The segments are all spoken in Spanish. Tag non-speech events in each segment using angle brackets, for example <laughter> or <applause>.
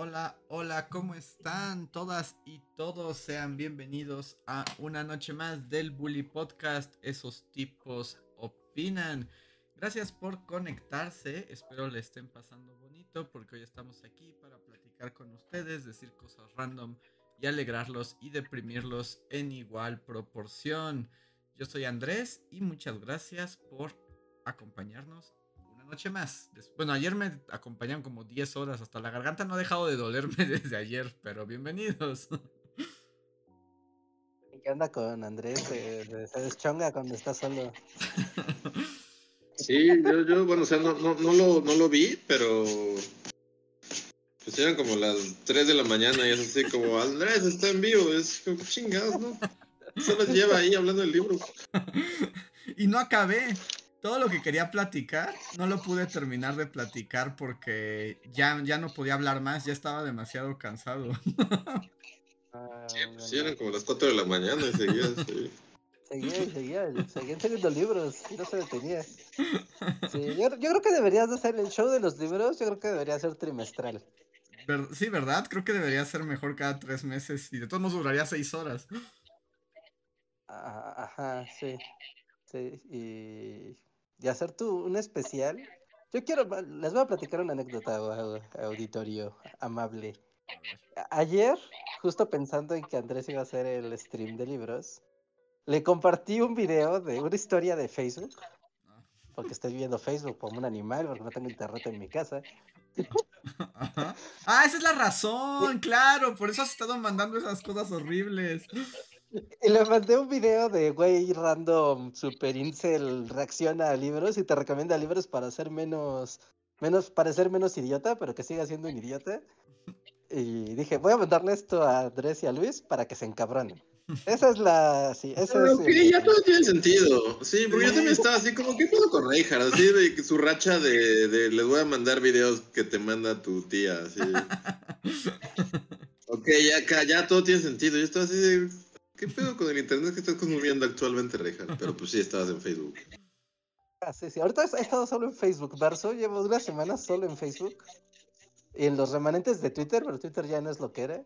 Hola, hola, ¿cómo están todas y todos? Sean bienvenidos a una noche más del Bully Podcast. Esos tipos opinan. Gracias por conectarse. Espero le estén pasando bonito porque hoy estamos aquí para platicar con ustedes, decir cosas random y alegrarlos y deprimirlos en igual proporción. Yo soy Andrés y muchas gracias por acompañarnos noche más. Bueno, ayer me acompañaron como 10 horas, hasta la garganta no ha dejado de dolerme <laughs> desde ayer, pero bienvenidos. ¿Qué onda con Andrés? Se, deschonga cuando está solo. Sí, yo, yo bueno, o sea, no, no, no, lo, no lo vi, pero pues eran como las 3 de la mañana y es así como, Andrés está en vivo, es como chingados, ¿no? Solo lleva ahí hablando del libro. <laughs> y no acabé. Todo lo que quería platicar, no lo pude terminar de platicar porque ya, ya no podía hablar más, ya estaba demasiado cansado. Ah, sí, pues eran como las 4 de la mañana y seguía, sí. Seguía y seguía, seguían saliendo libros y no se detenía. <laughs> Sí, yo, yo, creo que deberías de hacer el show de los libros, yo creo que debería ser trimestral sí, ¿verdad? Creo que debería ser mejor cada tres meses y de todos modos duraría seis horas. Ah, ajá, sí. Sí, y, hacer tú un especial. Yo quiero, les voy a platicar una anécdota, auditorio amable. Ayer, justo pensando en que Andrés iba a hacer el stream de libros, le compartí un video de una historia de Facebook, porque estoy viendo Facebook como un animal, porque no tengo internet en mi casa. Ah, esa es la razón, claro, por eso has estado mandando esas cosas horribles. <laughs> Y le mandé un video de güey random super incel reacciona a libros y te recomienda libros para ser menos, menos, parecer menos idiota, pero que siga siendo un idiota. Y dije, voy a mandarle esto a Andrés y a Luis para que se encabronen. Esa es la. Sí, <laughs> esa es. Okay, ya todo tiene sentido. Sí, porque yo también estaba así, como, ¿qué puedo con Reinhardt? Así de su racha de, de. Les voy a mandar videos que te manda tu tía. Así. <laughs> ok, ya, ya todo tiene sentido. Yo estaba así de. ¿Qué pedo con el internet que estás consumiendo actualmente, Reinhardt? Pero pues sí, estabas en Facebook. Ah, sí, sí. Ahorita he estado solo en Facebook, Verso. Llevo unas semanas solo en Facebook. Y en los remanentes de Twitter, pero Twitter ya no es lo que era.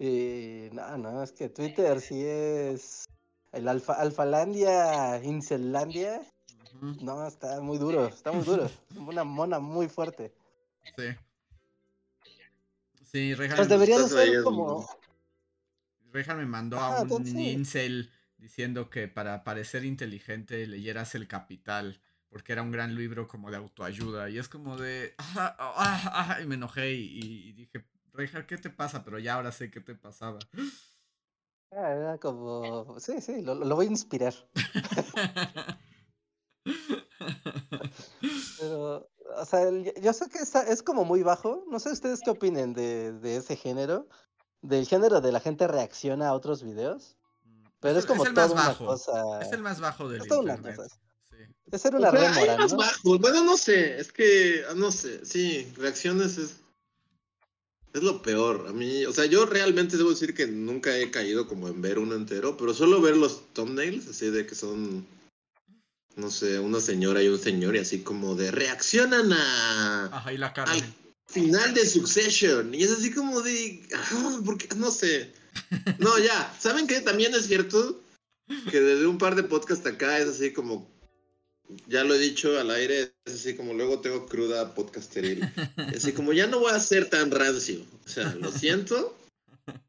Y no, no, es que Twitter sí es el alfa, Alfalandia, Incelandia. No, está muy duro, está muy duro. Una mona muy fuerte. Sí. Sí, Rejan. Pues debería de ser como. Rejan me mandó a un incel diciendo que para parecer inteligente leyeras El Capital, porque era un gran libro como de autoayuda. Y es como de. Ah, ah, ah", y me enojé y dije, Reja, ¿qué te pasa? Pero ya ahora sé qué te pasaba. Ah, era como, sí, sí, lo, lo voy a inspirar. <laughs> Pero, o sea, yo sé que está, es como muy bajo. No sé ustedes qué opinen de, de, ese género. Del género de la gente reacciona a otros videos. Mm, Pero es, como es el más bajo. Es el más bajo del es internet. Una Sí. Es ser una rémora, ¿no? Bueno, no sé, es que, no sé, sí, reacciones es es lo peor. A mí, o sea, yo realmente debo decir que nunca he caído como en ver uno entero, pero solo ver los thumbnails, así de que son, no sé, una señora y un señor, y así como de reaccionan a. Ajá, y la cara. Al final de Succession. Y es así como de. porque, no sé. No, ya. ¿Saben qué? También es cierto que desde un par de podcasts acá es así como ya lo he dicho al aire, es así como luego tengo cruda podcasteril. Así como ya no voy a ser tan rancio. O sea, lo siento.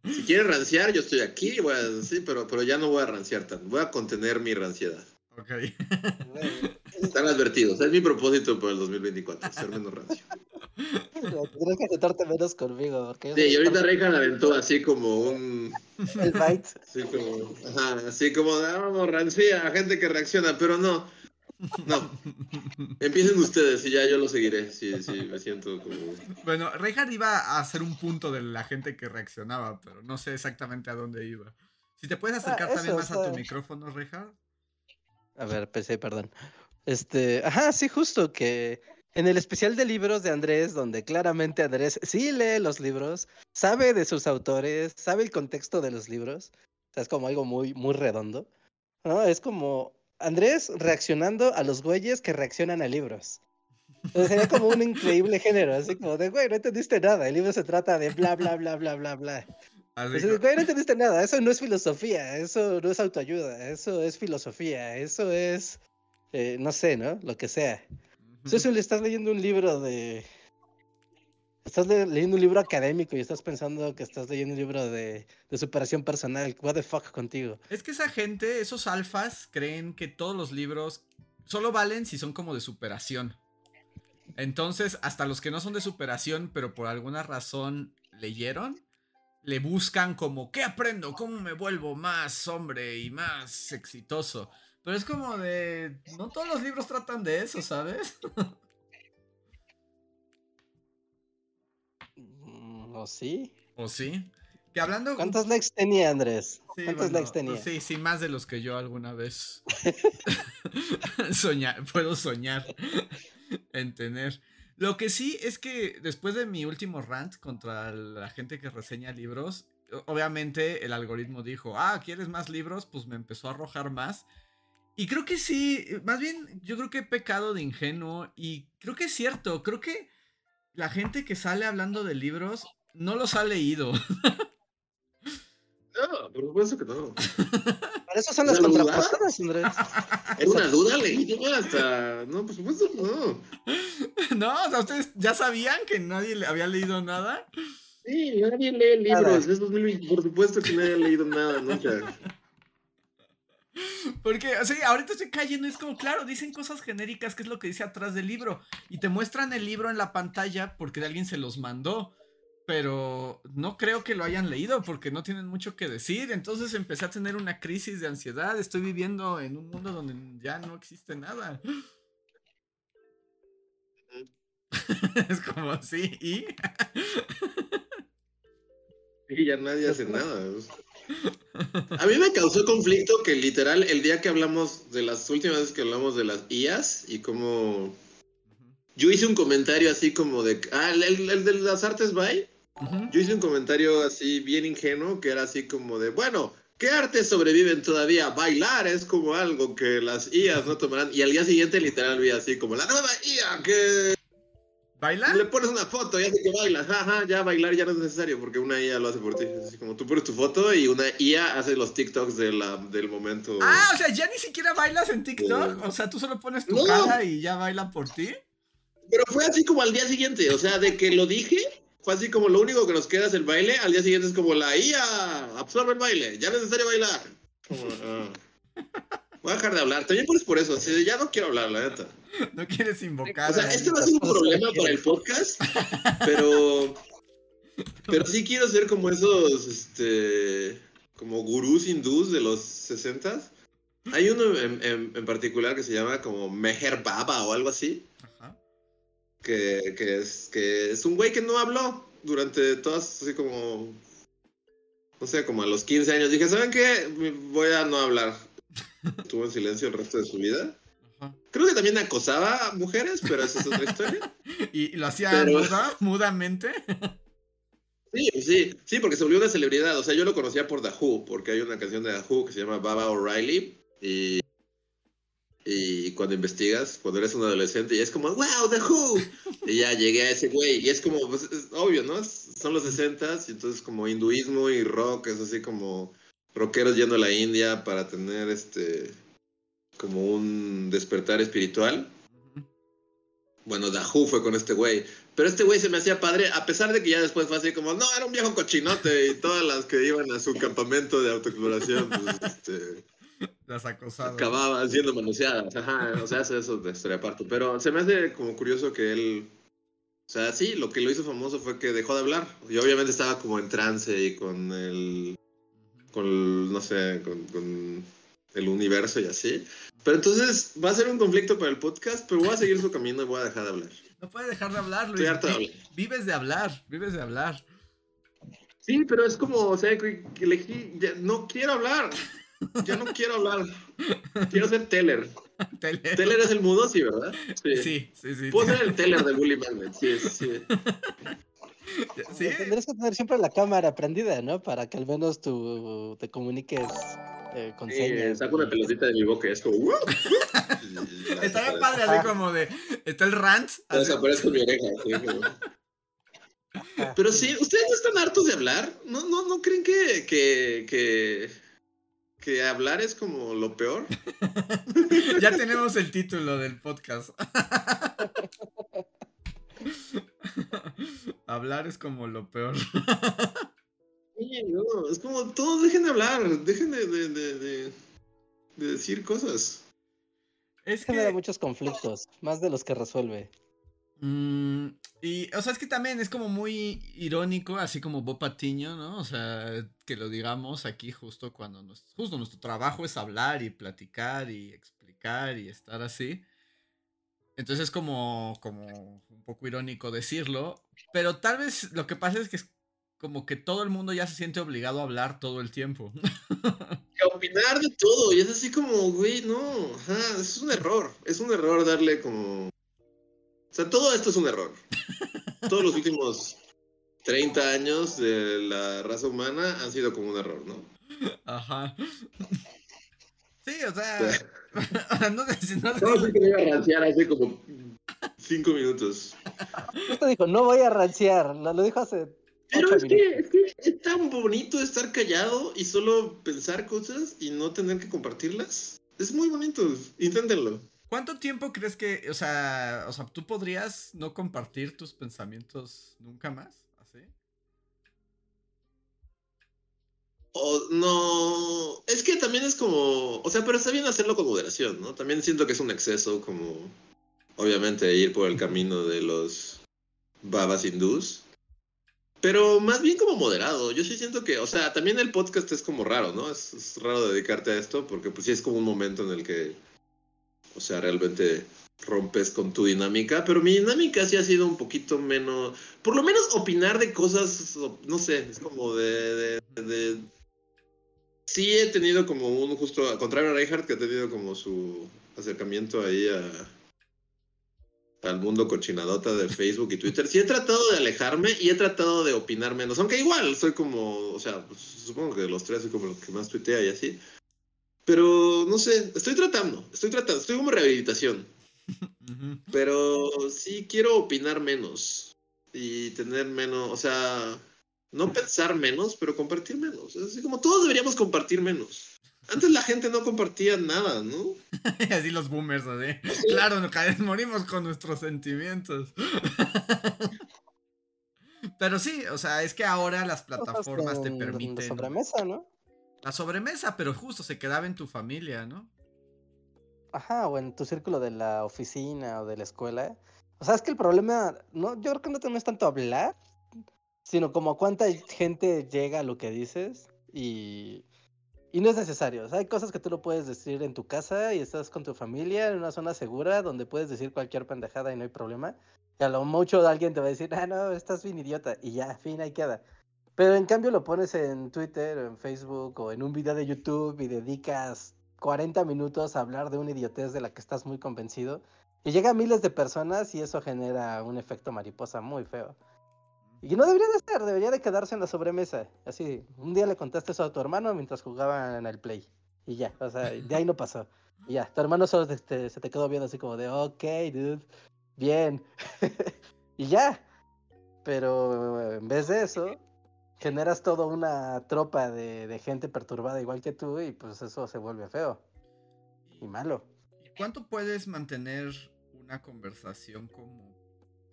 Si quieren ranciar, yo estoy aquí, voy a, pero, pero ya no voy a ranciar tan. Voy a contener mi ranciedad. Ok. Están advertidos. Es mi propósito para el 2024, ser menos rancio. Tienes que sentarte menos conmigo. Porque sí, y ahorita Rejan aventó así como un. El bite. Así como, ajá, así como, ah, vamos, rancia, gente que reacciona, pero no. No. Empiecen ustedes y ya yo lo seguiré. Sí, sí, me siento como. Bueno, Reinhardt iba a hacer un punto de la gente que reaccionaba, pero no sé exactamente a dónde iba. Si te puedes acercar ah, también más a tu micrófono, Reinhardt. A ver, PC, perdón. Este, ajá, sí, justo que en el especial de libros de Andrés, donde claramente Andrés sí lee los libros, sabe de sus autores, sabe el contexto de los libros. Es como algo muy, muy redondo. ¿no? Es como Andrés reaccionando a los güeyes que reaccionan a libros. sería como un increíble género, así como de, güey, no entendiste nada, el libro se trata de bla, bla, bla, bla, bla, bla. Así güey, no entendiste nada, eso no es filosofía, eso no es autoayuda, eso es filosofía, eso es, eh, no sé, ¿no? Lo que sea. Uh le estás leyendo un libro de... Estás leyendo un libro académico y estás pensando que estás leyendo un libro de, de superación personal. What the fuck contigo. Es que esa gente, esos alfas, creen que todos los libros solo valen si son como de superación. Entonces, hasta los que no son de superación, pero por alguna razón leyeron, le buscan como, ¿qué aprendo? ¿Cómo me vuelvo más hombre y más exitoso? Pero es como de, no todos los libros tratan de eso, ¿sabes? Mm, ¿O sí? ¿O sí? Que hablando... ¿Cuántos likes tenía Andrés? ¿Cuántos likes tenía? Pues sí, sí, más de los que yo alguna vez <laughs> <laughs> soñar, puedo soñar en tener. Lo que sí es que después de mi último rant contra la gente que reseña libros, obviamente el algoritmo dijo, ah, ¿quieres más libros? Pues me empezó a arrojar más. Y creo que sí, más bien yo creo que he pecado de ingenuo y creo que es cierto, creo que la gente que sale hablando de libros no los ha leído. No, por supuesto que no. <laughs> Para eso son las contrapasadas, Andrés. <laughs> Es una duda legítima hasta. No, por supuesto no. <laughs> No, o sea, ustedes ya sabían que nadie le había leído nada. Sí, nadie lee libros. Es 2020, por supuesto que nadie ha leído nada nunca. Porque, o sea, <laughs> ahorita estoy cayendo, es como, claro, dicen cosas genéricas, que es lo que dice atrás del libro. Y te muestran el libro en la pantalla porque alguien se los mandó pero no creo que lo hayan leído porque no tienen mucho que decir. Entonces empecé a tener una crisis de ansiedad. Estoy viviendo en un mundo donde ya no existe nada. <laughs> es como así, ¿y? y ya nadie hace <laughs> nada. A mí me causó conflicto que literal el día que hablamos de las últimas veces que hablamos de las IAS y cómo yo hice un comentario así como de ah, el, el de las artes by yo hice un comentario así bien ingenuo que era así como de, bueno, ¿qué artes sobreviven todavía? Bailar es como algo que las IAs no tomarán. Y al día siguiente literal vi así como la nueva IA que... ¿Bailar? Le pones una foto y hace que bailas. Ajá, ya bailar ya no es necesario porque una IA lo hace por ti. Así como tú pones tu foto y una IA hace los TikToks de la, del momento. Ah, o sea, ya ni siquiera bailas en TikTok. O sea, tú solo pones tu cara y ya bailan por ti. Pero fue así como al día siguiente. O sea, de que lo dije fue así como lo único que nos queda es el baile. Al día siguiente es como la IA, absorbe el baile, ya no es necesario bailar. Ah. <laughs> Voy a dejar de hablar. También por, por eso, ya no quiero hablar, la neta. No quieres invocar. O sea, este va a ser un problema para el podcast, pero. Pero sí quiero ser como esos, este. Como gurús hindús de los 60 Hay uno en, en, particular que se llama como Meher Baba o algo así que, que, es, que es un güey que no habló durante todas, así como, no sé, como a los 15 años. Dije, ¿saben qué? Voy a no hablar. <laughs> Estuvo en silencio el resto de su vida. Creo que también acosaba mujeres, pero esa es otra historia. <laughs> ¿Y lo hacía muda, mudamente? <laughs> Sí, sí, sí, porque se volvió una celebridad. O sea, yo lo conocía por The Who, porque hay una canción de The Who que se llama Baba O'Reilly. Y y cuando investigas, cuando eres un adolescente, y es como, wow, The Who. <laughs> Y ya llegué a ese güey. Y es como, pues, es obvio, ¿no? Son los 60 y entonces como hinduismo y rock, es así como rockeros yendo a la India para tener este, como un despertar espiritual. Bueno, The Who fue con este güey. Pero este güey se me hacía padre, a pesar de que ya después fue así como, no, era un viejo cochinote y todas las que iban a su campamento de autoexploración, pues, <laughs> este <laughs> las acosadas. Acababan siendo manoseadas. Ajá, o sea, eso de historia aparte. Pero se me hace como curioso que él. O sea, sí, lo que lo hizo famoso fue que dejó de hablar. Y obviamente estaba como en trance y con el. Con, no sé, con, el universo y así. Pero entonces va a ser un conflicto para el podcast, pero voy a seguir su camino y voy a dejar de hablar. No puede dejar de hablar, Luis. Vives de hablar, vives de hablar. Sí, pero es como, o sea, que elegí, no quiero hablar. Yo no quiero hablar. <laughs> Quiero ser Teller. Teller. es el mudo, sí, ¿verdad? Sí, sí, sí. Puedo ser el Teller de Bully Magnet, sí, sí. <laughs> ¿Sí? Tendrías que tener siempre la cámara prendida, ¿no? Para que al menos tú te comuniques eh, con Sí, señas. saco una pelotita de mi boca y es como. "Wow". <laughs> Estaría padre así como de. Está el rant. Desaparezco mi oreja. sí, como- Ajá. Pero sí, ¿ustedes no están hartos de hablar? ¿No, no, no creen que, que, que, que hablar es como lo peor? <laughs> Ya tenemos el título del podcast. <laughs> Hablar es como lo peor. No, es como todos dejen de hablar, dejen de, de, de, de- de decir cosas. Es Genera que. muchos conflictos, más de los que resuelve. Mm, y, o sea, es que también es como muy irónico, así como Bob Patiño, ¿no? O sea, que lo digamos aquí justo cuando nos, justo nuestro trabajo es hablar y platicar y explicar y estar así. Entonces es como, como un poco irónico decirlo, pero tal vez lo que pasa es que es como que todo el mundo ya se siente obligado a hablar todo el tiempo. <laughs> Que opinar de todo, y es así como, güey, no, es un error, es un error darle como... O sea, todo esto es un error. Todos los últimos 30 años de la raza humana han sido como un error, ¿no? Ajá. Sí, o sea, <laughs> no sé si no sé No, sí que iba a ranciar hace como 5 minutos. Justo dijo, no voy a ranciar. Lo, lo dijo hace Pero ocho es que, es que es tan bonito estar callado y solo pensar cosas y no tener que compartirlas. Es muy bonito, inténtenlo. ¿Cuánto tiempo crees que, o sea, o sea, tú podrías no compartir tus pensamientos nunca más? ¿Así? O no, es que también es como, o sea, pero está bien hacerlo con moderación, ¿no? También siento que es un exceso como, obviamente, ir por el camino de los babas hindús. Pero más bien como moderado. Yo sí siento que, o sea, también el podcast es como raro, ¿no? Es, es raro dedicarte a esto porque pues sí es como un momento en el que, o sea, realmente rompes con tu dinámica. Pero mi dinámica sí ha sido un poquito menos, por lo menos opinar de cosas, no sé, es como de, de, de- sí he tenido como un justo, al contrario a Reinhardt, que ha tenido como su acercamiento ahí a al mundo cochinadota de Facebook y Twitter. Sí he tratado de alejarme y he tratado de opinar menos, aunque igual soy como, o sea, pues, supongo que de los tres soy como el que más tuitea y así. Pero no sé, estoy tratando, estoy tratando, estoy como rehabilitación. <laughs> Pero sí quiero opinar menos y tener menos, o sea, no pensar menos, pero compartir menos. Es así como todos deberíamos compartir menos. Antes la gente no compartía nada, ¿no? <laughs> Así los boomers, así. Claro, cada vez morimos con nuestros sentimientos. <laughs> Pero sí, o sea, es que ahora las plataformas te permiten sobremesa, ¿no? La sobremesa, pero justo se quedaba en tu familia, ¿no? Ajá, o en tu círculo de la oficina o de la escuela. O sea, es que el problema, no, yo creo que no no es tanto hablar, sino como cuánta gente llega a lo que dices y, y no es necesario. O sea, hay cosas que tú lo puedes decir en tu casa y estás con tu familia en una zona segura donde puedes decir cualquier pendejada y no hay problema. Y a lo mucho alguien te va a decir, ah, no, estás bien idiota. Y ya, fin, ahí queda. Pero en cambio lo pones en Twitter o en Facebook o en un video de YouTube y dedicas 40 minutos a hablar de una idiotez de la que estás muy convencido. Y llega a miles de personas y eso genera un efecto mariposa muy feo. Y no debería de ser, debería de quedarse en la sobremesa. Así, un día le contaste eso a tu hermano mientras jugaban el play. Y ya, o sea, de ahí no pasó. Y ya, tu hermano solo se te quedó viendo así como de, ok, dude, bien. <laughs> y ya. Pero en vez de eso, generas toda una tropa de, de gente perturbada igual que tú y pues eso se vuelve feo y malo. ¿Y cuánto puedes mantener una conversación como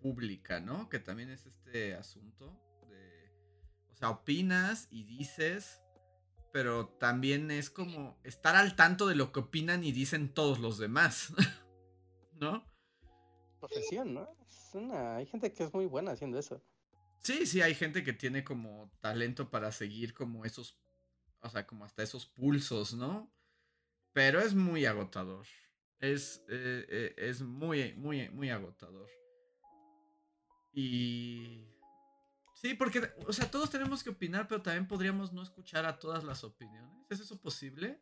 pública, ¿no? Que también es este asunto de, o sea, opinas y dices, pero también es como estar al tanto de lo que opinan y dicen todos los demás, <laughs> ¿no? Profesión, ¿no? Es una... Hay gente que es muy buena haciendo eso. Sí, sí, hay gente que tiene como talento para seguir como esos, o sea, como hasta esos pulsos, ¿no? Pero es muy agotador. Es, eh, eh, es muy, muy, muy agotador. Y... Sí, porque, o sea, todos tenemos que opinar, pero también podríamos no escuchar a todas las opiniones. ¿Es eso posible?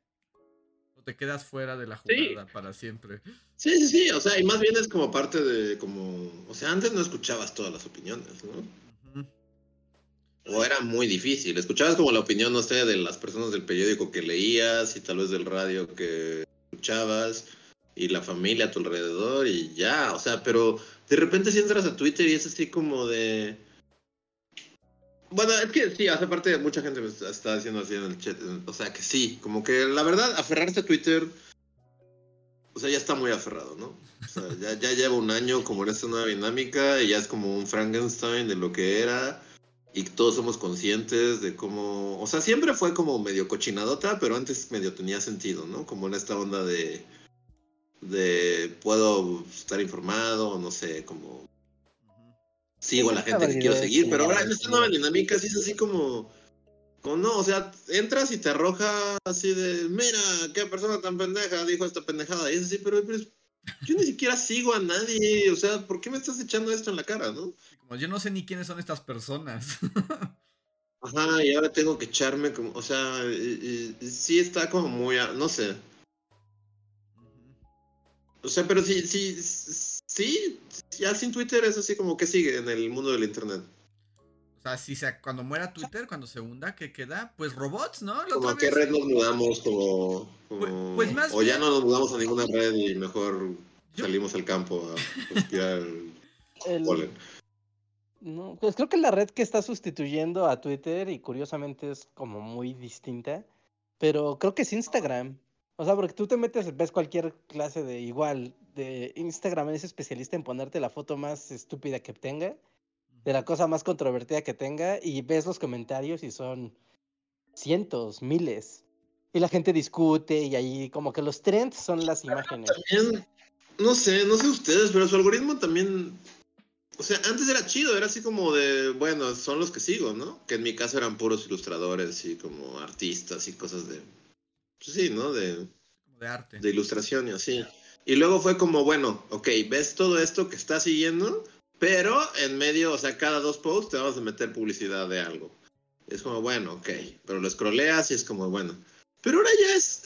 ¿O te quedas fuera de la Sí. jugada para siempre? Sí, sí, sí, o sea, y más bien es como parte de, como, o sea, antes no escuchabas todas las opiniones, ¿no? O era muy difícil. Escuchabas como la opinión, no sé, de las personas del periódico que leías y tal vez del radio que escuchabas y la familia a tu alrededor y ya, o sea, pero de repente si entras a Twitter y es así como de... Bueno, es que sí, hace parte, mucha gente me está diciendo así en el chat, o sea que sí, como que la verdad, aferrarse a Twitter, o sea, ya está muy aferrado, ¿no? O sea, ya, ya lleva un año como en esta nueva dinámica y ya es como un Frankenstein de lo que era y todos somos conscientes de cómo, o sea, siempre fue como medio cochinadota, pero antes medio tenía sentido, ¿no? Como en esta onda de de puedo estar informado, no sé, como sigo a la gente que quiero seguir, pero ahora en esta nueva dinámica sí es así como, como no, o sea, entras y te arroja así de, mira, qué persona tan pendeja dijo esta pendejada, y es así, pero, yo ni siquiera sigo a nadie, o sea, ¿por qué me estás echando esto en la cara, no? Como yo no sé ni quiénes son estas personas. <laughs> Ajá, y ahora tengo que echarme como, o sea, sí está como muy, no sé. O sea, pero sí, sí, sí, ya sin Twitter es así como que sigue en el mundo del internet. O sea, si se, cuando muera Twitter, cuando se hunda, ¿qué queda? Pues robots, ¿no? como a qué red nos mudamos, como... Pues, pues más o ya no nos mudamos a ninguna red y mejor salimos al campo a respirar el... polen. No, pues creo que la red que está sustituyendo a Twitter y curiosamente es como muy distinta, pero creo que es Instagram. O sea, porque tú te metes, ves cualquier clase de igual, de Instagram es especialista en ponerte la foto más estúpida que tenga, de la cosa más controvertida que tenga, y ves los comentarios y son cientos, miles. Y la gente discute y ahí como que los trends son las imágenes. También, no sé, no sé ustedes, pero su algoritmo también... O sea, antes era chido, era así como de, bueno, son los que sigo, ¿no? Que en mi caso eran puros ilustradores y como artistas y cosas de pues sí, ¿no? De, de arte. De ilustración y así. Y luego fue como, bueno, ok, ves todo esto que estás siguiendo, pero en medio, o sea, cada dos posts te vamos a meter publicidad de algo. Es como, bueno, ok, pero lo scrolleas y es como, bueno. Pero ahora ya es...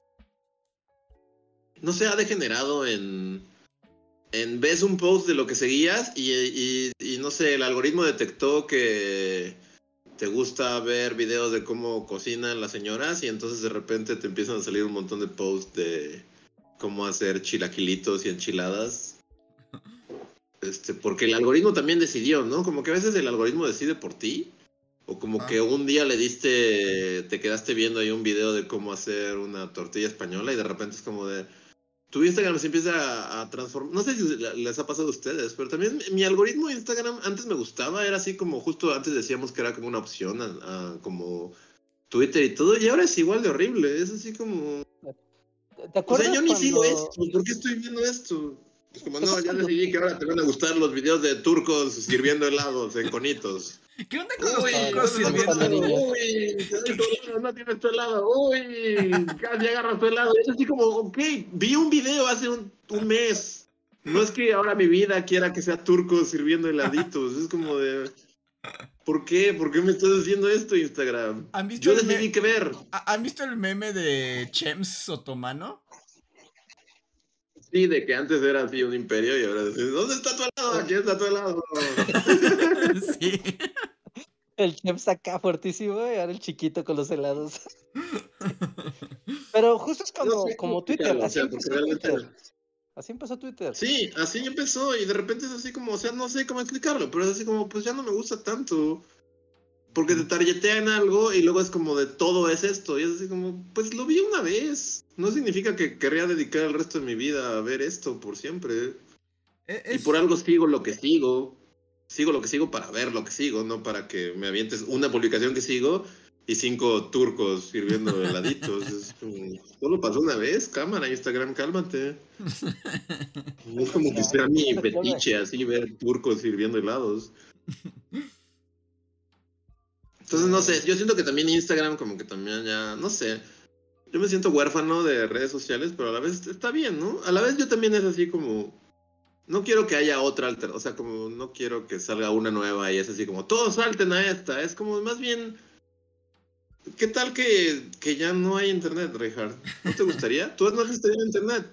No sé, ha degenerado en... En ves un post de lo que seguías y, y no sé, el algoritmo detectó que te gusta ver videos de cómo cocinan las señoras y entonces de repente te empiezan a salir un montón de posts de cómo hacer chilaquilitos y enchiladas. Este, porque el algoritmo también decidió, ¿no? Como que a veces el algoritmo decide por ti. O como que un día le diste, te quedaste viendo ahí un video de cómo hacer una tortilla española y de repente es como de, tu Instagram se empieza a, transformar. No sé si les ha pasado a ustedes, pero también mi algoritmo de Instagram antes me gustaba, era así como justo antes decíamos que era como una opción a, como Twitter y todo, y ahora es igual de horrible, es así como... ¿Te acuerdas o sea, yo ni sigo esto, ¿por qué estoy viendo esto? Es como, no, ya decidí que ahora te van a gustar los videos de turcos sirviendo helados en conitos. <laughs> ¿Qué onda con los turcos sirviendo? Uy, <laughs> no tienes tu helado. Uy, casi agarras tu helado. Es así como, ok, vi un video hace un, un mes. No es que ahora mi vida quiera que sea turco sirviendo heladitos. Es como de. ¿Por qué? ¿Por qué me estás haciendo esto, Instagram? ¿Han visto Yo decidí que ver. ¿Han visto el meme de Chems Otomano? Sí, de que antes era así un imperio y ahora decís, ¿dónde está tu helado? Aquí está tu helado. <laughs> sí. El chef saca fuertísimo y ahora el chiquito con los helados. Pero justo es como, como Twitter, así empezó Twitter. Así empezó Twitter. Sí, así empezó y de repente es así como, o sea, no sé cómo explicarlo, pero es así como, pues ya no me gusta tanto. Porque te targetean algo y luego es como de todo es esto. Y es así como, pues lo vi una vez. No significa que querría dedicar el resto de mi vida a ver esto por siempre. E, y por algo sigo lo que sigo. Sigo lo que sigo para ver lo que sigo, no para que me avientes una publicación que sigo y cinco turcos sirviendo heladitos. es solo pasó una vez, cámara, Instagram, cálmate. <laughs> No es como que sea mi fetiche así ver turcos sirviendo helados. <laughs> Entonces, no sé, yo siento que también Instagram como que también ya, no sé, yo me siento huérfano de redes sociales, pero a la vez está bien, ¿no? A la vez yo también es así como, no quiero que haya otra alternativa, o sea, como no quiero que salga una nueva y es así como, todos salten a esta, es como más bien, ¿qué tal que, que ya no hay internet, Reinhardt? ¿No te gustaría? Tú no has tenido internet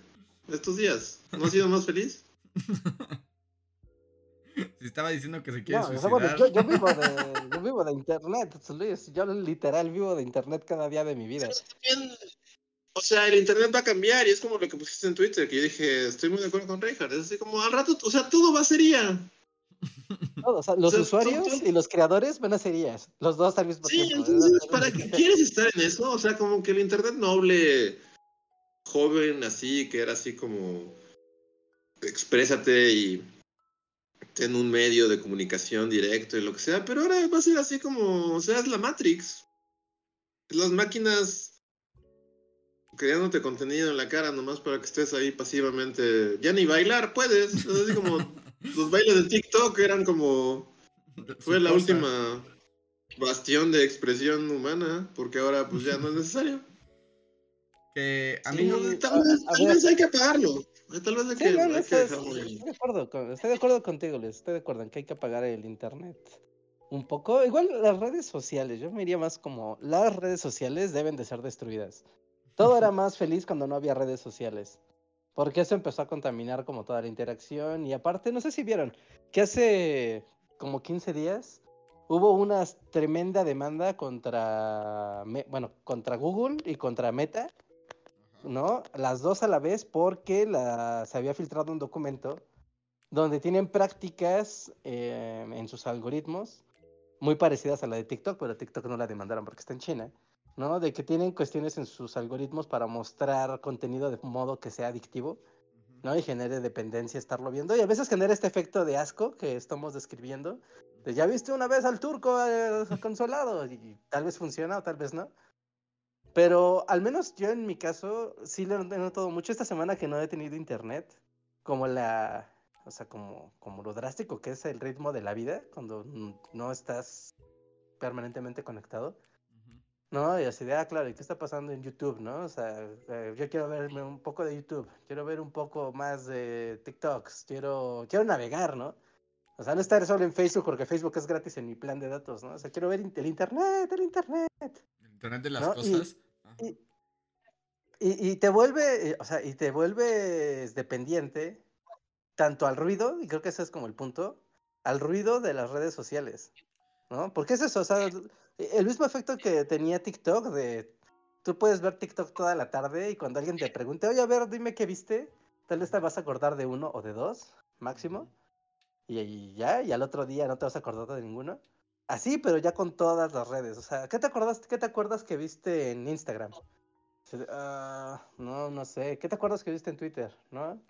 estos días, ¿no has sido más feliz? <laughs> si estaba diciendo que se quiere No, o sea, suicidar. bueno, yo, yo vivo de, yo vivo de internet, Luis. Yo literal vivo de internet cada día de mi vida. Pero también, o sea, el internet va a cambiar y es como lo que pusiste en Twitter, que yo dije, estoy muy de acuerdo con Reinhardt. Es así como al rato, o sea, todo va a ser IA. Todo, o sea, los O sea, usuarios tú- tú- y los creadores van a ser ellas, los dos al mismo Sí, tiempo. entonces, ¿para qué quieres estar en eso? O sea, como que el internet noble, joven, así, que era así como, exprésate y ten un medio de comunicación directo y lo que sea, pero ahora va a ser así como, o sea, es la Matrix. Las máquinas creándote contenido en la cara nomás para que estés ahí pasivamente. Ya ni bailar puedes. Es así como <laughs> los bailes de TikTok eran como fue la última bastión de expresión humana, porque ahora pues ya no es necesario. Que a mí Sí, no. Tal vez hay que apagarlo. Tal vez hay Sí, que, no, no, hay que estoy, dejarlo ahí. estoy de acuerdo con- estoy de acuerdo contigo, Luis. Estoy de acuerdo en que hay que apagar el internet un poco. Igual las redes sociales, yo me iría más como las redes sociales deben de ser destruidas. Todo era <laughs> más feliz cuando no había redes sociales. Porque eso empezó a contaminar como toda la interacción. Y aparte, no sé si vieron que hace como 15 días hubo una tremenda demanda contra, bueno, contra Google y contra Meta ¿no? Las dos a la vez porque la, se había filtrado un documento donde tienen prácticas eh, en sus algoritmos muy parecidas a la de TikTok, pero TikTok no la demandaron porque está en China, ¿no? De que tienen cuestiones en sus algoritmos para mostrar contenido de modo que sea adictivo, ¿no? Y genere dependencia estarlo viendo. Y a veces genera este efecto de asco que estamos describiendo. De, ya viste una vez al turco eh, consolado y tal vez funciona o tal vez no. Pero al menos yo en mi caso sí lo he notado mucho esta semana que no he tenido internet, como la, o sea, como, como lo drástico que es el ritmo de la vida cuando no estás permanentemente conectado, ¿no? Y así de, ah, claro, ¿y qué está pasando en YouTube, no? O sea, eh, yo quiero verme un poco de YouTube, quiero ver un poco más de TikToks, quiero, quiero navegar, ¿no? O sea, no estar solo en Facebook porque Facebook es gratis en mi plan de datos, ¿no? O sea, quiero ver el internet, el internet. El internet de las cosas. Y- Y, te vuelve, eh, o sea, y te vuelves dependiente tanto al ruido, y creo que ese es como el punto, al ruido de las redes sociales, ¿no? Porque es eso, o sea, el mismo efecto que tenía TikTok de tú puedes ver TikTok toda la tarde y cuando alguien te pregunte, oye, a ver, dime qué viste, tal vez te vas a acordar de uno o de dos, máximo, y, y ya, y al otro día no te vas a acordar de ninguno. Así, pero ya con todas las redes. O sea, ¿qué te acuerdas, qué te acuerdas que viste en Instagram? "Ah, no, no sé. ¿Qué te acuerdas que viste en Twitter? ¿No?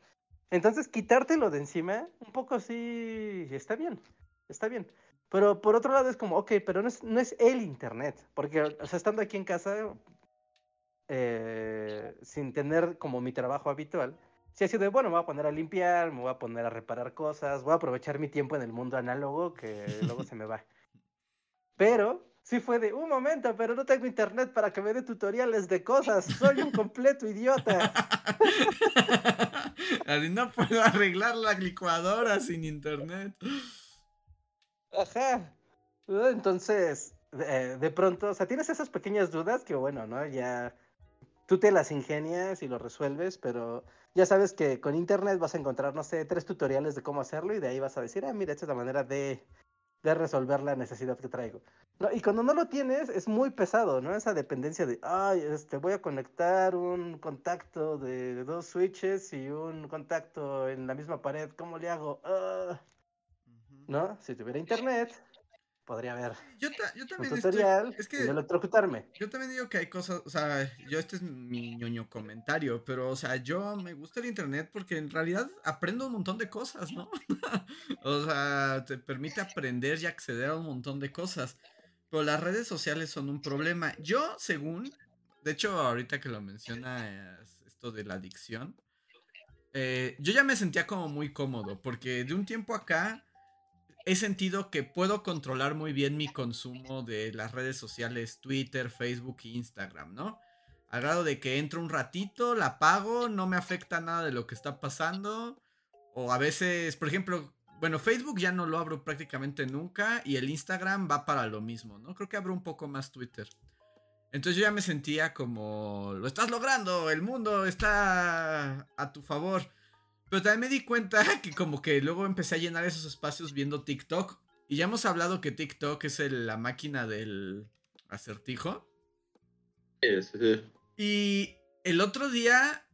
Entonces, quitártelo de encima, un poco sí, está bien, está bien. Pero por otro lado es como, ok, pero no es, no es el internet. Porque, o sea, estando aquí en casa, eh, sin tener como mi trabajo habitual, sí ha sido de, bueno, me voy a poner a limpiar, me voy a poner a reparar cosas, voy a aprovechar mi tiempo en el mundo análogo que luego se me va. Pero sí fue de, un momento, pero no tengo internet para que me dé tutoriales de cosas, soy un completo idiota. <laughs> Así no puedo arreglar la licuadora sin internet. Ajá. Entonces, eh, de pronto, o sea, tienes esas pequeñas dudas que, bueno, ¿no? Ya tú te las ingenias y lo resuelves, pero ya sabes que con internet vas a encontrar, no sé, tres tutoriales de cómo hacerlo y de ahí vas a decir, ah, mira, esta es la manera de, de resolver la necesidad que traigo. ¿no? Y cuando no lo tienes, es muy pesado, ¿no? Esa dependencia de, ay, este, voy a conectar un contacto de dos switches y un contacto en la misma pared, ¿cómo le hago? Ah. ¿no? Si tuviera internet, podría haber Yo, ta- yo <laughs> un también estoy- tutorial es y que no electrocutarme. Yo también digo que hay cosas, o sea, yo este es mi ñoño comentario, pero, o sea, yo me gusta el internet porque en realidad aprendo un montón de cosas, ¿no? <laughs> o sea, te permite aprender y acceder a un montón de cosas, pero las redes sociales son un problema. Yo, según, de hecho, ahorita que lo mencionas, esto de la adicción, eh, yo ya me sentía como muy cómodo, porque de un tiempo acá he sentido que puedo controlar muy bien mi consumo de las redes sociales, Twitter, Facebook e Instagram, ¿no? Al grado de que entro un ratito, la apago, no me afecta nada de lo que está pasando. O a veces, por ejemplo, bueno, Facebook ya no lo abro prácticamente nunca y el Instagram va para lo mismo, ¿no? Creo que abro un poco más Twitter. Entonces yo ya me sentía como, lo estás logrando, el mundo está a tu favor. Pero también me di cuenta <laughs> que como que luego empecé a llenar esos espacios viendo TikTok. Y ya hemos hablado que TikTok es la máquina del acertijo. Sí, sí, sí. Y el otro día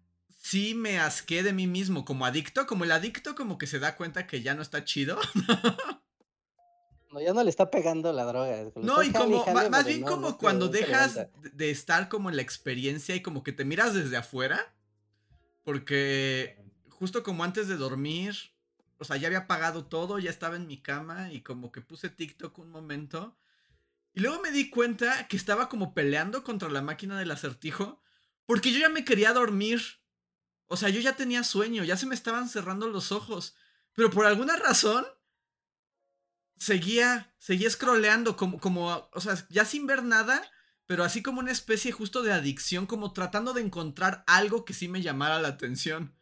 sí me asqué de mí mismo como adicto, como el adicto como que se da cuenta que ya no está chido. <laughs> No, ya no le está pegando la droga. No, y como, más bien como cuando dejas de estar como en la experiencia y como que te miras desde afuera. Porque justo como antes de dormir, o sea, ya había apagado todo, ya estaba en mi cama y como que puse TikTok un momento. Y luego me di cuenta que estaba como peleando contra la máquina del acertijo. Porque yo ya me quería dormir. O sea, yo ya tenía sueño, ya se me estaban cerrando los ojos. Pero por alguna razón, seguía, seguía scrolleando como, como, o sea, ya sin ver nada, pero así como una especie justo de adicción, como tratando de encontrar algo que sí me llamara la atención.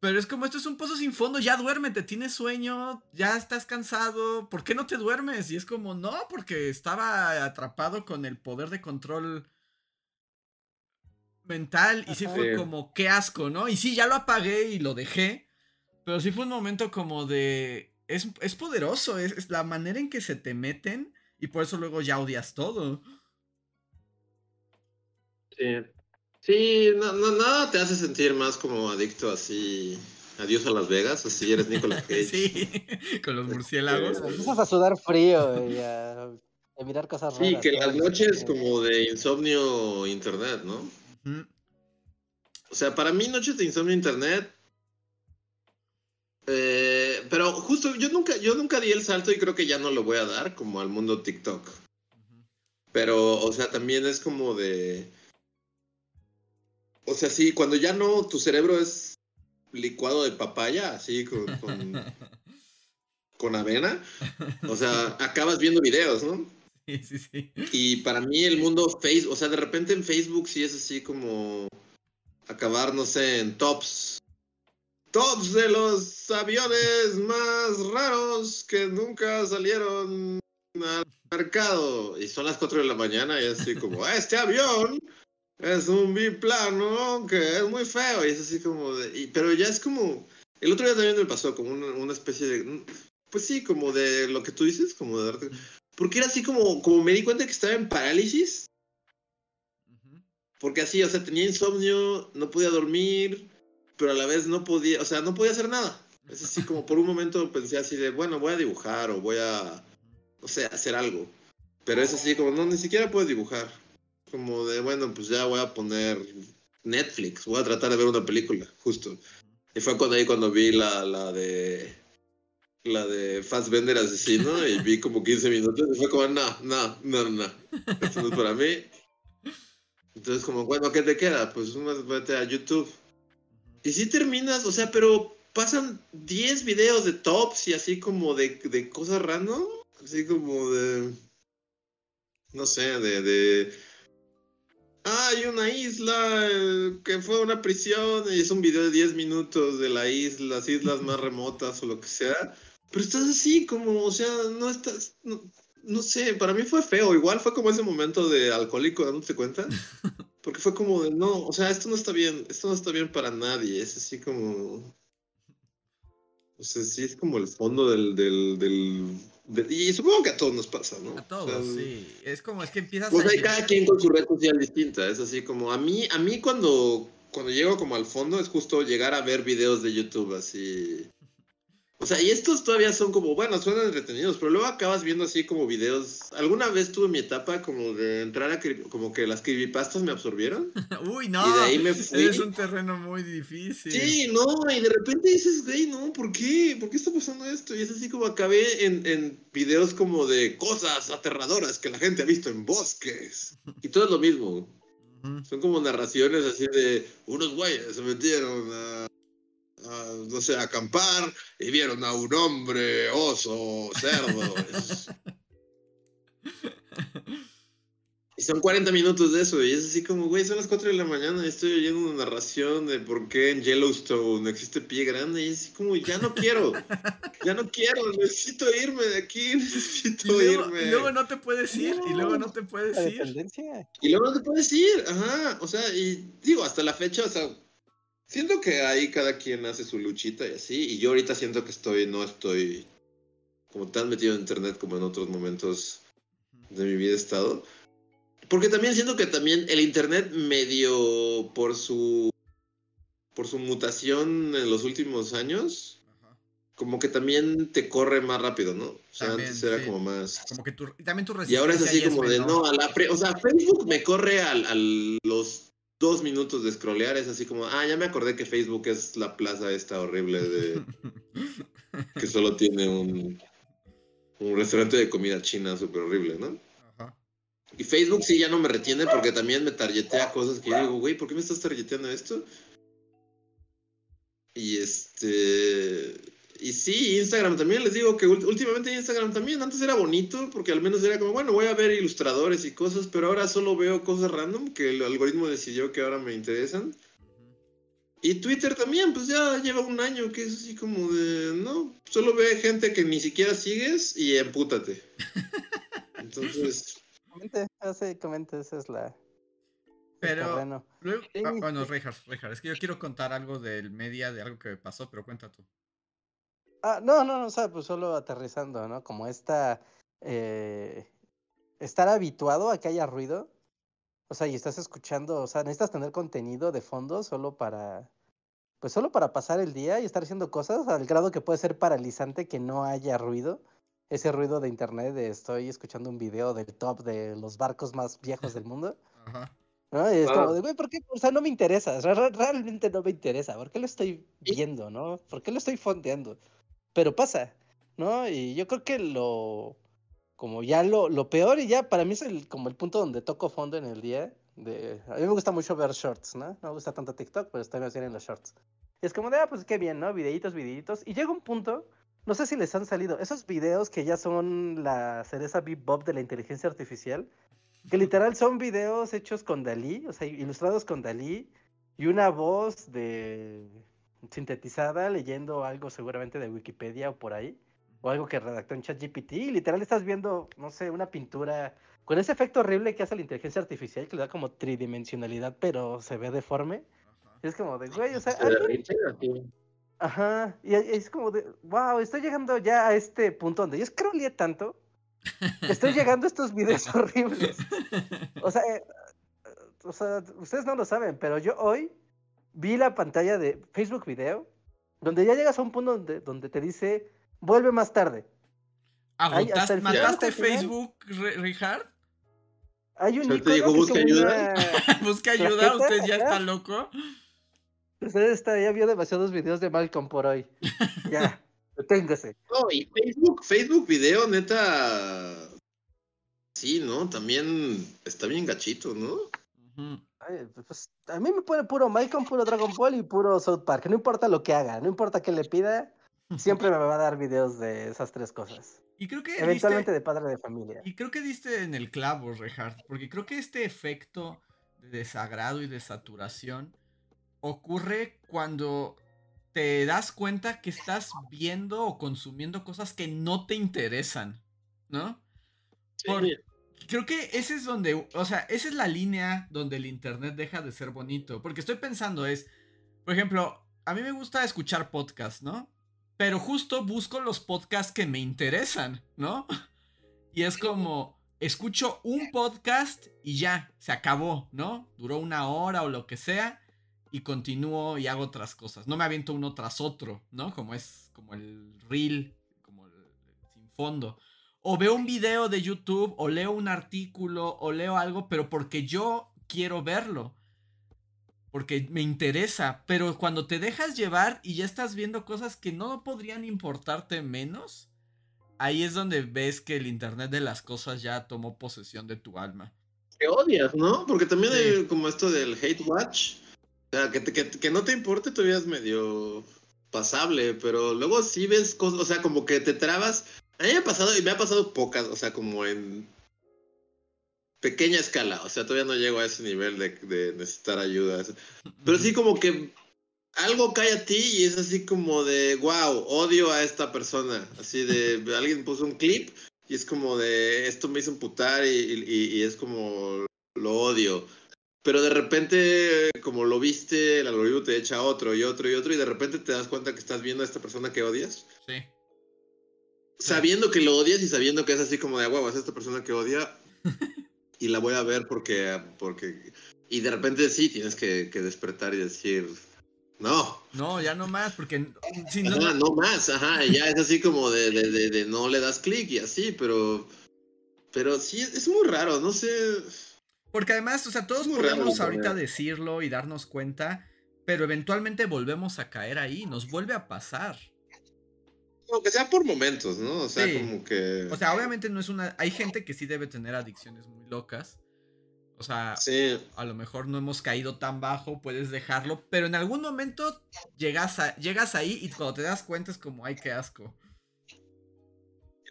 Pero es como esto es un pozo sin fondo, ya duérmete, tienes sueño, ya estás cansado, ¿por qué no te duermes? Y es como, no, porque estaba atrapado con el poder de control mental y sí fue como, qué asco, ¿no? Y sí, ya lo apagué y lo dejé, pero sí fue un momento como de, es, poderoso, es, la manera en que se te meten y por eso luego ya odias todo. Sí. Sí, no, nada te hace sentir más como adicto así. Adiós a Las Vegas, así eres Nicolas <laughs> Cage. sí, <laughs> con los murciélagos. Empiezas a sudar frío y a, mirar cosas raras. Sí, que las noches como de insomnio internet, ¿no? O sea, para mí noches de insomnio internet eh, pero justo yo nunca, yo nunca di el salto y creo que ya no lo voy a dar como al mundo TikTok. Pero, o sea, también es como de. O sea, sí, cuando ya no, tu cerebro es licuado de papaya, así con, con, <laughs> avena. O sea, acabas viendo videos, ¿no? Sí, sí, sí. Y para mí el mundo Facebook, o sea, de repente en Facebook sí es así como acabar, no sé, en tops tops de los aviones más raros que nunca salieron al mercado. Y son las 4 de la mañana y así como, este avión es un biplano que es muy feo. Y es así como de... pero ya es como... El otro día también me pasó como una, especie de... Pues sí, como de lo que tú dices, como de darte... Porque era así como, como me di cuenta que estaba en parálisis. Porque así, o sea, tenía insomnio, no podía dormir, pero a la vez no podía, o sea, no podía hacer nada. Es así como por un momento pensé así de, bueno, voy a dibujar o voy a, o sea, hacer algo. Pero es así como, no, ni siquiera puedo dibujar. Como de, bueno, pues ya voy a poner Netflix, voy a tratar de ver una película, justo. Y fue cuando ahí cuando vi la, la de la de Fassbender asesino y vi como 15 minutos y fue como, no, no, no, no, esto no es para mí. Entonces como, bueno, ¿qué te queda? Pues vete a YouTube y si terminas, o sea, pero pasan 10 videos de tops y así como de, de cosas random. Así como de. No sé, de. de hay una isla eh, que fue una prisión y es un video de 10 minutos de la isla, las islas más remotas o lo que sea. Pero estás así como, o sea, no estás, no, sé, para mí fue feo. Igual fue como ese momento de alcohólico dándote cuenta. <laughs> Porque fue como de, no, o sea, esto no está bien, esto no está bien para nadie, es así como... O sea, sí es como el fondo del... del, del, y supongo que a todos nos pasa, ¿no? A todos, sí. Es como, es que empiezas pues hay cada quien con su red social distinta, es así como, a mí, a mí cuando, cuando llego como al fondo es justo llegar a ver videos de YouTube así o sea, y estos todavía son como, bueno, suenan entretenidos, pero luego acabas viendo así como videos. Alguna vez tuve mi etapa como de entrar a, como que las creepypastas me absorbieron. <laughs> Uy, no. Y de ahí me fui. Es un terreno muy difícil. Sí, no, y de repente dices, güey, no, ¿por qué? ¿Por qué está pasando esto? Y es así como acabé en, en videos como de cosas aterradoras que la gente ha visto en bosques. Y todo es lo mismo. Son como narraciones así de unos güeyes se metieron a no sé, acampar y vieron a un hombre, oso, cerdo. <laughs> y son 40 minutos de eso, y es así como, güey, son las 4 de la mañana y estoy oyendo una narración de por qué en Yellowstone existe pie grande, y es así como, ya no quiero, ya no quiero, necesito irme de aquí, <laughs> necesito irme. Y luego no te puedes ir, y luego no te puedes ir. Y luego no te puedes ir, ajá, o sea, y digo, hasta la fecha, o sea Siento que ahí cada quien hace su luchita y así. Y yo ahorita siento que estoy, no estoy como tan metido en internet como en otros momentos de mi vida he estado. Porque también siento que también el internet medio por su por su mutación en los últimos años, Ajá. como que también te corre más rápido, ¿no? O sea, También, antes era sí. como más Como que tu, y también tu y ahora es así como de, menor. no, a la pre- o sea, Facebook me corre al, al- los dos minutos de scrollear, es así como, ah, ya me acordé que Facebook es la plaza esta horrible de <laughs> que solo tiene un, un restaurante de comida china súper horrible, ¿no? Ajá. Y Facebook sí ya no me retiene porque también me targetea cosas que yo digo, güey, ¿por qué me estás targeteando esto? Y este. Y sí, Instagram también, les digo que últimamente Instagram también, antes era bonito porque al menos era como, bueno, voy a ver ilustradores y cosas, pero ahora solo veo cosas random que el algoritmo decidió que ahora me interesan. Y Twitter también, pues ya lleva un año que es así como de, no, solo ve gente que ni siquiera sigues y empútate. <laughs> Entonces, Comente, hace, comente, esa es la. Pero terreno. luego, Sí, ah, bueno, Reinhardt, es que yo quiero contar algo del media, de algo que me pasó, pero cuenta tú. Ah, no, no, no, o sea, pues solo aterrizando, ¿no? Como esta. eh, estar habituado a que haya ruido. O sea, y estás escuchando, o sea, necesitas tener contenido de fondo solo para. Pues solo para pasar el día y estar haciendo cosas al grado que puede ser paralizante que no haya ruido. Ese ruido de internet de estoy escuchando un video del top de los barcos más viejos del mundo. <laughs> Ajá. ¿no? Y es Ah. como de, güey, ¿por qué? O sea, no me interesa, realmente no me interesa. ¿Por qué lo estoy viendo, no? ¿Por qué lo estoy fondeando? Pero pasa, ¿no? Y yo creo que lo, como ya lo, lo peor y ya para mí es el, como el punto donde toco fondo en el día. De, a mí me gusta mucho ver shorts, ¿no? No me gusta tanto TikTok, pero estoy más bien en los shorts. Y es como de, ah, pues qué bien, ¿no? Videitos, videitos. Y llega un punto, no sé si les han salido, esos videos que ya son la cereza bebop de la inteligencia artificial, que literal son videos hechos con Dalí, o sea, ilustrados con Dalí, y una voz de sintetizada leyendo algo seguramente de Wikipedia o por ahí, o algo que redactó en ChatGPT, y literal estás viendo, no sé, una pintura con ese efecto horrible que hace la inteligencia artificial, que le da como tridimensionalidad, pero se ve deforme. Ajá. Y es como de, güey, o sea, se alguien- derrite así. Ajá, y es- como de, wow, estoy llegando ya a este punto donde yo scrollé tanto estoy llegando a estos videos <laughs> horribles. O sea, eh, o sea, ustedes no lo saben, pero yo hoy vi la pantalla de Facebook Video, donde ya llegas a un punto donde, donde te dice, vuelve más tarde. ¿Agotaste, ¿Mataste. Facebook, Reinhardt? Hay un O sea, te icono es <laughs> "Busca ayuda". una- Busca ¿La ayuda, usted ya está loco. Usted está, ya vio demasiados videos de Malcolm por hoy. <laughs> Ya, deténgase. No, y Facebook, Facebook video, neta. Sí, ¿no? También está bien gachito, ¿no? Ay, pues, a mí me pone puro Malcolm, puro Dragon Ball y puro South Park. No importa lo que haga, no importa qué le pida, siempre me va a dar videos de esas tres <laughs> cosas. Y creo que Eventualmente diste- de padre de familia. y creo que diste en el clavo, Reinhardt, porque creo que este efecto de desagrado y de saturación ocurre cuando te das cuenta que estás viendo o consumiendo cosas que no te interesan, ¿no? Por- creo que ese es donde, o sea, esa es la línea donde el internet deja de ser bonito. Porque estoy pensando es, por ejemplo, a mí me gusta escuchar podcasts, ¿no? Pero justo busco los podcasts que me interesan, ¿no? <laughs> Y es como, escucho un podcast y ya, se acabó, ¿no? Duró una hora o lo que sea y continúo y hago otras cosas. No me aviento uno tras otro, ¿no? Como es como el reel, como el, sin fondo. O veo un video de YouTube, o leo un artículo, o leo algo, pero porque yo quiero verlo. Porque me interesa. Pero cuando te dejas llevar y ya estás viendo cosas que no podrían importarte menos, ahí es donde ves que el Internet de las cosas ya tomó posesión de tu alma. Que odias, ¿no? Porque también Sí. hay como esto del hate watch. O sea, que, te- que, que no te importe todavía es medio pasable, pero luego sí ves cosas, o sea, como que te trabas. A mí me ha pasado, y me ha pasado pocas, o sea, como en pequeña escala, o sea, todavía no llego a ese nivel de, necesitar ayuda. Pero sí como que algo cae a ti y es así como de, wow, odio a esta persona. Así de, alguien puso un clip y es como de, esto me hizo emputar y, y- y es como, lo odio. pero de repente, como lo viste, el algoritmo te echa otro y otro y otro, y de repente te das cuenta que estás viendo a esta persona que odias. Sí. Sabiendo que lo odias y sabiendo que es así como de, huevo, es esta persona que odia <laughs> y la voy a ver porque, porque... Y de repente sí, tienes que, que despertar y decir, no. No, ya no más, porque si no, Ajá, no más, ajá, ya es así como de, de, de, de no le das clic y así, pero... Pero sí, es muy raro, no sé... Porque además, o sea, todos raro podemos ahorita decirlo y darnos cuenta, pero eventualmente volvemos a caer ahí, nos vuelve a pasar. Aunque sea por momentos, ¿no? O sea, Sí. como que... O sea, obviamente no es una... Hay gente que sí debe tener adicciones muy locas. O sea, Sí, a lo mejor no hemos caído tan bajo, puedes dejarlo, pero en algún momento llegas, a, llegas ahí y cuando te das cuenta es como, ay, qué asco.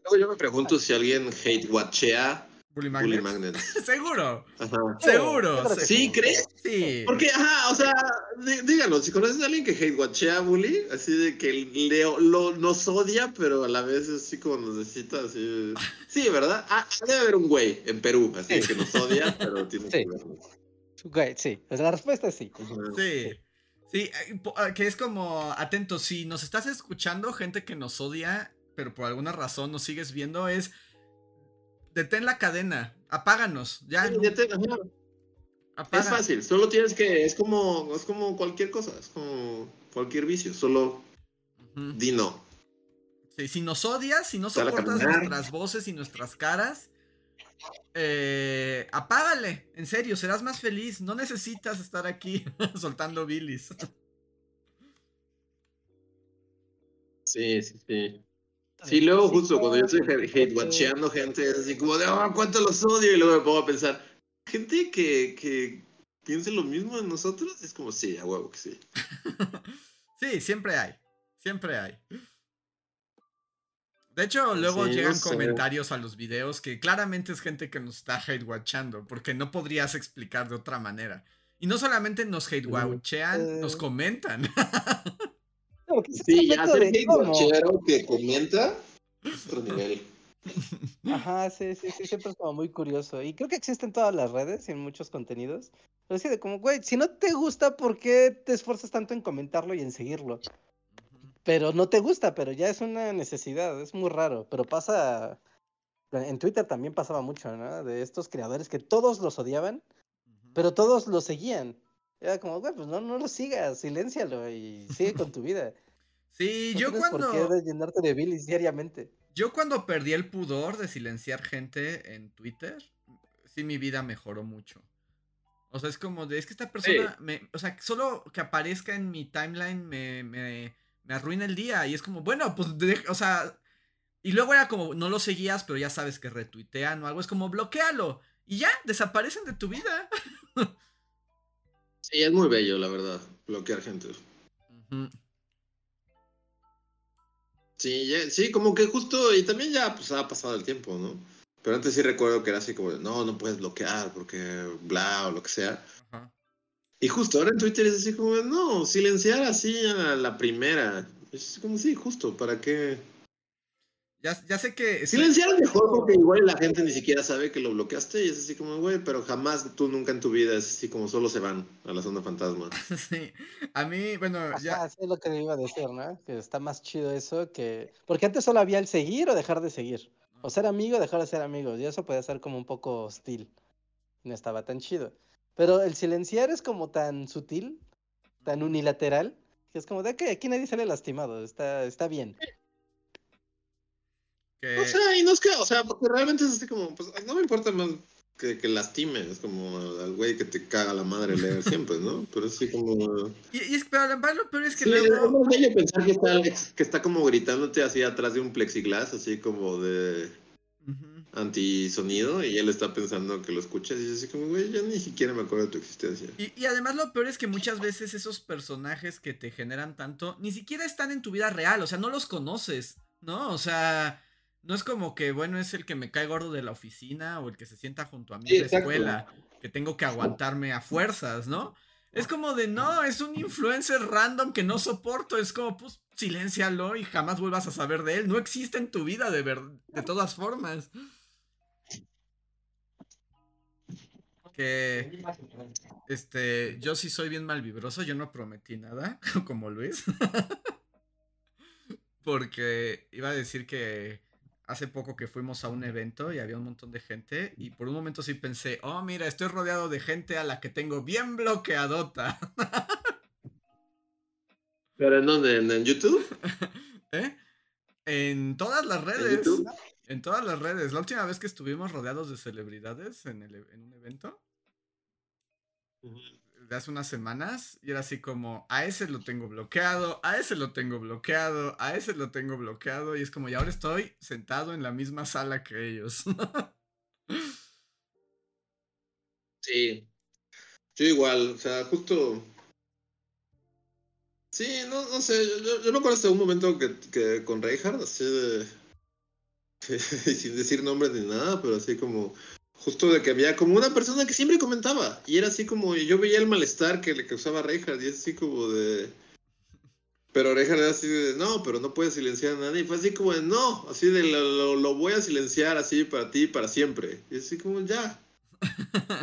luego yo me pregunto si alguien hate watchea Bully Bully Magnet. Magnets. <laughs> Seguro, Ajá. seguro. yo creo que se- ¿Sí, crees? Sí. Porque, ajá, o sea, dí- díganos, si conoces a alguien que hate watchea Bully, así de que le, lo, nos odia, pero a la vez así como nos necesita, así. Sí, ¿verdad? Ah, debe haber un güey en Perú, así Sí. que nos odia, pero <laughs> tiene Sí. que. Güey, sí. La respuesta es sí. Sí. Sí, eh, ah, que es como, atento, si nos estás escuchando, gente que nos odia, pero por alguna razón nos sigues viendo, es, detén la cadena, apáganos, ya, Sí, ya te- ajá. apaga. Es fácil, solo tienes que, es como, es como cualquier cosa, es como cualquier vicio, solo Ujú. di no. Sí, si nos odias, si no soportas nuestras voces y nuestras caras, eh, apágale, en serio, serás más feliz, no necesitas estar aquí <laughs> soltando bilis. Sí, sí, sí. Sí, luego justo cuando yo estoy hate watcheando gente, es así como de, oh, cuánto los odio, y luego me pongo a pensar, gente que, que piense lo mismo de nosotros, es como, sí, a huevo que sí. <laughs> Sí, siempre hay. Siempre hay. De hecho, luego Sí, no llegan sé. comentarios a los videos que claramente es gente que nos está hate watchando, porque no podrías explicar de otra manera. Y no solamente nos hate watchean, eh. nos comentan. <laughs> Claro, que es Sí, ya ser hate cómo- que comenta, es otro nivel. <laughs> Ajá, sí, sí, sí, siempre es como muy curioso. Y creo que existe en todas las redes y en muchos contenidos. Pero sí, de como, güey, si no te gusta, ¿por qué te esfuerzas tanto en comentarlo y en seguirlo? Pero no te gusta, pero ya es una necesidad, es muy raro. Pero pasa, en Twitter también pasaba mucho, ¿no? De estos creadores que todos los odiaban, pero todos lo seguían. Era como, güey, pues no, no lo sigas, siléncialo y sigue con tu vida. Sí, No yo cuando... por qué llenarte de bilis diariamente. Yo cuando perdí el pudor de silenciar gente en Twitter, sí mi vida mejoró mucho. O sea, es como de, es que esta persona, me, o sea, solo que aparezca en mi timeline me, me, me arruina el día. Y es como, bueno, pues, de- o sea, y luego era como, no lo seguías, pero ya sabes que retuitean o algo, es como, bloquealo. Y ya, desaparecen de tu vida. <laughs> Sí, es muy bello, la verdad, bloquear gente. Sí, ya- sí, como que justo, y también ya pues ha pasado el tiempo, ¿no? Pero antes sí recuerdo que era así como, no, no puedes bloquear porque bla o lo que sea. Ajá. Y justo ahora en Twitter es así como, no, silenciar así a la primera. Es como, sí, justo, ¿para qué? Ya, ya sé que... Silenciar es mejor porque igual la gente ni siquiera sabe que lo bloqueaste y es así como, güey, pero jamás tú nunca en tu vida es así como solo se van a la zona fantasma. <laughs> sí. A mí, bueno, ya... Ajá, sí es lo que le iba a decir, ¿no? Que está más chido eso que... Porque antes solo había el seguir o dejar de seguir. O ser amigo o dejar de ser amigos. Y eso podía ser como un poco hostil. No estaba tan chido. Pero el silenciar es como tan sutil, tan unilateral, que es como de que aquí nadie sale lastimado. Está, está bien. Que- O sea, y no es que, o sea, porque realmente es así como, pues no me importa más que, que lastime, es como al güey que te caga la madre leer <laughs> siempre, ¿no? Pero es así como... Y, y es, pero además lo peor es que Sí, es luego... muy bello pensar que está, que está como gritándote así atrás de un plexiglas, así como de Ujú. antisonido, y él está pensando que lo escuchas y es así como, güey, yo ni siquiera me acuerdo de tu existencia. Y, y además lo peor es que muchas veces esos personajes que te generan tanto ni siquiera están en tu vida real, o sea, no los conoces, ¿no? O sea, no es como que, bueno, es el que me cae gordo de la oficina o el que se sienta junto a mí Sí, en la exacto. escuela, que tengo que aguantarme a fuerzas, ¿no? Es como de, no, es un influencer random que no soporto, es como, pues, siléncialo y jamás vuelvas a saber de él, no existe en tu vida de, ver de todas formas. que este, yo sí soy bien malvibroso, yo no prometí nada, <laughs> como Luis. <laughs> Porque iba a decir que hace poco que fuimos a un evento y había un montón de gente y por un momento sí pensé, oh mira, estoy rodeado de gente a la que tengo bien bloqueadota. <laughs> ¿Pero en dónde? ¿En, YouTube? <laughs> ¿Eh? En todas las redes. ¿En, todas las redes. La última vez que estuvimos rodeados de celebridades en, el, en un evento, de hace unas semanas y era así como, a ese lo tengo bloqueado, a ese lo tengo bloqueado, a ese lo tengo bloqueado y es como, y ahora estoy sentado en la misma sala que ellos. <laughs> sí, yo igual, o sea, justo... Sí, no, no sé, yo, yo me acuerdo hasta un momento que, que con Reinhardt, así de... <laughs> sin decir nombres ni nada, pero así como justo de que había como una persona que siempre comentaba y era así como yo veía el malestar que le causaba a Reinhardt y es así como de pero Reinhardt era así de no pero no puedes silenciar a nadie y fue así como de no así de lo, lo, voy a silenciar así para ti para siempre y así como ya.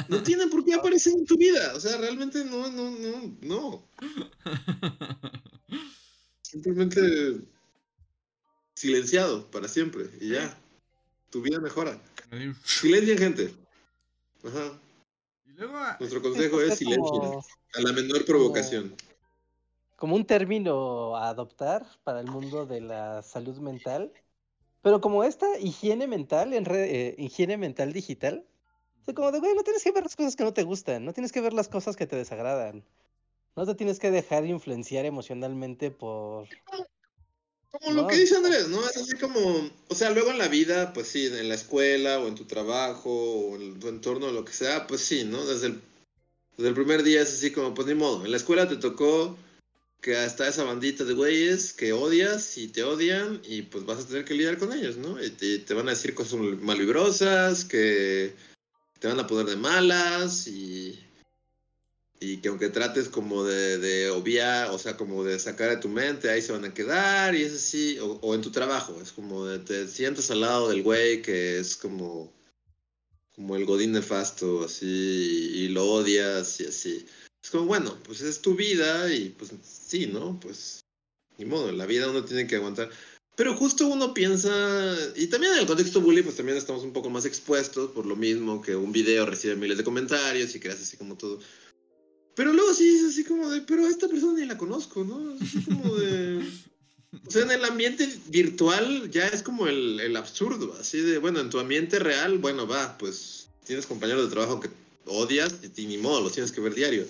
No tiene por qué aparecer en tu vida o sea realmente no no no no. Simplemente silenciado para siempre y ya. Tu vida mejora Silencien gente. Ajá. Nuestro consejo es silencio. A la menor provocación. Como, un término a adoptar para el mundo de la salud mental. Pero como esta higiene mental, en eh, higiene mental digital. como de, güey, no tienes que ver las cosas que no te gustan. No tienes que ver las cosas que te desagradan. No te tienes que dejar influenciar emocionalmente por como lo que dice Andrés, ¿no? Es así como, o sea, luego en la vida, pues sí, en la escuela o en tu trabajo o en tu entorno, lo que sea, pues sí, ¿no? Desde el, desde el primer día es así como, pues ni modo, en la escuela te tocó que está esa bandita de güeyes que odias y te odian y pues vas a tener que lidiar con ellos, ¿no? Y te, te van a decir cosas malvibrosas, que te van a poner de malas y y que aunque trates como de, de, obviar, o sea, como de sacar de tu mente, ahí se van a quedar y es así, o, en tu trabajo, es como de, te sientas al lado del güey que es como, como el godín nefasto, así, y, lo odias y así. Es como, bueno, pues es tu vida y pues sí, ¿no? Pues ni modo, en la vida uno tiene que aguantar. Pero justo uno piensa, y también en el contexto bully, pues también estamos un poco más expuestos por lo mismo que un video recibe miles de comentarios y creas así como todo. Pero luego sí es así como de, pero a esta persona ni la conozco, ¿no? Es así como de... O sea, en el ambiente virtual ya es como el, el absurdo, así de, bueno, en tu ambiente real, bueno, va, pues tienes compañeros de trabajo que odias y, ni modo, los tienes que ver diario.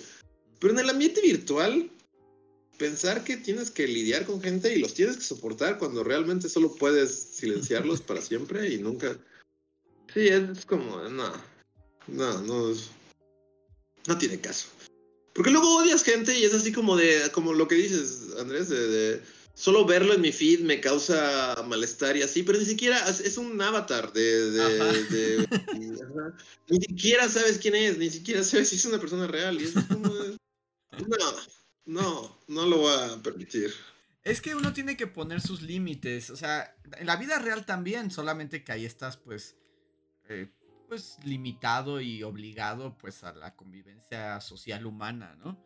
Pero en el ambiente virtual, pensar que tienes que lidiar con gente y los tienes que soportar cuando realmente solo puedes silenciarlos para siempre y nunca... Sí, es como, no, no, no, no tiene caso. Porque luego odias gente y es así como de, como lo que dices, Andrés, de, solo verlo en mi feed me causa malestar y así, pero ni siquiera es un avatar de... de, ni siquiera sabes quién es, ni siquiera sabes si es una persona real. Y es como de, no, no, no lo voy a permitir. Es que uno tiene que poner sus límites, o sea, en la vida real también, solamente que ahí estás pues... Eh, pues limitado y obligado pues a la convivencia social humana, ¿no?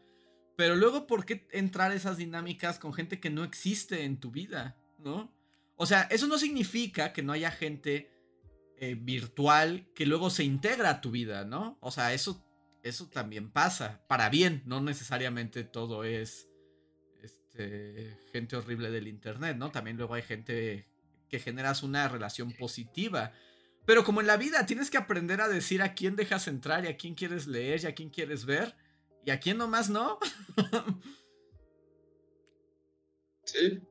Pero luego, ¿por qué entrar esas dinámicas con gente que no existe en tu vida, ¿no? O sea, eso no significa que no haya gente eh, virtual que luego se integra a tu vida, ¿no? O sea, eso, eso también pasa, para bien, no necesariamente todo es este, gente horrible del Internet, ¿no? También luego hay gente que generas una relación positiva pero como en la vida, tienes que aprender a decir a quién dejas entrar y a quién quieres leer y a quién quieres ver y a quién nomás no. <laughs> sí.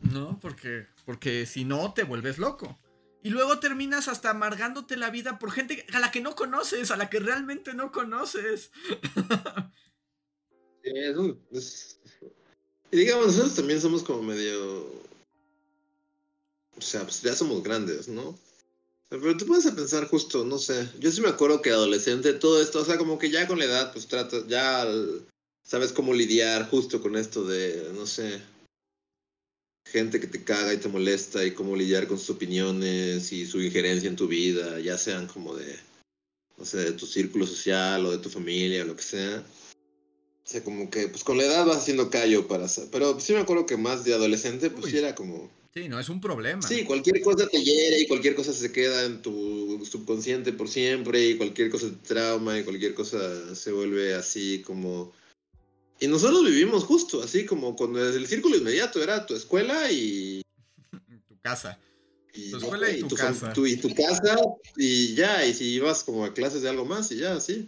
No, porque, porque si no te vuelves loco. Y luego terminas hasta amargándote la vida por gente a la que no conoces, a la que realmente no conoces. <laughs> sí, es Y digamos, nosotros también somos como medio o sea, pues ya somos grandes, ¿no? Pero tú puedes pensar justo, no sé, yo sí me acuerdo que adolescente, todo esto, o sea, como que ya con la edad, pues tratas, ya sabes cómo lidiar justo con esto de, no sé, gente que te caga y te molesta y cómo lidiar con sus opiniones y su injerencia en tu vida, ya sean como de no sé, de tu círculo social o de tu familia o lo que sea. O sea, como que, pues con la edad vas haciendo callo para... Pero sí me acuerdo que más de adolescente, pues Uy. sí era como... Sí, no, es un problema. Sí, cualquier cosa te hiere y cualquier cosa se queda en tu subconsciente por siempre y cualquier cosa te trauma y cualquier cosa se vuelve así como... Y nosotros vivimos justo, así como cuando el círculo inmediato era tu escuela y... <laughs> Tu casa. y Tu escuela y tu casa. tu- y tu casa y ya, y si ibas como a clases de algo más y ya, así.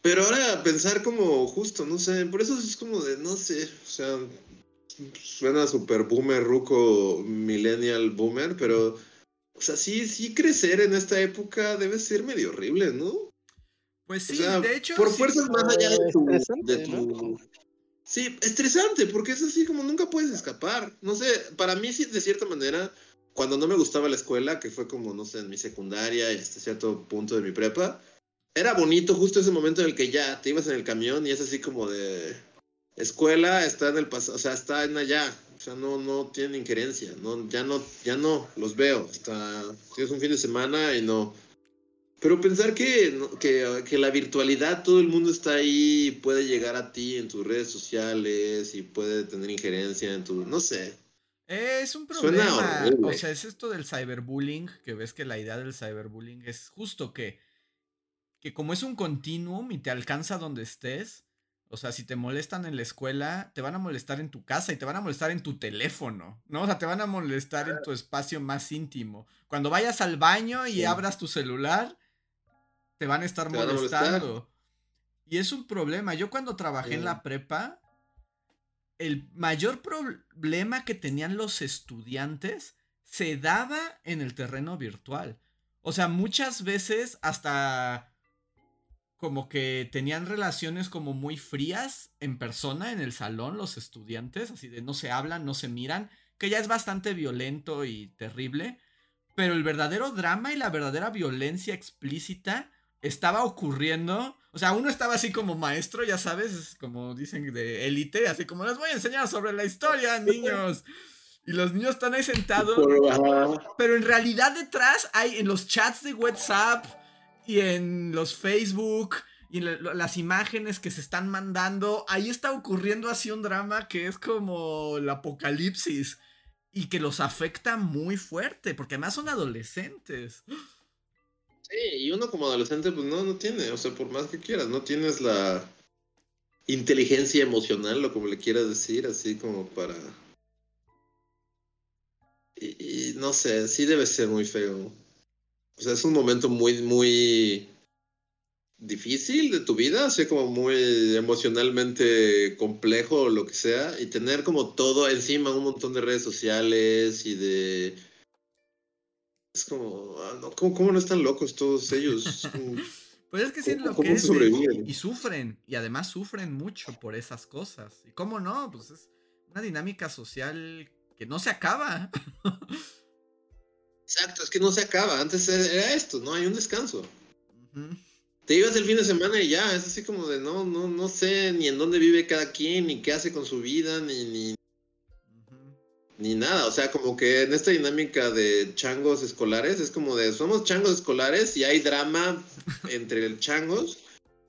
Pero ahora pensar como justo, no sé, por eso es como de, no sé, o sea, suena super boomer, ruco, millennial boomer, pero, o sea, sí, sí crecer en esta época debe ser medio horrible, ¿no? Pues sí, o sea, de hecho. por sí. fuerzas más allá de tu, Estresante, de tu- ¿no? Sí, estresante, porque es así como nunca puedes escapar. No sé, para mí sí, de cierta manera, cuando no me gustaba la escuela, que fue como, no sé, en mi secundaria y hasta cierto punto de mi prepa, era bonito justo ese momento en el que ya te ibas en el camión y es así como de escuela está en el pasado, o sea, está en allá, o sea, no, no tiene injerencia, no, ya no, ya no, los veo, hasta es un fin de semana y no. Pero pensar que, que, que la virtualidad, todo el mundo está ahí, puede llegar a ti en tus redes sociales y puede tener injerencia en tu, no sé. Es un problema. O sea, es esto del cyberbullying, que ves que la idea del cyberbullying es justo que, que como es un continuum y te alcanza donde estés, o sea, si te molestan en la escuela, te van a molestar en tu casa y te van a molestar en tu teléfono, ¿no? O sea, te van a molestar en tu espacio más íntimo. Cuando vayas al baño y Sí. abras tu celular, te van a estar Te van a molestar. molestando. Y es un problema. Yo cuando trabajé en la prepa, el mayor problema que tenían los estudiantes se daba en el terreno virtual. O sea, muchas veces hasta como que tenían relaciones como muy frías en persona en el salón los estudiantes, así de no se hablan, no se miran, que ya es bastante violento y terrible, pero el verdadero drama y la verdadera violencia explícita estaba ocurriendo. O sea, uno estaba así como maestro, ya sabes, es como dicen de élite, así como les voy a enseñar sobre la historia, <laughs> niños. Y los niños están ahí sentados. Pero en realidad detrás hay en los chats de WhatsApp y en los Facebook y las imágenes que se están mandando, ahí está ocurriendo así un drama que es como el apocalipsis y que los afecta muy fuerte, porque además son adolescentes. Sí, y uno como adolescente, pues no, no tiene, o sea, por más que quieras, no tienes la inteligencia emocional, o como le quieras decir, así como para... Y no sé, sí debe ser muy feo. O sea, es un momento muy, muy difícil de tu vida, así como muy emocionalmente complejo o lo que sea, y tener como todo encima, un montón de redes sociales y de... Es como, ah, ¿cómo, cómo no están locos todos ellos? <laughs> Pues es que sí es ¿Cómo- lo que es. y sufren, y además sufren mucho por esas cosas. ¿Y cómo no? Pues es una dinámica social que no se acaba. <laughs> Exacto, es que no se acaba. Antes era esto, no hay un descanso. Te ibas el fin de semana y ya, es así como de no, no, no sé ni en dónde vive cada quien, ni qué hace con su vida, ni, ni, ni nada. O sea, como que en esta dinámica de changos escolares, es como de somos changos escolares y hay drama <laughs> entre changos.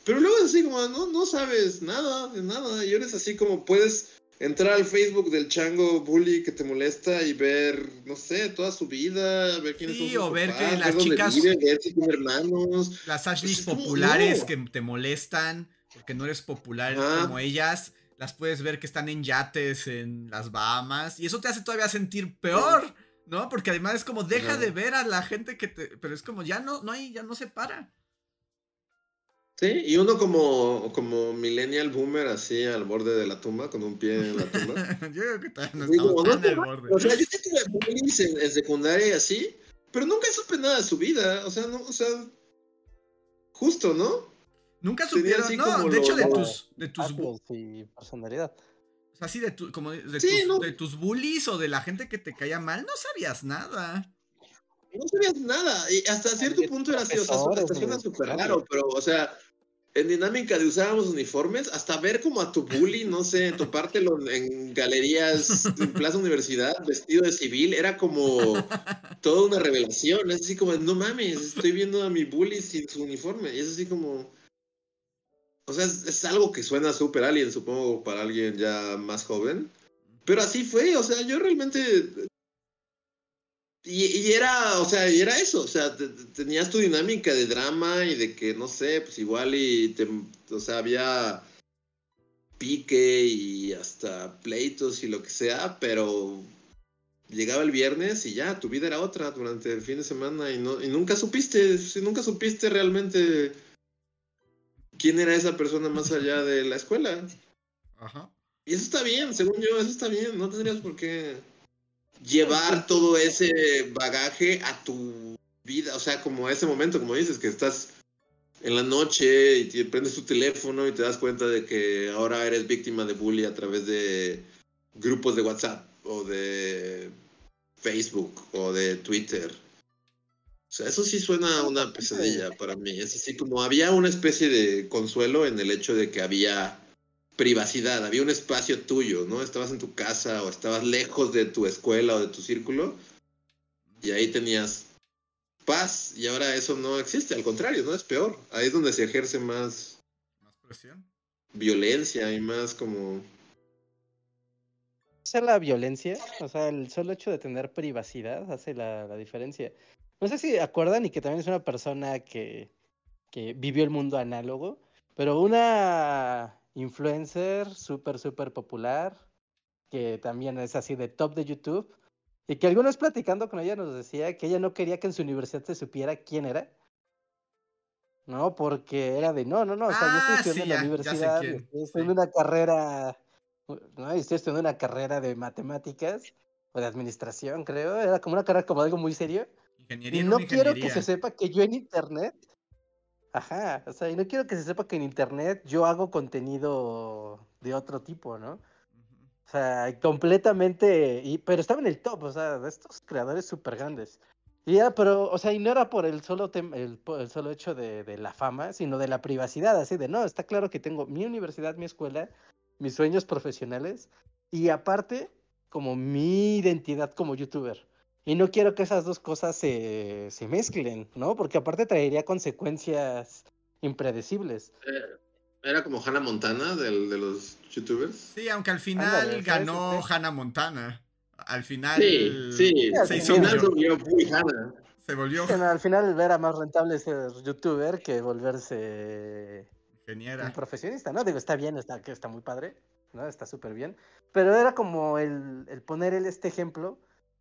Pero luego es así como, no, no sabes nada de nada. Y eres así como puedes entrar al Facebook del chango bully que te molesta y ver, no sé, toda su vida, ver quiénes Sí, son sus o ver que las dónde chicas- vive, ver si tiene hermanos. Las Ashleys Pues, ¿cómo populares no? que te molestan porque no eres popular Ajá. como ellas, las puedes ver que están en yates en las Bahamas y eso te hace todavía sentir peor, ¿no? Porque además es como deja Ajá. de ver a la gente que te, pero es como ya no, no hay, ya no se para. Sí, y uno como, como millennial boomer así al borde de la tumba, con un pie en la tumba. <laughs> Yo creo que todavía no estamos tan al borde. O sea, yo tuve bullies en, en secundaria y así, pero nunca supe nada de su vida. O sea, no, o sea, justo, ¿no? Nunca supieron, así no, como de hecho de lo- tus, de tus, y personalidad. o sea, sí, de tu, como de, de Sí, tus, no. de tus bullies o de la gente que te caía mal, no sabías nada. No sabías nada. Y hasta cierto punto era así, o sea, hasta suena súper raro, pero, o sea, en dinámica de usábamos uniformes, hasta ver como a tu bully, no sé, <laughs> topártelo en galerías en Plaza Universidad vestido de civil, era como toda una revelación. Es así como, no mames, estoy viendo a mi bully sin su uniforme. Y es así como. O sea, es, algo que suena súper alien, supongo, para alguien ya más joven. Pero así fue, o sea, yo realmente y, y, era, o sea, y era eso, o sea, te, te, tenías tu dinámica de drama y de que, no sé, pues igual y, te, o sea, había pique y hasta pleitos y lo que sea, pero llegaba el viernes y ya, tu vida era otra durante el fin de semana y, no, y nunca supiste, nunca supiste realmente quién era esa persona más allá de la escuela. Ajá. Y eso está bien, según yo, eso está bien, no tendrías por qué llevar todo ese bagaje a tu vida, o sea, como ese momento, como dices, que estás en la noche y te prendes tu teléfono y te das cuenta de que ahora eres víctima de bullying a través de grupos de WhatsApp o de Facebook o de Twitter. O sea, eso sí suena a una pesadilla para mí. Es así como había una especie de consuelo en el hecho de que había privacidad, había un espacio tuyo, ¿no? Estabas en tu casa o estabas lejos de tu escuela o de tu círculo y ahí tenías paz y ahora eso no existe, al contrario, ¿no? Es peor. Ahí es donde se ejerce más... Más presión. Violencia y más como... ¿Es la violencia? O sea, el solo hecho de tener privacidad hace la, la diferencia. No sé si acuerdan y que también es una persona que, que vivió el mundo análogo, pero una influencer súper, súper popular, que también es así de top de YouTube, y que algunos platicando con ella nos decía que ella no quería que en su universidad se supiera quién era. No, porque era de, no, no, no, o sea, Ah, yo estoy sí, estudiando en la universidad, estoy estudiando sí. una carrera, ¿no? Estoy estudiando una carrera de matemáticas o de administración, creo, era como una carrera como algo muy serio. Ingeniería Y no quiero que se sepa que yo en internet, ajá, o sea, y no quiero que se sepa que en internet yo hago contenido de otro tipo, ¿no? O sea, completamente, y, pero estaba en el top, o sea, de estos creadores súper grandes. Y era, pero, o sea, y no era por el solo, tem- el, el solo hecho de, de la fama, sino de la privacidad, así de, no, está claro que tengo mi universidad, mi escuela, mis sueños profesionales, y aparte, como mi identidad como youtuber. Y no quiero que esas dos cosas se, se mezclen, ¿no? Porque aparte traería consecuencias impredecibles. Era como Hannah Montana del, de los youtubers. Sí, aunque al final Ándale, ganó Hannah Montana. Al final Sí, sí, al se al hizo final millo- se volvió muy Hannah. se volvió Bueno, al final era más rentable ser youtuber que volverse un ingeniera. profesionista, ¿no? Digo, está bien, está, que está muy padre, ¿no? Está súper bien. Pero era como el, el poner el, este ejemplo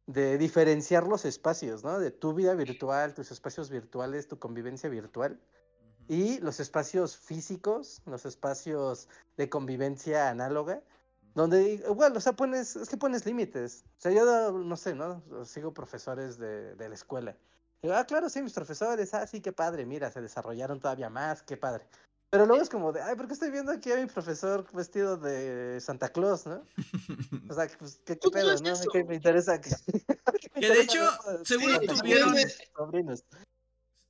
de diferenciar los espacios, ¿no? De tu vida virtual, tus espacios virtuales, tu convivencia virtual y los espacios físicos, los espacios de convivencia análoga, donde igual, o sea, pones, es que pones límites. O sea, yo no sé, ¿no? Sigo profesores de, de la escuela. Digo, ah, claro, sí, mis profesores, ah, sí, qué padre, mira, se desarrollaron todavía más, qué padre. Pero luego es como de, ay, ¿por qué estoy viendo aquí a mi profesor vestido de Santa Claus, no? <laughs> O sea, pues, ¿qué, qué Pues pedo, no? eso. ¿Qué me interesa? Que, <laughs> <laughs> Que de hecho, seguro tuvieron- Sobrinos.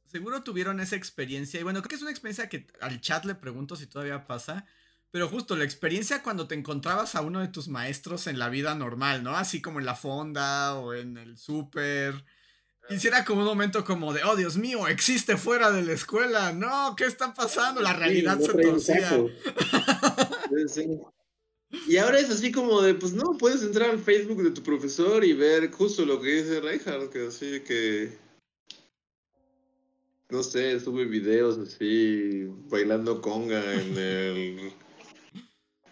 Seguro tuvieron esa experiencia. Y bueno, creo que es una experiencia que al chat le pregunto si todavía pasa. Pero justo la experiencia cuando te encontrabas a uno de tus maestros en la vida normal, ¿no? Así como en la fonda o en el súper. Y si era como un momento como de, oh Dios mío, existe fuera de la escuela. No, ¿qué está pasando? La realidad Sí, se torcía. sí. Y ahora es así como de, pues no, puedes entrar al Facebook de tu profesor y ver justo lo que dice Reinhardt, que así que... No sé, sube videos así, bailando conga en el...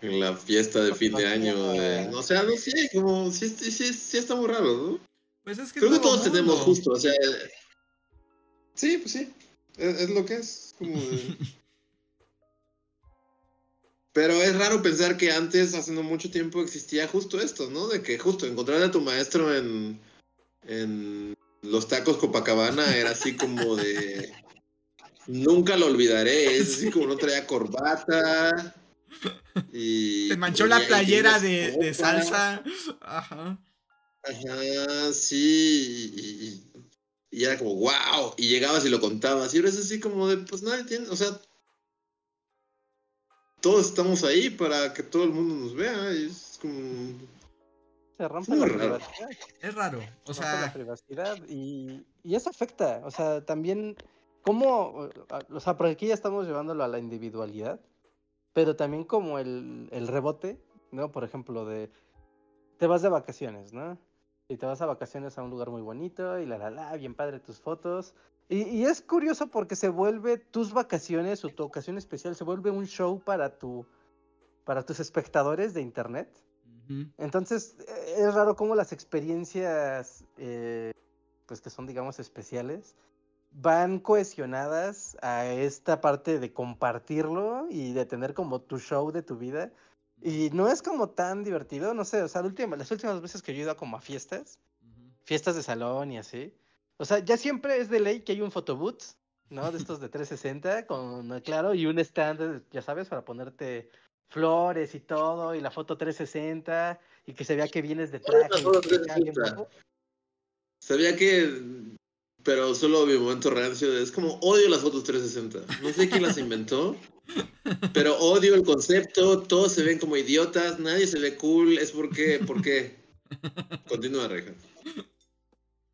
En la fiesta de fin de año. de- o sea, no sé, como, sí, sí, sí, sí está muy raro, ¿no? Pues es que Creo que todo todos mundo. tenemos justo, o sea... Sí, pues sí, es, es lo que es, como de... <laughs> Pero es raro pensar que antes, hace no mucho tiempo, existía justo esto, ¿no? De que justo encontrar a tu maestro en, en los tacos Copacabana era así como de... Nunca lo olvidaré, es así como no traía corbata. Y Se manchó la playera de, de salsa. Ajá. Ajá, sí. Y, y- y era como, wow. Y llegabas y lo contabas. Y ahora es así como de, pues nadie tiene, o sea, todos estamos ahí para que todo el mundo nos vea. Es como. Se rompe la raro. privacidad. Es raro. O se rompe la sea, privacidad y, y eso afecta. O sea, también, ¿cómo? O sea, por aquí ya estamos llevándolo a la individualidad, pero también como el, el rebote, ¿no? Por ejemplo, de. Te vas de vacaciones, ¿no? Y te vas a vacaciones a un lugar muy bonito y la la la, bien padre tus fotos. Y, y es curioso porque se vuelve tus vacaciones o tu ocasión especial, se vuelve un show para tu para tus espectadores de internet. Entonces, eh, es raro cómo las experiencias, eh, pues que son, digamos, especiales, van cohesionadas a esta parte de compartirlo y de tener como tu show de tu vida. Y no es como tan divertido, no sé, o sea, la última- las últimas veces que yo he ido a como a fiestas, fiestas de salón y así, o sea, ya siempre es de ley que hay un photobooth, ¿no? De estos de 360, con, eh, claro, y un stand, ya sabes, para ponerte flores y todo, y la foto 360, y que se vea que vienes de ¿Cuál es la traje. y foto que te queda bien 360? guapo. Sabía que. Pero solo mi momento rancio es como odio las fotos 360. No sé quién las inventó. Pero odio el concepto. Todos se ven como idiotas. Nadie se ve cool. Es porque. ¿Por qué? Continúa, Reja.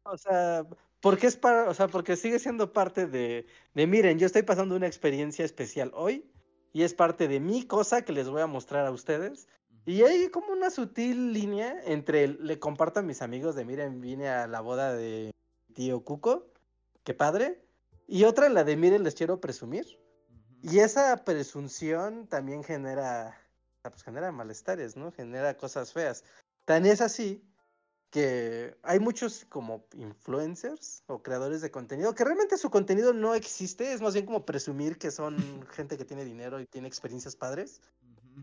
O sea, porque es para, o sea, porque sigue siendo parte de, de, miren, yo estoy pasando una experiencia especial hoy, y es parte de mi cosa que les voy a mostrar a ustedes. Y hay como una sutil línea entre le comparto a mis amigos de miren, vine a la boda de tío Cuco, qué padre. Y otra la de miren, les quiero presumir. Y esa presunción también genera, ah, pues genera malestares, ¿no? Genera cosas feas. Tan es así que hay muchos como influencers o creadores de contenido que realmente su contenido no existe, es más bien como presumir que son gente que tiene dinero y tiene experiencias padres.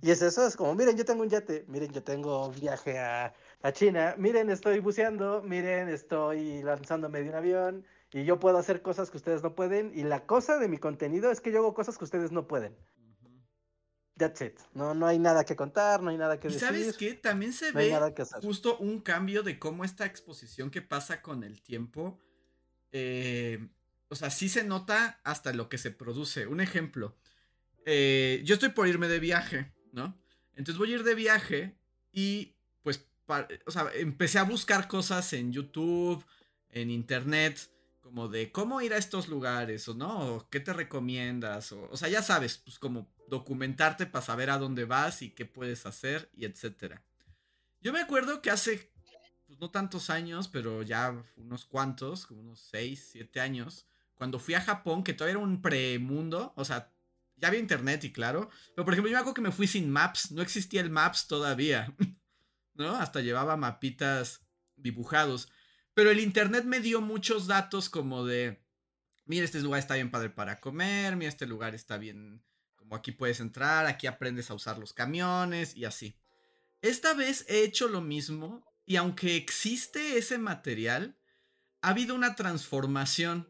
Y es eso, es como, miren, yo tengo un yate, miren, yo tengo un viaje a, a China, miren, estoy buceando, miren, estoy lanzándome de un avión y yo puedo hacer cosas que ustedes no pueden. Y la cosa de mi contenido es que yo hago cosas que ustedes no pueden. That's it. No, no hay nada que contar, no hay nada que ¿Y decir. sabes qué? También se No ve justo un cambio de cómo esta exposición que pasa con el tiempo, eh, o sea, sí se nota hasta lo que se produce. Un ejemplo, eh, yo estoy por irme de viaje, ¿no? Entonces voy a ir de viaje y pues, o sea, empecé a buscar cosas en YouTube, en Internet, como de cómo ir a estos lugares, o no, o qué te recomiendas, o, o sea, ya sabes, pues como documentarte para saber a dónde vas y qué puedes hacer y etcétera. Yo me acuerdo que hace, pues no tantos años, pero ya unos cuantos, como unos 6, 7 años, cuando fui a Japón, que todavía era un premundo, o sea, ya había internet y claro, pero por ejemplo yo me acuerdo que me fui sin maps, no existía el maps todavía, <laughs> ¿no? Hasta llevaba mapitas dibujados. Pero el internet me dio muchos datos como de, mira, este lugar está bien padre para comer, mira, este lugar está bien, como aquí puedes entrar, aquí aprendes a usar los camiones y así. Esta vez he hecho lo mismo y aunque existe ese material, ha habido una transformación.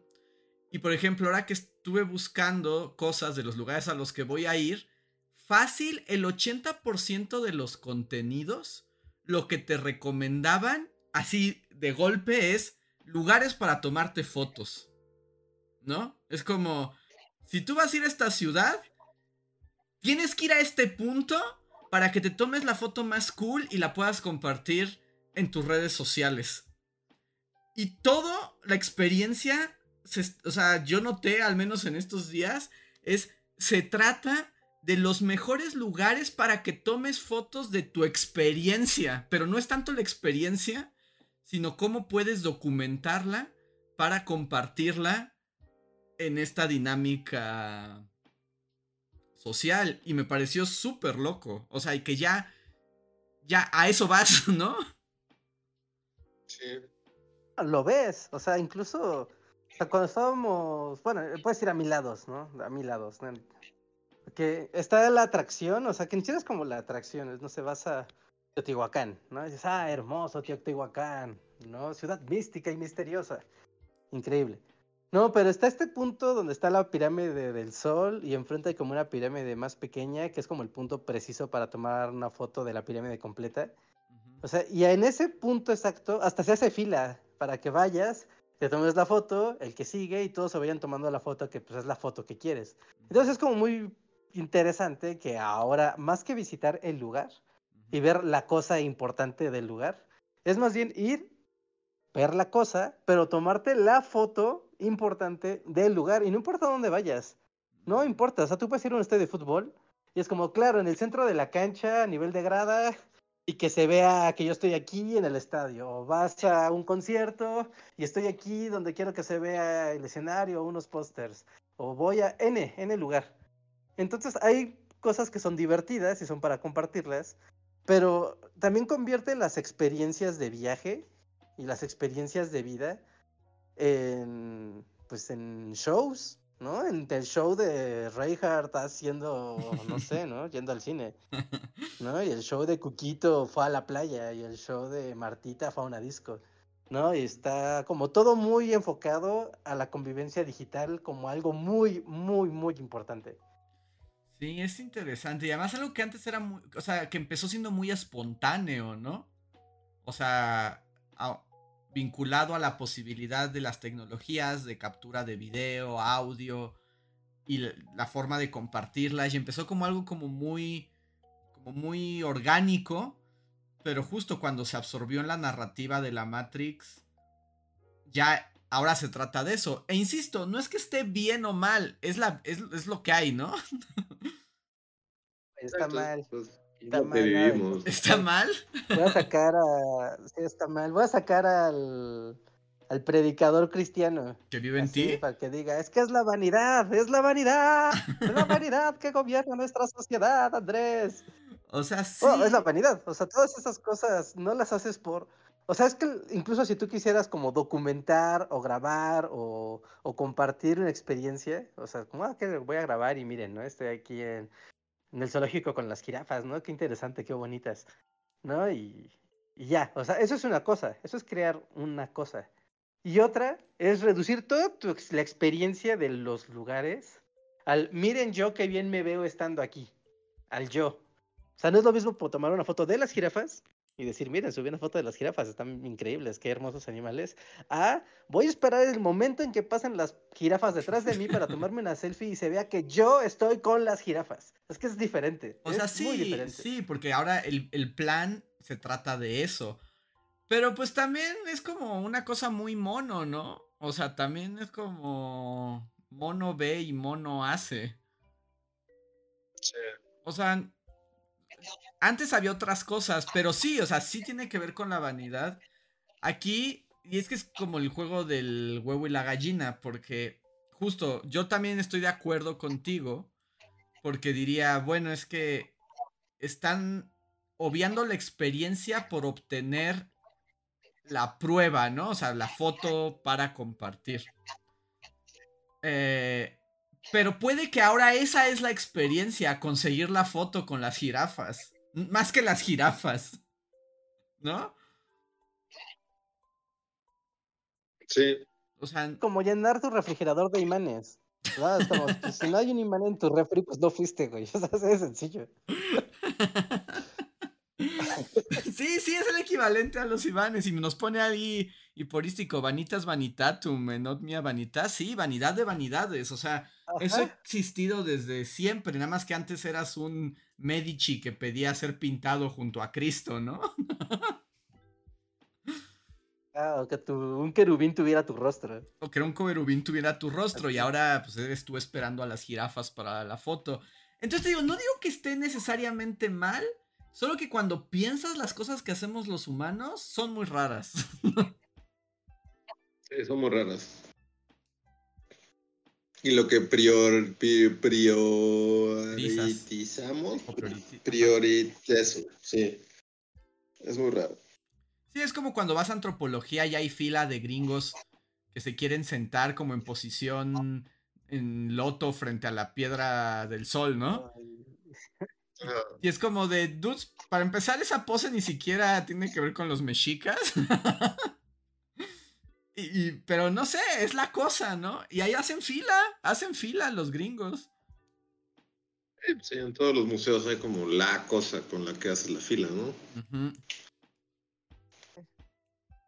Y por ejemplo, ahora que estuve buscando cosas de los lugares a los que voy a ir, fácil el 80% de los contenidos, lo que te recomendaban así de golpe es lugares para tomarte fotos. ¿No? Es como, si tú vas a ir a esta ciudad, tienes que ir a este punto para que te tomes la foto más cool y la puedas compartir en tus redes sociales. Y todo la experiencia, se- o sea, yo noté, al menos en estos días, es, se trata de los mejores lugares para que tomes fotos de tu experiencia, pero no es tanto la experiencia, sino cómo puedes documentarla para compartirla en esta dinámica social. Y me pareció súper loco. O sea, y que ya, ya a eso vas, <laughs> ¿no? Sí. Lo ves, o sea, incluso o sea, cuando estábamos, bueno, eh, puedes ir a mil lados, ¿no? A mil lados, ¿no? Que está la atracción, o sea, que en sí es como la atracción, no se vas a Teotihuacán, ¿no? Y dices, ah, hermoso Teotihuacán, ¿no? Ciudad mística y misteriosa. Increíble. No, pero está este punto donde está la pirámide del sol y enfrente hay como una pirámide más pequeña, que es como el punto preciso para tomar una foto de la pirámide completa. O sea, y en ese punto exacto, hasta se hace fila para que vayas, te tomes la foto, el que sigue y todos se vayan tomando la foto que pues es la foto que quieres. Entonces es como muy interesante que ahora, más que visitar el lugar y ver la cosa importante del lugar, es más bien ir, ver la cosa, pero tomarte la foto importante del lugar y no importa dónde vayas. No importa, o sea, tú puedes ir a un estadio de fútbol y es como, claro, en el centro de la cancha, a nivel de grada, y que se vea que yo estoy aquí en el estadio. O vas a un concierto y estoy aquí donde quiero que se vea el escenario unos pósters. O voy a N, N lugar. Entonces hay cosas que son divertidas y son para compartirlas, pero también convierte las experiencias de viaje y las experiencias de vida en, pues en shows ¿no? En el show de Reinhardt haciendo, no sé, ¿no? Yendo al cine, <laughs> ¿no? Y el show de Cuquito fue a la playa y el show de Martita fue a una disco, ¿no? Y está como todo muy enfocado a la convivencia digital como algo muy, muy, muy importante. Sí, es interesante. Y además algo que antes era muy, o sea, que empezó siendo muy espontáneo, ¿no? O sea, vinculado a la posibilidad de las tecnologías de captura de video, audio y la forma de compartirlas y empezó como algo como muy como muy orgánico, pero justo cuando se absorbió en la narrativa de la Matrix ya ahora se trata de eso. E insisto, no es que esté bien o mal, es la es, es lo que hay, ¿no? Está mal. Pues, Está mal, ¿Está mal? Voy a sacar a. Sí, está mal. Voy a sacar al. Al predicador cristiano. Que vive en ti. Para que diga, es que es la vanidad, es la vanidad, es la vanidad que gobierna nuestra sociedad, Andrés. O sea, sí. es la vanidad. O sea, todas esas cosas no las haces por. O sea, es que incluso si tú quisieras como documentar o grabar o, o compartir una experiencia, o sea, como, ah, que voy a grabar y miren, ¿no? Estoy aquí en, en el zoológico con las jirafas, ¿no? Qué interesante, qué bonitas, ¿no? Y, ya, o sea, eso es una cosa, eso es crear una cosa. Y otra es reducir toda la experiencia de los lugares al, miren yo qué bien me veo estando aquí, al yo. O sea, no es lo mismo tomar una foto de las jirafas y decir, miren, subí una foto de las jirafas, están increíbles, qué hermosos animales. Ah, voy a esperar el momento en que pasen las jirafas detrás de mí para tomarme una selfie y se vea que yo estoy con las jirafas. Es que es diferente. O sea, sí, sí, porque ahora el, el plan se trata de eso. Pero pues también es como una cosa muy mono, ¿no? O sea, también es como mono ve y mono hace. Sí. O sea, antes había otras cosas, pero sí, o sea, sí tiene que ver con la vanidad. Aquí, y es que es como el juego del huevo y la gallina, porque justo yo también estoy de acuerdo contigo, porque diría, bueno, es que están obviando la experiencia por obtener la prueba, ¿no? O sea, la foto para compartir. Eh, pero puede que ahora esa es la experiencia, conseguir la foto con las jirafas. Más que las jirafas. ¿No? Sí. O sea, como llenar tu refrigerador de imanes. Pues, si no hay un imán en tu refri, pues no fuiste, güey. <laughs> O sea, es sencillo. <laughs> sí, sí, es el equivalente a los imanes. Y nos pone ahí hiporístico, vanitas vanitatum, not mia vanitas. Sí, vanidad de vanidades. O sea, eso ha existido desde siempre. Nada más que antes eras un Medici que pedía ser pintado junto a Cristo, ¿no? Ah, o que un querubín tuviera tu rostro. O que un querubín tuviera tu rostro y ahora pues eres tú esperando a las jirafas para la foto. Entonces te digo, no digo que esté necesariamente mal, solo que cuando piensas las cosas que hacemos los humanos son muy raras. <laughs> sí, son muy raras. Y lo que prior, priorizamos, eso, sí. Es muy raro. Sí, es como cuando vas a antropología y hay fila de gringos que se quieren sentar como en posición en loto frente a la piedra del sol, ¿no? Y es como de, dudes, para empezar esa pose ni siquiera tiene que ver con los mexicas. <laughs> Y, pero no sé, es la cosa, ¿no? Y ahí hacen fila, hacen fila los gringos. Sí, en todos los museos hay como la cosa con la que haces la fila, ¿no?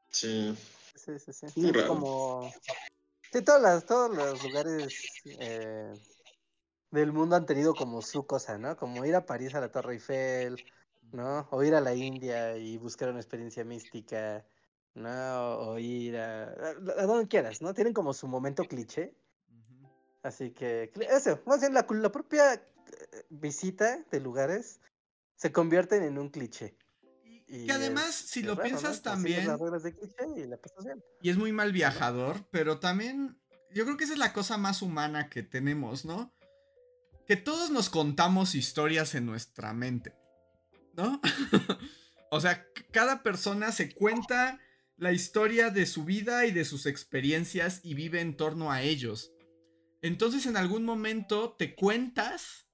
Sí. Sí, sí, sí. Muy Como... Sí, todas todos los lugares eh, del mundo han tenido como su cosa, ¿no? Como ir a París a la Torre Eiffel, ¿no? O ir a la India y buscar una experiencia mística, ¿no? O ir a, a, donde quieras, ¿no? Tienen como su momento cliché. Así que, eso, más bien la, la propia eh, visita de lugares se convierten en un cliché. Y que además, si lo piensas también. y, es muy mal viajador, pero también. Yo creo que esa es la cosa más humana que tenemos, ¿no? Que todos nos contamos historias en nuestra mente. ¿No? <laughs> o sea, cada persona se cuenta la historia de su vida y de sus experiencias y vive en torno a ellos. Entonces, en algún momento te cuentas.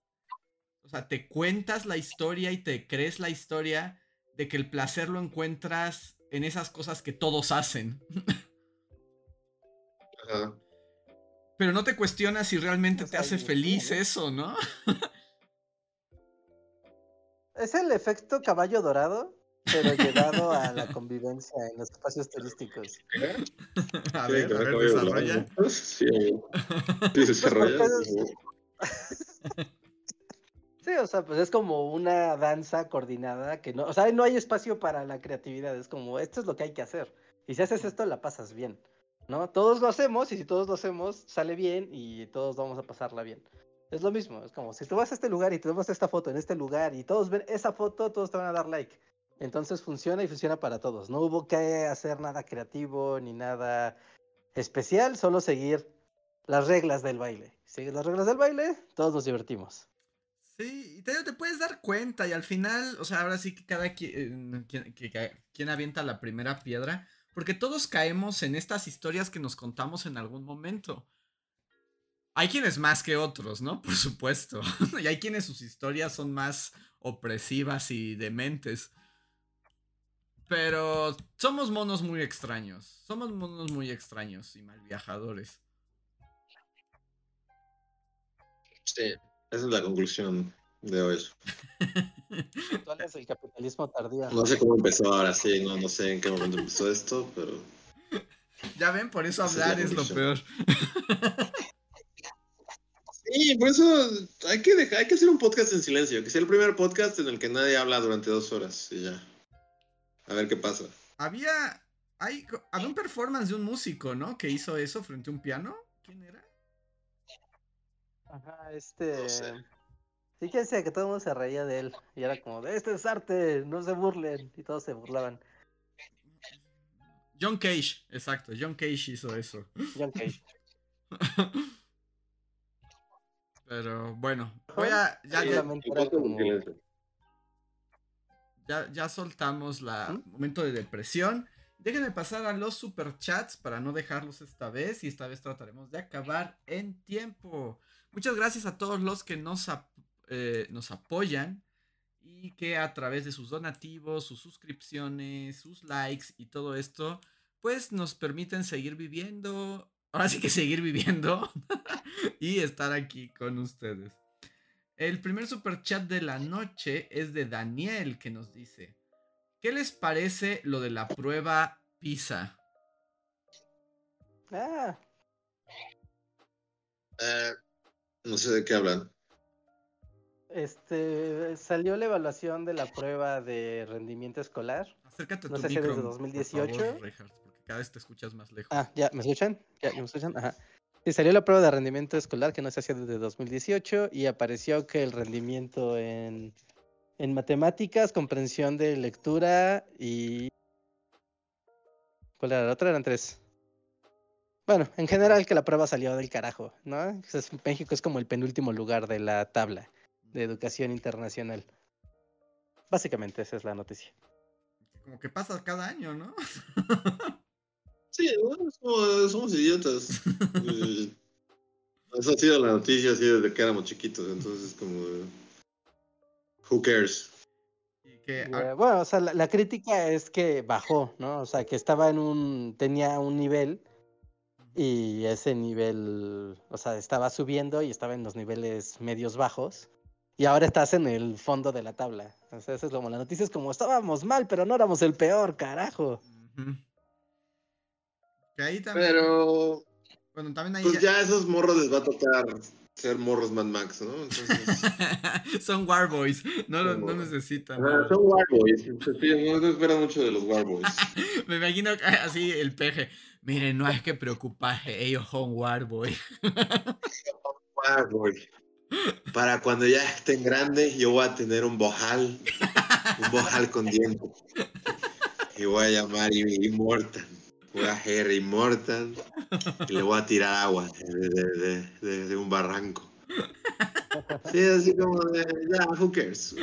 O sea, te cuentas la historia y te crees la historia de que el placer lo encuentras en esas cosas que todos hacen. <laughs> Pero no te cuestionas si realmente te hace feliz eso, ¿no? <laughs> es el efecto caballo dorado, pero llevado a la <laughs> convivencia en los espacios turísticos. <laughs> A ver, a ver, desarrolla. Sí, <laughs> desarrolla. Sí, o sea, pues es como una danza coordinada que no, o sea, no hay espacio para la creatividad, es como, esto es lo que hay que hacer. Y si haces esto, la pasas bien, ¿no? Todos lo hacemos y si todos lo hacemos, sale bien y todos vamos a pasarla bien. Es lo mismo, es como, si tú vas a este lugar y te vemos esta foto en este lugar y todos ven esa foto, todos te van a dar like. Entonces funciona y funciona para todos. No hubo que hacer nada creativo ni nada especial, solo seguir las reglas del baile. Sigues las reglas del baile, todos nos divertimos. Sí, y te, puedes dar cuenta y al final, o sea, ahora sí que cada quien, quien, avienta la primera piedra, porque todos caemos en estas historias que nos contamos en algún momento. Hay quienes más que otros, ¿no? <laughs> Por supuesto. y hay quienes sus historias son más opresivas y dementes. Pero somos monos muy extraños. Somos monos muy extraños y mal viajadores. Sí. Esa es la conclusión de hoy. ¿Cuál es el capitalismo tardío? No sé cómo empezó ahora, sí, no, no sé en qué momento empezó esto, pero. Ya ven, por eso hablar es, lo peor. Sí, por eso hay que, dejar, hay que hacer un podcast en silencio, que sea el primer podcast en el que nadie habla durante dos horas y ya. A ver qué pasa. Había, hay, había un performance de un músico, ¿no? Que hizo eso frente a un piano. ¿Quién era? Ajá, este. Sí, que decía que todo el mundo se reía de él. Y era como, de este es arte, no se burlen. Y todos se burlaban. John Cage, exacto. John Cage hizo eso. John Cage. <laughs> Pero bueno, voy a. Ya, ya, ya, ya, soltamos la ¿Mm? momento de depresión. Déjenme pasar a los superchats para no dejarlos esta vez. Y esta vez trataremos de acabar en tiempo. Muchas gracias a todos los que nos, eh, nos apoyan y que a través de sus donativos, sus suscripciones, sus likes y todo esto, pues nos permiten seguir viviendo, ahora sí que seguir viviendo <laughs> y estar aquí con ustedes. El primer super chat de la noche es de Daniel que nos dice, ¿qué les parece lo de la prueba PISA? Ah. Eh, no sé de qué hablan. Este, salió la evaluación de la prueba de rendimiento escolar. Acércate a no tu sé si desde 2018. porque cada vez te escuchas más lejos. Ah, ya, ¿me escuchan? ¿Ya me escuchan? Ajá. Sí, salió la prueba de rendimiento escolar que no se hacía desde 2018 y apareció que el rendimiento en, en matemáticas, comprensión de lectura y... ¿Cuál era la otra? Eran tres. Bueno, en general que la prueba salió del carajo, ¿no? México es como el penúltimo lugar de la tabla de educación internacional. Básicamente esa es la noticia. Como que pasa cada año, ¿no? <laughs> sí, somos, idiotas. <laughs> Eh, esa ha sido la noticia así desde que éramos chiquitos, entonces como... Who cares? bueno, o sea, la, la, crítica es que bajó, ¿no? O sea, que estaba en un... tenía un nivel y ese nivel, o sea, estaba subiendo y estaba en los niveles medios bajos. Y ahora estás en el fondo de la tabla. O sea, eso es como la noticia, es como estábamos mal, pero no éramos el peor, carajo. Pero. Bueno, también hay... Pues ya a esos morros les va a tocar ser morros Mad Max, ¿no? Entonces, <laughs> Son Warboys, no, Son no Warboys. necesitan. ah, son Warboys. No se espera mucho de los Warboys. <laughs> Me imagino así el peje. Miren, no hay que preocuparse, ellos son Warboy. <laughs> Warboy. Para cuando ya estén grandes, yo voy a tener un bojal. Un bojal con dientes. Y voy a llamar Immortal. Voy a Immortal. Y le voy a tirar agua de, de- de- de- de un barranco. Sí, así como de, ya, who cares.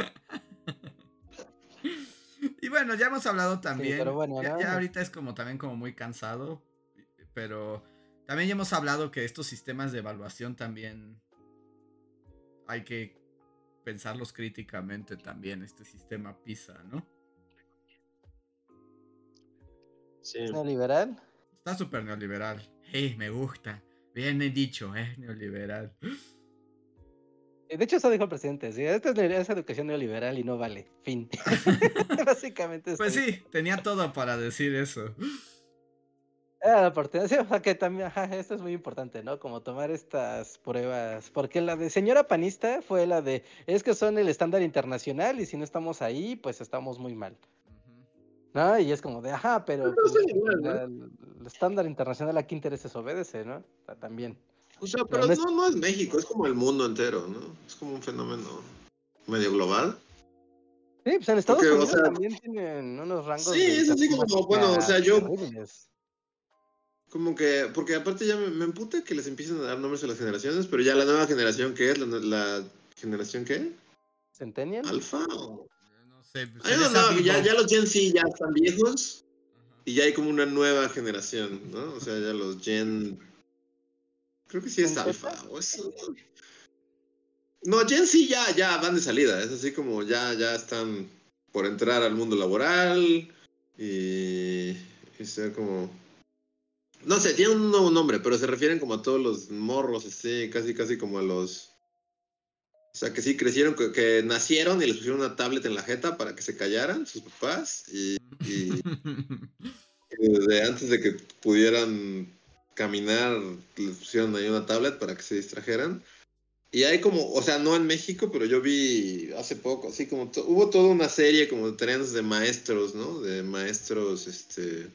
Y bueno, ya hemos hablado también. pero bueno, ya, ya ahorita es como también como muy cansado. Pero también ya hemos hablado que estos sistemas de evaluación también hay que pensarlos críticamente también, este sistema PISA, ¿no? Sí. Neoliberal. Está súper neoliberal. Hey, me gusta. Bien dicho, es neoliberal. Eh, De hecho, eso dijo el presidente. ¿sí? Esta es, es educación neoliberal y no vale. Fin. <laughs> <laughs> Básicamente. eso Pues sí, tenía todo para decir eso. Era la oportunidad. Sí, o sea, que también, ajá, esto es muy importante, ¿no? Como tomar estas pruebas. Porque la de señora panista fue la de, es que son el estándar internacional y si no estamos ahí, pues estamos muy mal. Y es como de, ajá, pero pues, ¿no? la- el estándar internacional a qué intereses obedece, ¿no? También. O sea, Pero pero no es- no, es México, es como el mundo entero, ¿no? Es como un fenómeno medio global. Sí, pues en Estados Porque, o Unidos sea, también tienen unos rangos. Sí, es así como, bueno, o sea, yo- terribles. Como que, porque aparte ya me, me emputa que les empiecen a dar nombres a las generaciones, pero ya la nueva generación, ¿qué es? ¿La, la generación qué? ¿Centennial? ¿Alfa? o- Se no, ya, ya los Gen Z ya están viejos Ajá. y ya hay como una nueva generación, ¿no? O sea, ya los Gen... Creo que sí es ¿Gen Alfa. O es... No, Gen Z ya, ya van de salida, es así como ya, ya están por entrar al mundo laboral y, y ser como... No sé, tienen un nuevo nombre, pero se refieren como a todos los morros, así, casi, casi como a los... O sea, que sí crecieron, que, que nacieron y les pusieron una tablet en la jeta para que se callaran sus papás y, y- <laughs> y desde antes de que pudieran caminar les pusieron ahí una tablet para que se distrajeran. Y hay como, o sea, no en México, pero yo vi hace poco, así como, to- hubo toda una serie como de trends de maestros, ¿no? De maestros, este,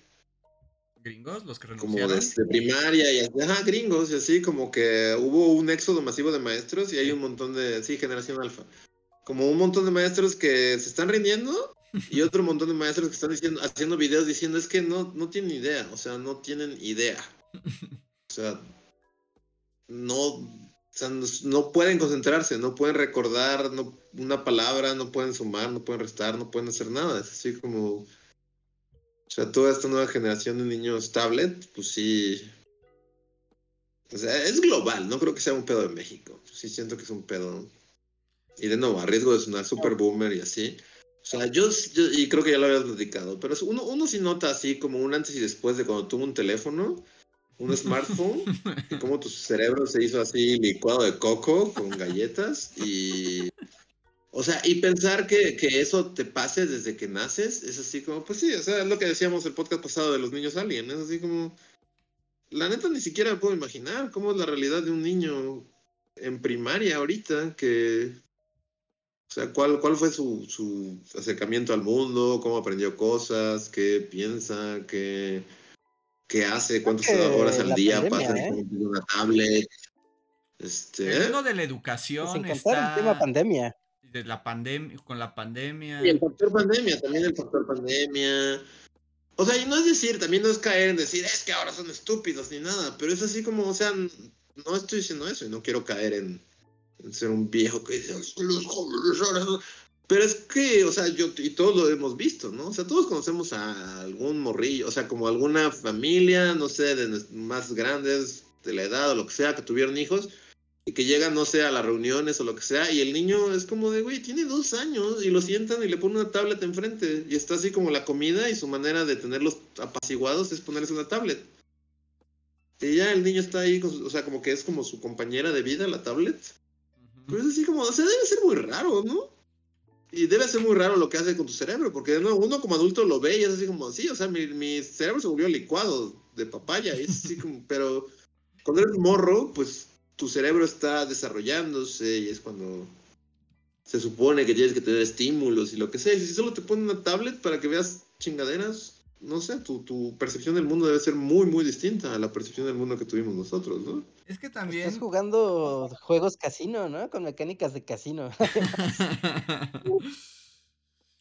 Gringos, los que como renunciaron. de, de primaria y así, ajá, gringos y así, como que hubo un éxodo masivo de maestros y hay un montón de, sí, generación alfa, como un montón de maestros que se están rindiendo y <laughs> otro montón de maestros que están diciendo, haciendo videos diciendo es que no, no tienen idea, o sea, no tienen idea, o sea, no, o sea, no, no pueden concentrarse, no pueden recordar no, una palabra, no pueden sumar, no pueden restar, no pueden hacer nada, es así como... O sea, toda esta nueva generación de niños tablet, pues sí. O sea, es global, no creo que sea un pedo de México. Sí siento que es un pedo. Y de nuevo, a riesgo de sonar super boomer y así. O sea, yo, yo- y creo que ya lo habías platicado, pero uno, uno sí nota así como un antes y después de cuando tuvo un teléfono, un smartphone, <laughs> y como tu cerebro se hizo así licuado de coco con galletas y... O sea, y pensar que, que eso te pase desde que naces, es así como, pues sí, o sea, es lo que decíamos el podcast pasado de los niños alien, es así como, la neta ni siquiera me puedo imaginar cómo es la realidad de un niño en primaria ahorita, que, o sea, cuál, cuál fue su, su acercamiento al mundo, cómo aprendió cosas, qué piensa, qué, qué hace, cuántas horas al día pandemia, pasa ¿eh? en una tablet. Este, El mundo de la Sin educación contar está. el tema pandemia. De la pandemia, con la pandemia. Y el factor pandemia, también el factor pandemia. O sea, y no es decir, también no es caer en decir, es que ahora son estúpidos ni nada, pero es así como, o sea, no estoy diciendo eso y no quiero caer en, en ser un viejo que dice, "Es que los jóvenes ahora son-". Pero es que, o sea, yo, y todos lo hemos visto, ¿no? O sea, todos conocemos a algún morrillo, o sea, como alguna familia, no sé, de más grandes, de la edad o lo que sea, que tuvieron hijos, y que llegan, no sé, a las reuniones o lo que sea, y el niño es como de, güey, tiene dos años, y lo sientan y le ponen una tablet enfrente, y está así como la comida, y su manera de tenerlos apaciguados es ponerse una tablet. Y ya el niño está ahí, con su- o sea, como que es como su compañera de vida, la tablet. Pero es así como, o sea, debe ser muy raro, ¿no? Y debe ser muy raro lo que hace con tu cerebro, porque de nuevo, uno como adulto lo ve y es así como, sí, o sea, mi, mi cerebro se volvió licuado de papaya, y es así como, pero cuando eres morro, pues tu cerebro está desarrollándose y es cuando se supone que tienes que tener estímulos y lo que sea. Y si solo te ponen una tablet para que veas chingaderas, no sé, tu, tu percepción del mundo debe ser muy, muy distinta a la percepción del mundo que tuvimos nosotros, ¿no? Es que también. Estás jugando juegos casino, ¿no? Con mecánicas de casino. <laughs>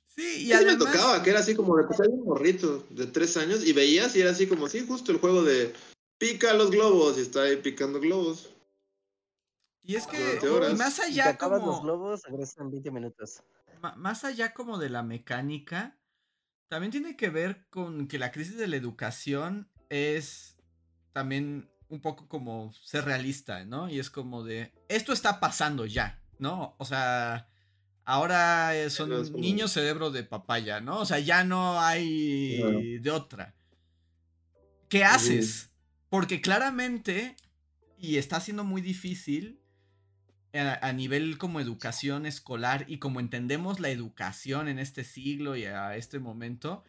sí, y además. me tocaba, que era así como de pues, un morrito de tres años y veías y era así como, sí, justo el juego de pica los globos y está ahí picando globos. Y es que horas. y más Si te allá los como. globos, regresas en 20 minutos. ma- Más allá como de la mecánica, también tiene que ver con que la crisis de la educación es también un poco como ser realista, ¿no? Y es como de, esto está pasando ya, ¿no? O sea, ahora eh, son no es como- niños cerebro de papaya, ¿no? O sea, ya no hay Claro. de otra. ¿Qué haces? Porque claramente, y está siendo muy difícil a, a nivel como educación escolar y como entendemos la educación en este siglo y a este momento,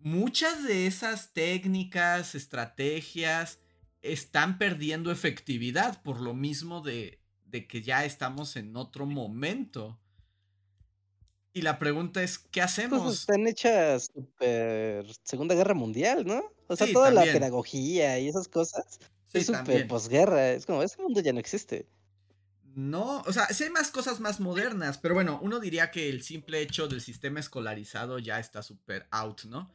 muchas de esas técnicas, estrategias, están perdiendo efectividad por lo mismo de, de que ya estamos en otro momento. Y la pregunta es, ¿qué hacemos? están hechas super Segunda Guerra Mundial, ¿no? O sea, Sí, toda también. la pedagogía y esas cosas Sí, es súper posguerra. Es como, ese mundo ya no existe. No, o sea, sí hay más cosas más modernas, pero bueno, uno diría que el simple hecho del sistema escolarizado ya está súper out, ¿no?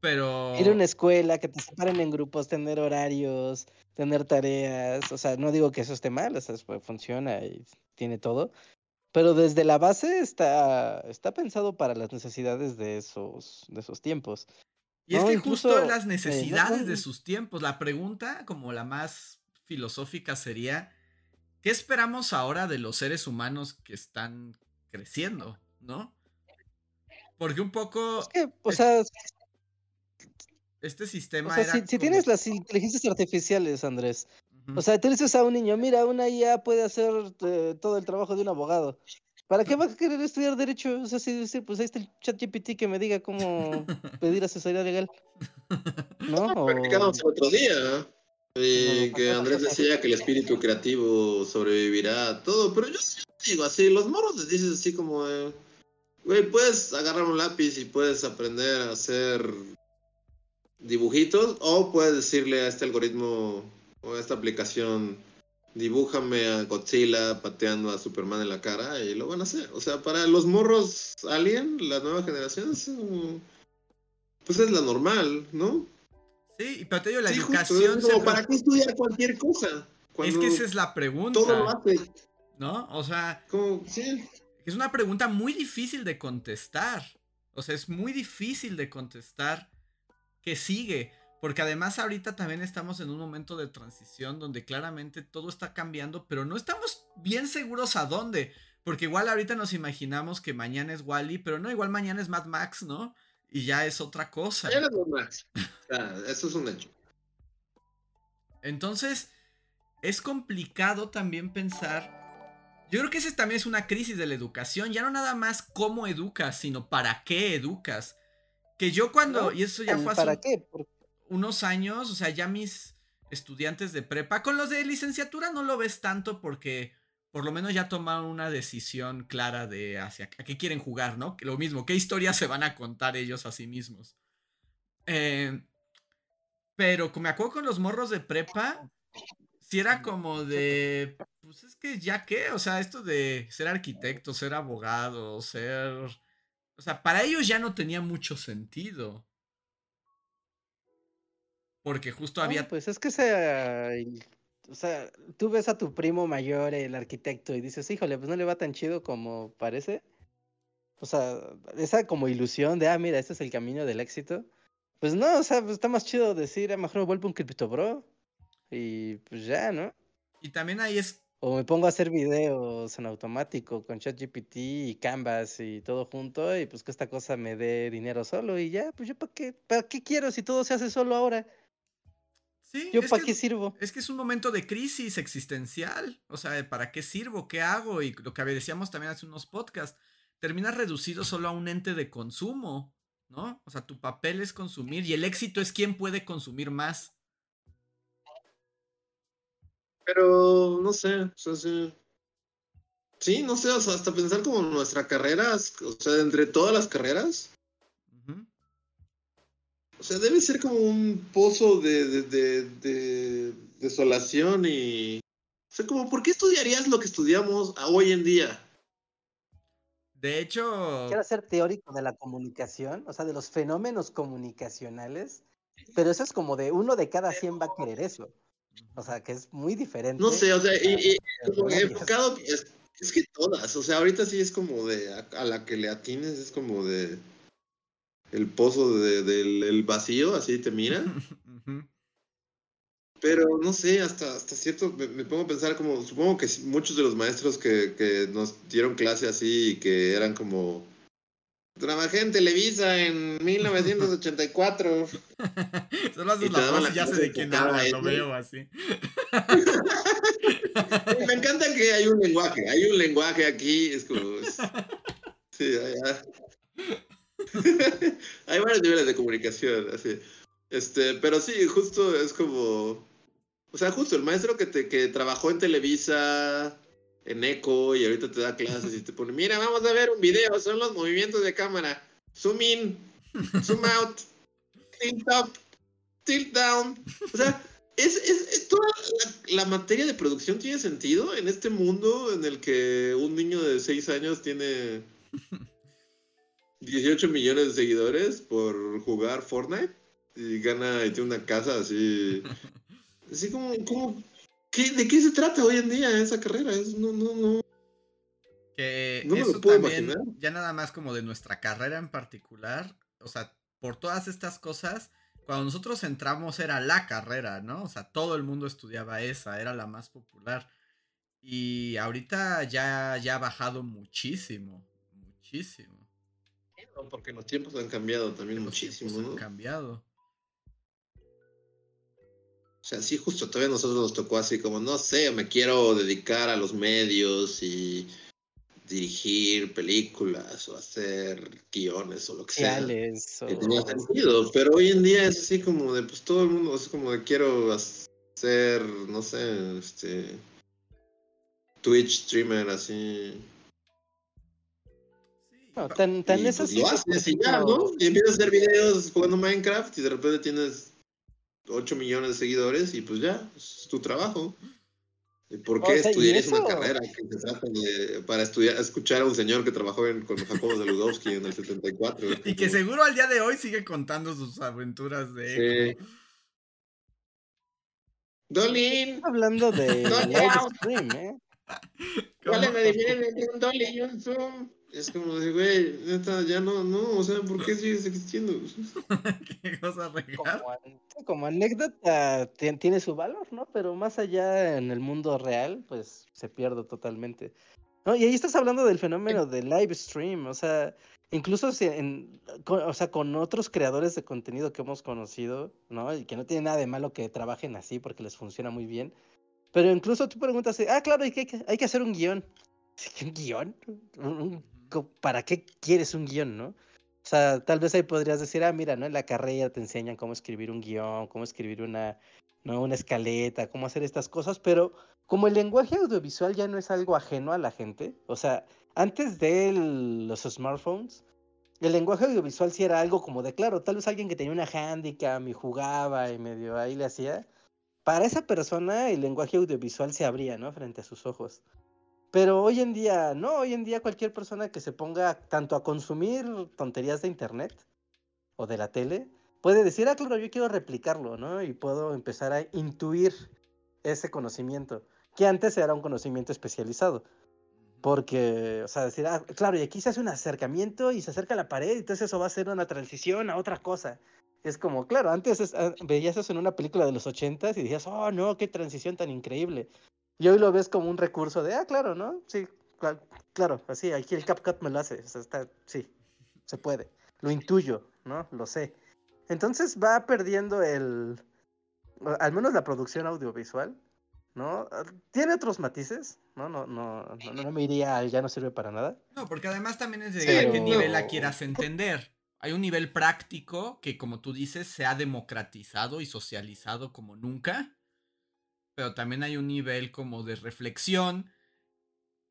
Pero... Ir a una escuela, que te separen en grupos, tener horarios, tener tareas. O sea, no digo que eso esté mal, o sea, es- pues, funciona y tiene todo. Pero desde la base está, está pensado para las necesidades de esos, de esos tiempos. Y es No, que incluso, justo las eh, no- necesidades de sus tiempos, la pregunta como la más filosófica sería, ¿qué esperamos ahora de los seres humanos que están creciendo, no? Porque un poco Es que, o sea, este o sistema sea, era si, tienes las inteligencias artificiales, Andrés. O sea, tú le dices a un niño, mira, una IA puede hacer eh, todo el trabajo de un abogado. ¿Para qué va a querer estudiar derecho? O sea, si, si, pues ahí está el chat GPT que me diga cómo <laughs> pedir asesoría legal. <laughs> ¿No? O- Practicamos el otro día. Y No, que Andrés decía que el espíritu creativo sobrevivirá a todo, pero yo sí digo así, los morros les dices así como güey, puedes agarrar un lápiz y puedes aprender a hacer dibujitos, o puedes decirle a este algoritmo o a esta aplicación, dibújame a Godzilla pateando a Superman en la cara y lo van a hacer. O sea, para los morros alien, la nueva generación, es como- pues es la normal, ¿no? Sí, pero te digo, la Sí, educación como, ¿Para qué estudiar cualquier cosa? Es que esa es la pregunta, todo lo hace. ¿no? O sea, Como, sí. es una pregunta muy difícil de contestar. O sea, es muy difícil de contestar qué sigue. Porque además ahorita también estamos en un momento de transición donde claramente todo está cambiando, pero no estamos bien seguros a dónde. Porque igual ahorita nos imaginamos que mañana es Wally, pero no, igual mañana es Mad Max, ¿no? Y ya es otra cosa. O sea, eso es un hecho. Entonces, es complicado también pensar. Yo creo que esa también es una crisis de la educación. Ya no nada más cómo educas, sino para qué educas. Que yo cuando. ¿No? Y eso ya fue hace ¿Para qué? Unos años. O sea, ya mis estudiantes de prepa. Con los de licenciatura no lo ves tanto porque. Por lo menos ya tomaron una decisión clara de hacia a qué quieren jugar, ¿no? Lo mismo, qué historias se van a contar ellos a sí mismos. Eh, pero como me acuerdo con los morros de prepa, si era como de, pues es que ya qué, o sea, esto de ser arquitecto, ser abogado, ser... O sea, para ellos ya no tenía mucho sentido. Porque justo No, había... pues es que el- o sea, tú ves a tu primo mayor, el arquitecto, y dices, híjole, pues no le va tan chido como parece. O sea, esa como ilusión de, ah, mira, este es el camino del éxito. Pues no, o sea, pues está más chido decir, a lo mejor me vuelvo un cripto bro. Y pues ya, ¿no? Y también ahí es... O me pongo a hacer videos en automático con ChatGPT y Canvas y todo junto, y pues que esta cosa me dé dinero solo, y ya, pues yo para qué, para qué quiero si todo se hace solo ahora. Sí, ¿Yo es para que- qué sirvo? Es que es un momento de crisis existencial. O sea, ¿para qué sirvo? ¿Qué hago? Y lo que decíamos también hace unos podcasts, terminas reducido solo a un ente de consumo, ¿no? O sea, tu papel es consumir y el éxito es quién puede consumir más. Pero no sé, o sea, sí. Sí, no sé, o sea, hasta pensar como nuestra carrera, o sea, entre todas las carreras. O sea, debe ser como un pozo de, de, de, de desolación y... O sea, como, ¿por qué estudiarías lo que estudiamos hoy en día? De hecho... Quiero ser teórico de la comunicación, o sea, de los fenómenos comunicacionales, pero eso es como de uno de cada 100 va a querer eso. O sea, que es muy diferente. No sé, o sea, y, enfocado, es, que todas, o sea, ahorita sí es como de, a la que le atines es como de el pozo de, del vacío, así te mira. <laughs> Pero no sé, hasta, hasta cierto, me, pongo a pensar como, supongo que muchos de los maestros que, que nos dieron clase así y que eran como, trabajé en Televisa en 1984. <laughs> Solo haces la voz y ya sé de quién habla, lo veo así. <laughs> me encanta que hay un lenguaje, hay un lenguaje aquí, es como... sí, ya. <laughs> Hay varios niveles de comunicación, así. Este, pero sí, justo es como. O sea, justo el maestro que, te, que trabajó en Televisa, en Eco, y ahorita te da clases y te pone: Mira, vamos a ver un video, son los movimientos de cámara. Zoom in, zoom out, tilt up, tilt down. O sea, es, es, toda la, materia de producción tiene sentido en este mundo en el que un niño de 6 años tiene 18 millones de seguidores por jugar Fortnite y gana y tiene una casa así. <laughs> Así como, como ¿de qué se trata hoy en día esa carrera? no, no, no. Que no eso también, ya nada más como de nuestra carrera en particular, o sea, por todas estas cosas, cuando nosotros entramos era la carrera, ¿no? O sea, todo el mundo estudiaba esa, era la más popular. Y ahorita ya, ya ha bajado muchísimo, muchísimo porque los tiempos han cambiado también muchísimo, ¿no? Han cambiado. O sea, sí, justo todavía a nosotros nos tocó así como, no sé, me quiero dedicar a los medios y dirigir películas o hacer guiones o lo que sea. Que tenía sentido, pero hoy en día es así como de, pues todo el mundo es como de quiero hacer, no sé, este, Twitch streamer así no, tan, tan y, pues, lo haces y ya, ¿no? Y empiezas a hacer videos jugando Minecraft y de repente tienes 8 millones de seguidores y pues ya, es tu trabajo. ¿Por qué estudiar una carrera que se trata de, para estudiar, escuchar a un señor que trabajó en, con Jacobo de Ludowski en el 74? <laughs> Y que seguro al día de hoy sigue contando sus aventuras de... Sí. Dolin. Hablando de <laughs> live ¿eh? ¿Cuál es la diferencia entre un Dolly y un Zoom? Es como de, güey, neta, ya no, no, o sea, ¿por qué sigues existiendo? <laughs> Qué cosa regal. Como, anécdota tiene su valor, ¿no? Pero más allá en el mundo real, pues se pierde totalmente. No, y ahí estás hablando del fenómeno del live stream, o sea, incluso si en, con, o sea, con otros creadores de contenido que hemos conocido, ¿no? Y que no tiene nada de malo que trabajen así porque les funciona muy bien. Pero incluso tú preguntas, ah, claro, hay que, hay que hacer un guion. <laughs> ¿Un guion? ¿Un, ¿para qué quieres un guion, no? O sea, tal vez ahí podrías decir, ah, mira, ¿no? En la carrera te enseñan cómo escribir un guion, cómo escribir una, ¿no? una escaleta, cómo hacer estas cosas, pero como el lenguaje audiovisual ya no es algo ajeno a la gente, o sea, antes de los smartphones, el lenguaje audiovisual sí era algo como de, claro, tal vez alguien que tenía una handicap y jugaba y medio ahí le hacía, para esa persona el lenguaje audiovisual se abría, ¿no? Frente a sus ojos. Pero hoy en día, no, hoy en día cualquier persona que se ponga tanto a consumir tonterías de internet o de la tele, puede decir, ah, claro, yo quiero replicarlo, ¿no? Y puedo empezar a intuir ese conocimiento, que antes era un conocimiento especializado. Porque, o sea, decir, ah, claro, y aquí se hace un acercamiento y se acerca a la pared, entonces eso va a ser una transición a otra cosa. Es como, claro, antes ah, veías eso en una película de los ochentas y decías, oh, no, qué transición tan increíble. Y hoy lo ves como un recurso de, ah, claro, ¿no? Sí, claro, así, aquí el CapCut me lo hace, está, sí, se puede. Lo intuyo, ¿no? Lo sé. Entonces va perdiendo el, al menos la producción audiovisual, ¿no? Tiene otros matices, ¿no? No, no, no, me iría al ya no sirve para nada. No, porque además también es de qué nivel la quieras entender. Hay un nivel práctico que, como tú dices, se ha democratizado y socializado como nunca. Pero también hay un nivel como de reflexión.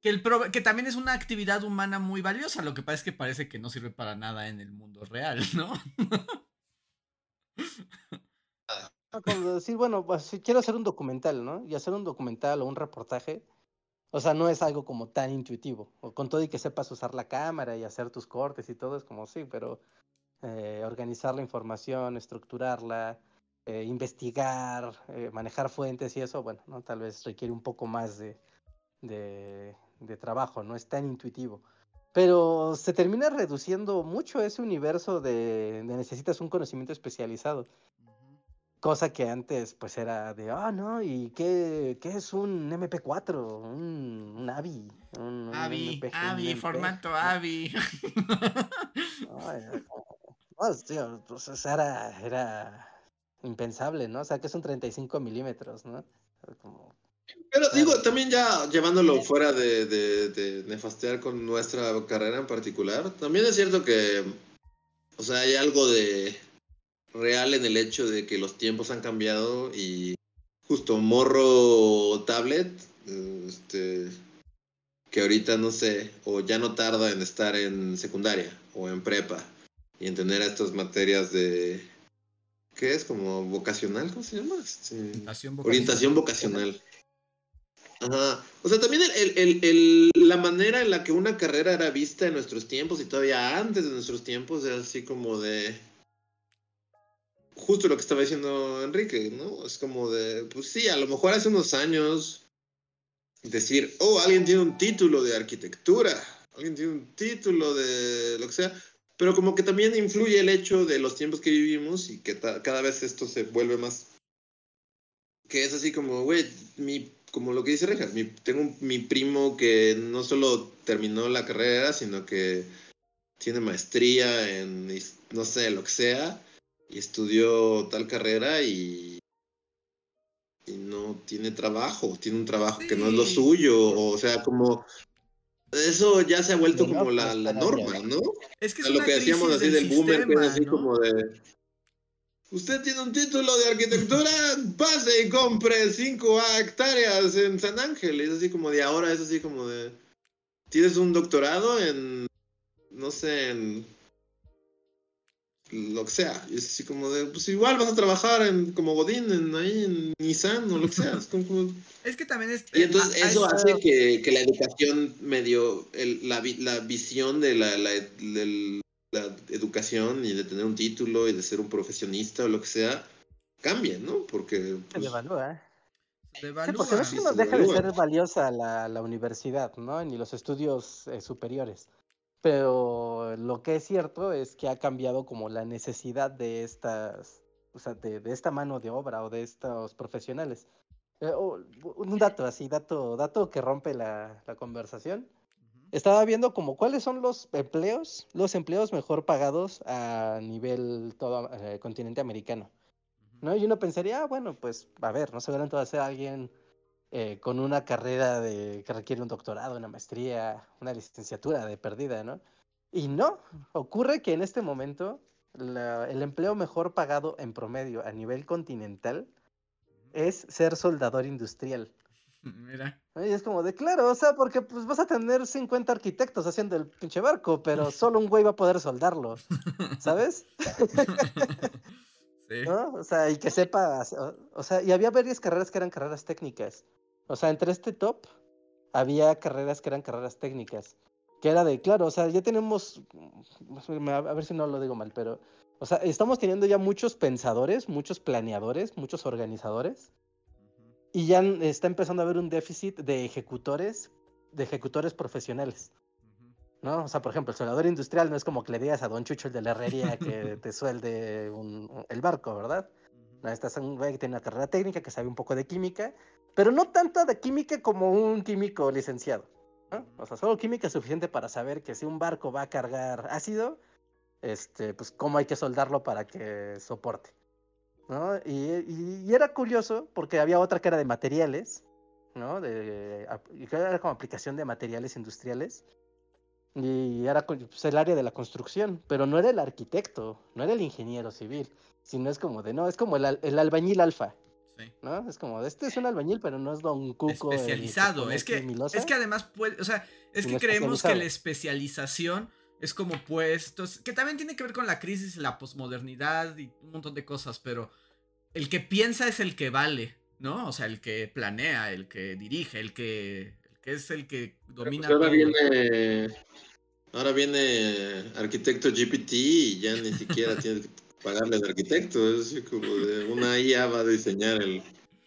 Que, el que también es una actividad humana muy valiosa, lo que pasa es que parece que no sirve para nada en el mundo real, <laughs> ¿no? Ah, Como decir, bueno, pues quiero hacer un documental, ¿no? Y hacer un documental o un reportaje, o sea, no es algo como tan intuitivo. O con todo y que sepas usar la cámara y hacer tus cortes y todo, es como sí, pero eh, organizar la información, estructurarla, eh, investigar, eh, manejar fuentes y eso, bueno, ¿no? Tal vez requiere un poco más de, de, de trabajo, no es tan intuitivo. Pero se termina reduciendo mucho ese universo de, de necesitas un conocimiento especializado. Cosa que antes pues era de, ah, no, ¿y qué, qué es un MP4? Un, un AVI. Un, Avi, un Avi, formato ¿no? Avi. No, pues, era, era impensable, ¿no? O sea, que es un 35 milímetros, ¿no? Como, Pero digo, también ya llevándolo fuera de, de, de nefastear con nuestra carrera en particular, también es cierto que, o sea, hay algo de real en el hecho de que los tiempos han cambiado y justo morro tablet, este, que ahorita no sé, o ya no tarda en estar en secundaria o en prepa y en tener estas materias de, ¿qué es? Como vocacional, ¿cómo se llama? Este, Orientación Orientación vocacional. Ajá. O sea, también el- el- el- la manera en la que una carrera era vista en nuestros tiempos y todavía antes de nuestros tiempos era así como de... Justo lo que estaba diciendo Enrique, ¿no? Es como de, pues sí, a lo mejor hace unos años decir, oh, alguien tiene un título de arquitectura, alguien tiene un título de lo que sea, pero como que también influye el hecho de los tiempos que vivimos y que cada vez esto se vuelve más que es así como, güey, mi, como lo que dice Reja, mi, tengo mi primo que no solo terminó la carrera, sino que tiene maestría en, no sé, lo que sea, y estudió tal carrera y, y no tiene trabajo, tiene un trabajo que no es lo suyo, o sea, como... Eso ya se ha vuelto como locos la, la norma, ¿no? Es que A es lo una que decíamos así del del boomer, que es así ¿no? como de. Usted tiene un título de arquitectura, pase y compre 5 hectáreas en San Ángel. Es así como de ahora, es así como de. Tienes un doctorado en. No sé, en. Lo que sea. Y es así como de. Pues igual vas a trabajar en, como Godín, en, ahí en Nissan o lo que sea. Es como- como, Es que también es. y entonces eso hace que, que la educación medio, el- la, vi- la visión de la, la, educación y de tener un título y de ser un profesionista o lo que sea, cambie, ¿no? Porque se pues, devalúa. se Sí, porque no es que Sí, no se deja de ser valiosa la, la universidad, ¿no? Ni los estudios eh, superiores. Pero lo que es cierto es que ha cambiado como la necesidad de estas, o sea, de, de esta mano de obra o de estos profesionales. Eh, o- un dato así, dato, dato que rompe la, la conversación. Estaba viendo como cuáles son los empleos, los empleos mejor pagados a nivel todo eh, continente americano. ¿no? Y uno pensaría, ah, bueno, pues a ver, no seguramente va a ser alguien eh, con una carrera de, que requiere un doctorado, una maestría, una licenciatura de perdida, ¿no? Y no, ocurre que en este momento la- el empleo mejor pagado en promedio a nivel continental es ser soldador industrial. <laughs> Mira. Y es como de, claro, o sea, porque pues vas a tener 50 arquitectos haciendo el pinche barco, pero solo un güey va a poder soldarlo, <laughs> ¿sabes? <laughs> sí. ¿no? O sea, y que sepa, o, o sea, y había varias carreras que eran carreras técnicas. O sea, entre este top había carreras que eran carreras técnicas. Que era de, claro, o sea, ya tenemos, mm, a ver si no lo digo mal, pero, o sea, estamos teniendo ya muchos pensadores, muchos planeadores, muchos organizadores, y ya está empezando a haber un déficit de ejecutores, de ejecutores profesionales. ¿No? O sea, por ejemplo, el soldador industrial no es como que le digas a Don Chucho el de la herrería que te suelde un- un- el barco, ¿verdad? No, estás un güey que tiene una carrera técnica, que sabe un poco de química, pero no tanto de química como un químico licenciado. ¿no? O sea, solo química suficiente para saber que si un barco va a cargar ácido, este, pues cómo hay que soldarlo para que soporte. ¿no? Y, y- y era curioso porque había otra que era de materiales, ¿no? De, ap- y que era como aplicación de materiales industriales. Y era pues, el área de la construcción, pero no era el arquitecto, no era el ingeniero civil, sino es como de, no, es como el, el albañil alfa, ¿No? Es como, este es un albañil, pero no es Don Cuco. Especializado. es, que, es que además puede, o sea, es que creemos que la especialización es como puestos, que también tiene que ver con la crisis, la posmodernidad y un montón de cosas, pero el que piensa es el que vale, ¿no? O sea, el que planea, el que dirige, el que, que es el que domina. Pues ahora viene, ahora viene arquitecto GPT y ya ni siquiera tiene que pagarle al arquitecto, es como de una IA va a diseñar el,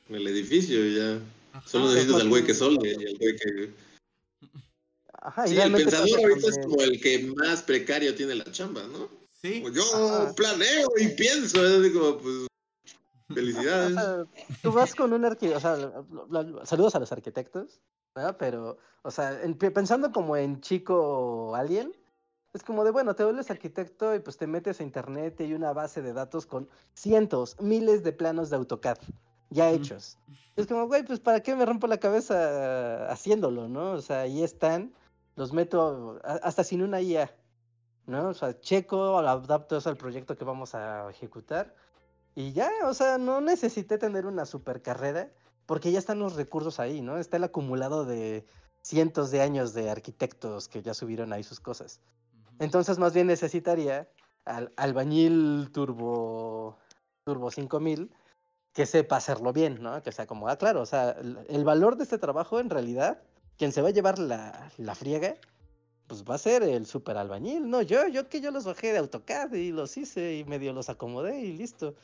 el edificio y ya. Solo necesitas al güey que solde y al güey que sí, el pensador ahorita es como el que más precario tiene la chamba, ¿no? Sí. yo planeo y pienso, es como, pues, felicidades. tú vas con un arquitecto, o sea, saludos a los arquitectos, ¿verdad? Pero, o sea, pensando como en chico alien, es como de, bueno, te vuelves arquitecto y pues te metes a internet y hay una base de datos con cientos, miles de planos de AutoCAD ya hechos. Es como, güey, pues ¿para qué me rompo la cabeza haciéndolo, no? O sea, ahí están los meto hasta sin una IA, ¿no? O sea, checo, adapto eso al proyecto que vamos a ejecutar y ya, o sea, no necesité tener una super carrera porque ya están los recursos ahí, ¿no? Está el acumulado de cientos de años de arquitectos que ya subieron ahí sus cosas. Entonces, más bien necesitaría al albañil turbo turbo 5000 que sepa hacerlo bien, ¿no? Que sea como, ah, claro, o sea, el valor de este trabajo en realidad quien se va a llevar la, la friega, pues va a ser el super albañil, no yo, yo que yo los bajé de AutoCAD y los hice y medio los acomodé y listo.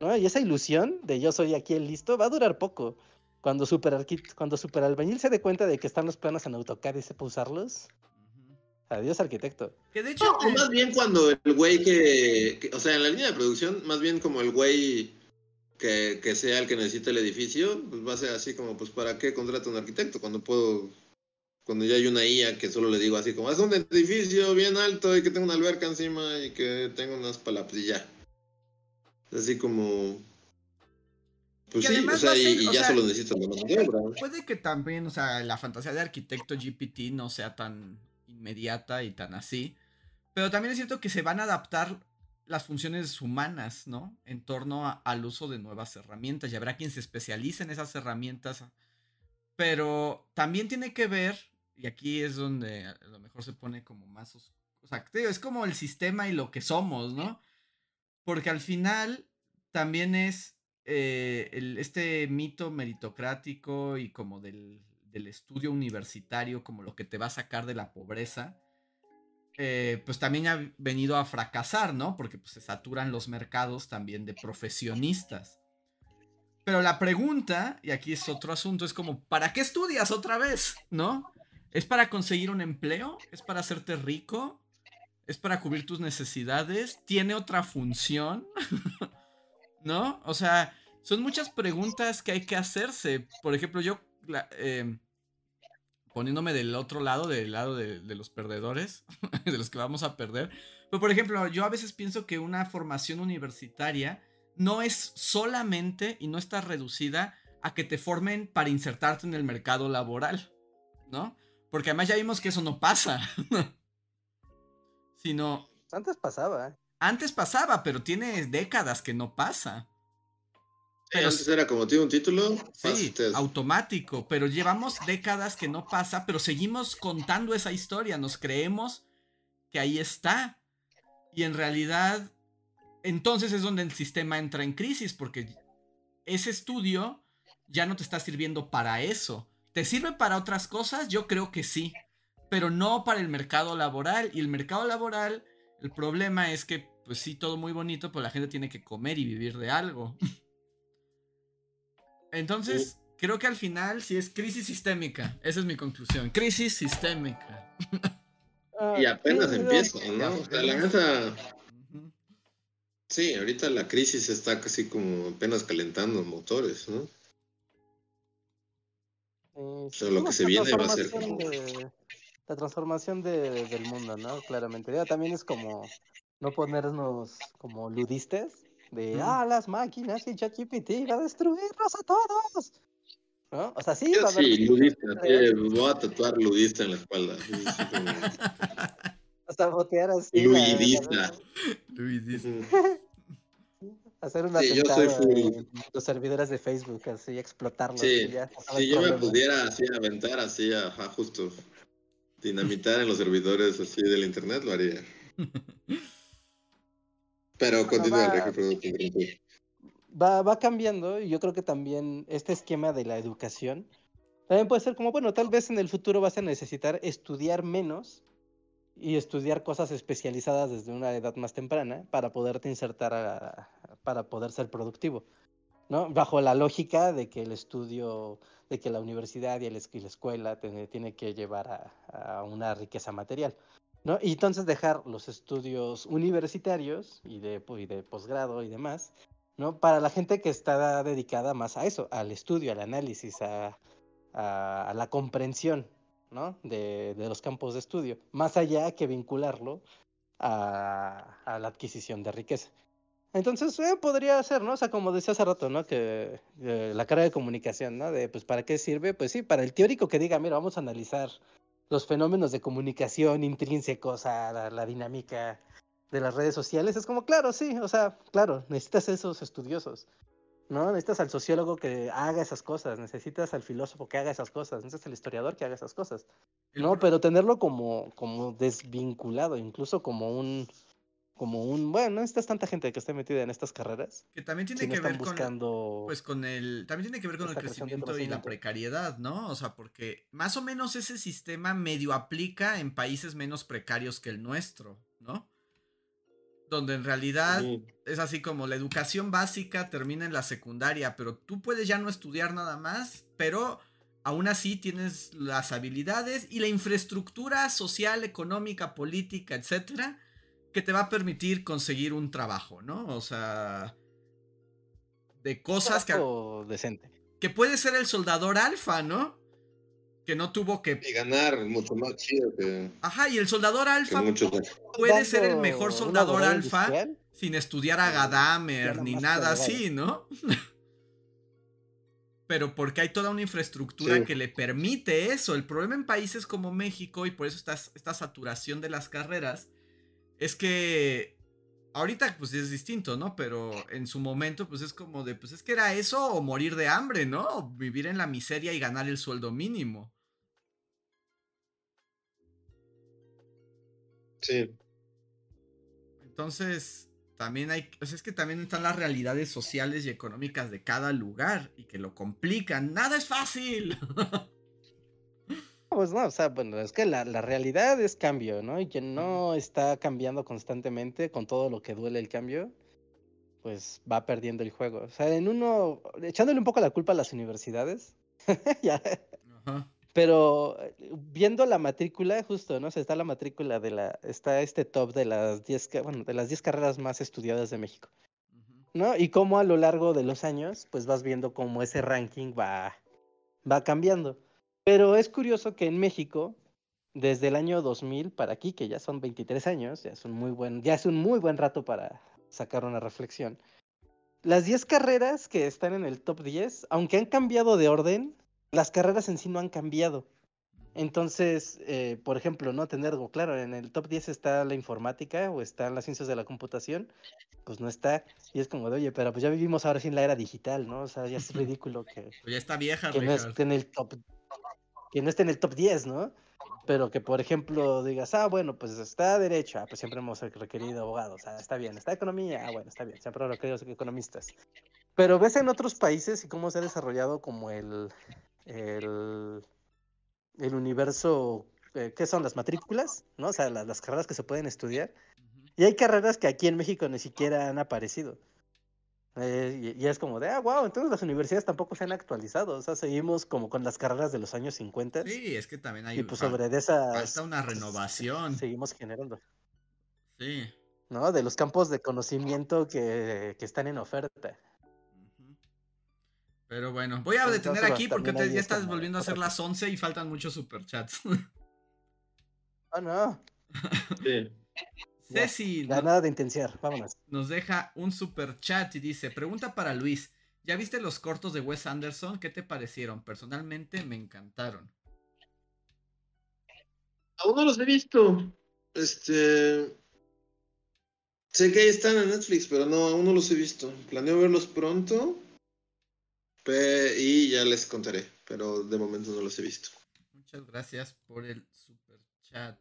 ¿No? Y esa ilusión de yo soy aquí el listo va a durar poco. Cuando super, cuando super albañil se dé cuenta de que están los planos en AutoCAD y sepa usarlos, Adiós, arquitecto. Que de hecho. o más bien cuando el güey que, O sea, en la línea de producción, más bien como el güey que, que, sea el que necesite el edificio, pues va a ser así como, pues, ¿para qué contrato un arquitecto? Cuando puedo, cuando ya hay una IA que solo le digo así como, haz un edificio bien alto y que tenga una alberca encima y que tenga unas palabras y ya. Así como... Pues sí, o sea, y, ya solo necesito la mano Puede que también, o sea, la fantasía de arquitecto GPT no sea tan inmediata y tan así. Pero también es cierto que se van a adaptar las funciones humanas, ¿no? En torno al uso de nuevas herramientas. Y habrá quien se especialice en esas herramientas. Pero también tiene que ver, y aquí es donde a lo mejor se pone como más... O sea, es como el sistema y lo que somos, ¿no? Porque al final también es eh, este mito meritocrático y como del, estudio universitario como lo que te va a sacar de la pobreza eh, pues también ha venido a fracasar, ¿no? Porque pues, se saturan los mercados también de profesionistas. Pero la pregunta, y aquí es otro asunto, es como, ¿para qué estudias otra vez? ¿No? ¿Es para conseguir un empleo? ¿Es para hacerte rico? ¿Es para cubrir tus necesidades? ¿Tiene otra función? <laughs> ¿No? O sea, son muchas preguntas que hay que hacerse. Por ejemplo, yo... Eh, poniéndome del otro lado, del lado de, los perdedores, <laughs> de los que vamos a perder. Pero por ejemplo, yo a veces pienso que una formación universitaria no es solamente y no está reducida a que te formen para insertarte en el mercado laboral, ¿no? Porque además ya vimos que eso no pasa. <laughs> Sino... Antes pasaba. Antes pasaba, pero tiene décadas que no pasa. Pero, antes era como tiene un título. Sí, automático, pero llevamos décadas que no pasa, pero seguimos contando esa historia, nos creemos que ahí está. Y en realidad, entonces es donde el sistema entra en crisis, porque ese estudio ya no te está sirviendo para eso. ¿Te sirve para otras cosas? Yo creo que sí, pero no para el mercado laboral. Y el mercado laboral, el problema es que, pues sí, todo muy bonito, pero la gente tiene que comer y vivir de algo. <laughs> Entonces, creo que al final sí es crisis sistémica. Esa es mi conclusión. Crisis sistémica. y apenas empieza, ¿no? la neta. Sí, ahorita la crisis está casi como apenas calentando motores, ¿no? o sea, lo que se viene va a ser. La transformación del mundo, ¿no? Claramente. Ya también es como no ponernos como ludistas de, ah, las máquinas y ChatGPT va a destruirnos a todos. ¿No? O sea, sí, va a haber... Sí, ludista, voy a tatuar ludista en la espalda. <laughs> Hasta botear así. Luidista. Luidista. <laughs> Hacer un Sí, yo soy full. los servidores de Facebook, así, explotarlos. Sí, si yo me pudiera así aventar así, ajá, justo dinamitar en los servidores así del internet, lo haría. <laughs> Pero Bueno, continúa, va- va, va cambiando y yo creo que también este esquema de la educación también puede ser como, bueno, tal vez en el futuro vas a necesitar estudiar menos y estudiar cosas especializadas desde una edad más temprana para poderte insertar, a- para poder ser productivo, ¿no? Bajo la lógica de que el estudio, de que la universidad y es- y la escuela te- tiene que llevar a, a una riqueza material. ¿No? Y entonces dejar los estudios universitarios y de, y de posgrado y demás ¿no? Para la gente que está dedicada más a eso, al estudio, al análisis, a, a- a la comprensión, ¿no? De, de los campos de estudio, más allá que vincularlo a, a la adquisición de riqueza. Entonces, eh, podría ser, ¿no? O sea, como decía hace rato, ¿no? Que eh, la carrera de comunicación, ¿no? De, pues, ¿para qué sirve? Pues sí, para el teórico que diga, mira, vamos a analizar los fenómenos de comunicación intrínsecos a la, la dinámica de las redes sociales, es como, claro, sí, o sea, claro, necesitas esos estudiosos, ¿no? Necesitas al sociólogo que haga esas cosas, necesitas al filósofo que haga esas cosas, necesitas al historiador que haga esas cosas, ¿no? Pero tenerlo como, como desvinculado, incluso como un, como un, bueno, no necesitas tanta gente que esté metida en estas carreras, que también tiene si que ver con, pues con el, también tiene que ver con el crecimiento y la precariedad, ¿no? O sea, porque más o menos ese sistema medio aplica en países menos precarios que el nuestro, ¿no? Donde en realidad Sí. es así como la educación básica termina en la secundaria, pero tú puedes ya no estudiar nada más, pero aún así tienes las habilidades y la infraestructura social, económica, política, etcétera, que te va a permitir conseguir un trabajo, ¿no? O sea, de cosas que, trabajo decente. que puede ser el soldador alfa, ¿no? Que no tuvo que... Y ganar mucho más chido que, Ajá, y el soldador alfa muchos. puede ser el mejor soldador alfa industrial, sin estudiar a Gadamer ni nada así, ¿no? <laughs> Pero porque hay toda una infraestructura Sí. que le permite eso. El problema en países como México, y por eso está esta saturación de las carreras, es que ahorita pues es distinto, ¿no? Pero en su momento pues es como de, pues es que era eso o morir de hambre, ¿no? O vivir en la miseria y ganar el sueldo mínimo. Sí. Entonces, también hay, pues es que también están las realidades sociales y económicas de cada lugar y que lo complican. Nada es fácil. <laughs> Pues no, o sea, bueno, es que la, la realidad es cambio, ¿no? Y quien no está cambiando constantemente con todo lo que duele el cambio, pues va perdiendo el juego. O sea, en uno, echándole un poco la culpa a las universidades, <laughs> ya, Ajá. pero eh, viendo la matrícula, justo, ¿no? O sea, está la matrícula de la, está este top de las 10, ca- bueno, de las 10 carreras más estudiadas de México. ¿no? Y cómo a lo largo de los años, pues vas viendo cómo ese ranking va, va cambiando. Pero es curioso que en México, desde el año 2000 para aquí, que ya son 23 años, ya es un muy buen, ya es un muy buen rato para sacar una reflexión. Las 10 carreras que están en el top 10, aunque han cambiado de orden, las carreras en sí no han cambiado. Entonces, eh, por ejemplo, no tener algo claro, en el top 10 está la informática o están las ciencias de la computación, pues no está. Y es como de, oye, pero pues ya vivimos ahora sin la era digital, ¿no? O sea, ya es <laughs> ridículo que, Pues ya está vieja, que no esté en el top, que no esté en el top 10, ¿no? Pero que, por ejemplo, digas, ah, bueno, pues está derecho, ah, pues siempre hemos requerido abogados, ah, está bien, está economía, ah, bueno, está bien, siempre hemos requerido economistas. Pero ves en otros países y cómo se ha desarrollado como el, el, el universo, eh, ¿qué son las matrículas? ¿No? O sea, las, las carreras que se pueden estudiar. Y hay carreras que aquí en México ni siquiera han aparecido. Eh, y, y es como de, ah, wow, entonces las universidades tampoco se han actualizado. O sea, seguimos como con las carreras de los años 50. Sí, es que también hay y pues sobre de esas. falta una renovación. Seguimos generando, Sí. ¿no? De los campos de conocimiento que, que están en oferta. Pero bueno, voy a detener aquí porque te- ya es estás como volviendo a ser las 11 y faltan muchos superchats. Oh, no, Sí. Ya, Ceci ya no- nada de intenciar, vámonos. nos deja un super chat y dice, pregunta para Luis, ¿ya viste los cortos de Wes Anderson? ¿Qué te parecieron? Personalmente me encantaron. Aún no los he visto. Este. Sé que ahí están en Netflix, pero no, aún no los he visto. Planeo verlos pronto. Y ya les contaré, pero de momento no los he visto. Muchas gracias por el super chat.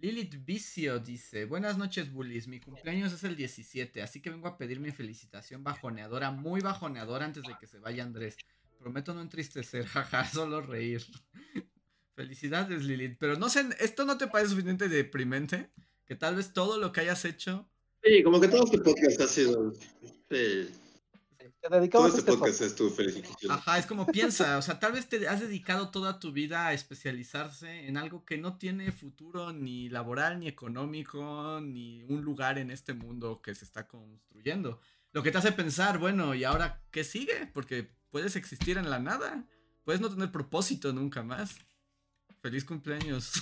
Lilith Vicio dice, buenas noches bullies, mi cumpleaños es el 17, así que vengo a pedir mi felicitación bajoneadora, muy bajoneadora antes de que se vaya Andrés. Prometo no entristecer, <laughs> jaja, solo reír. <laughs> Felicidades Lilith, pero no sé, ¿esto no te parece suficientemente deprimente? Que tal vez todo lo que hayas hecho... Sí, como que todo este podcast ha sido... Sí. Todo este, este podcast es tu felicitación. Ajá, es como piensa, o sea, tal vez te has dedicado toda tu vida a especializarse en algo que no tiene futuro ni laboral, ni económico, ni un lugar en este mundo que se está construyendo. Lo que te hace pensar, bueno, ¿y ahora qué sigue? Porque puedes existir en la nada, puedes no tener propósito nunca más. Feliz cumpleaños.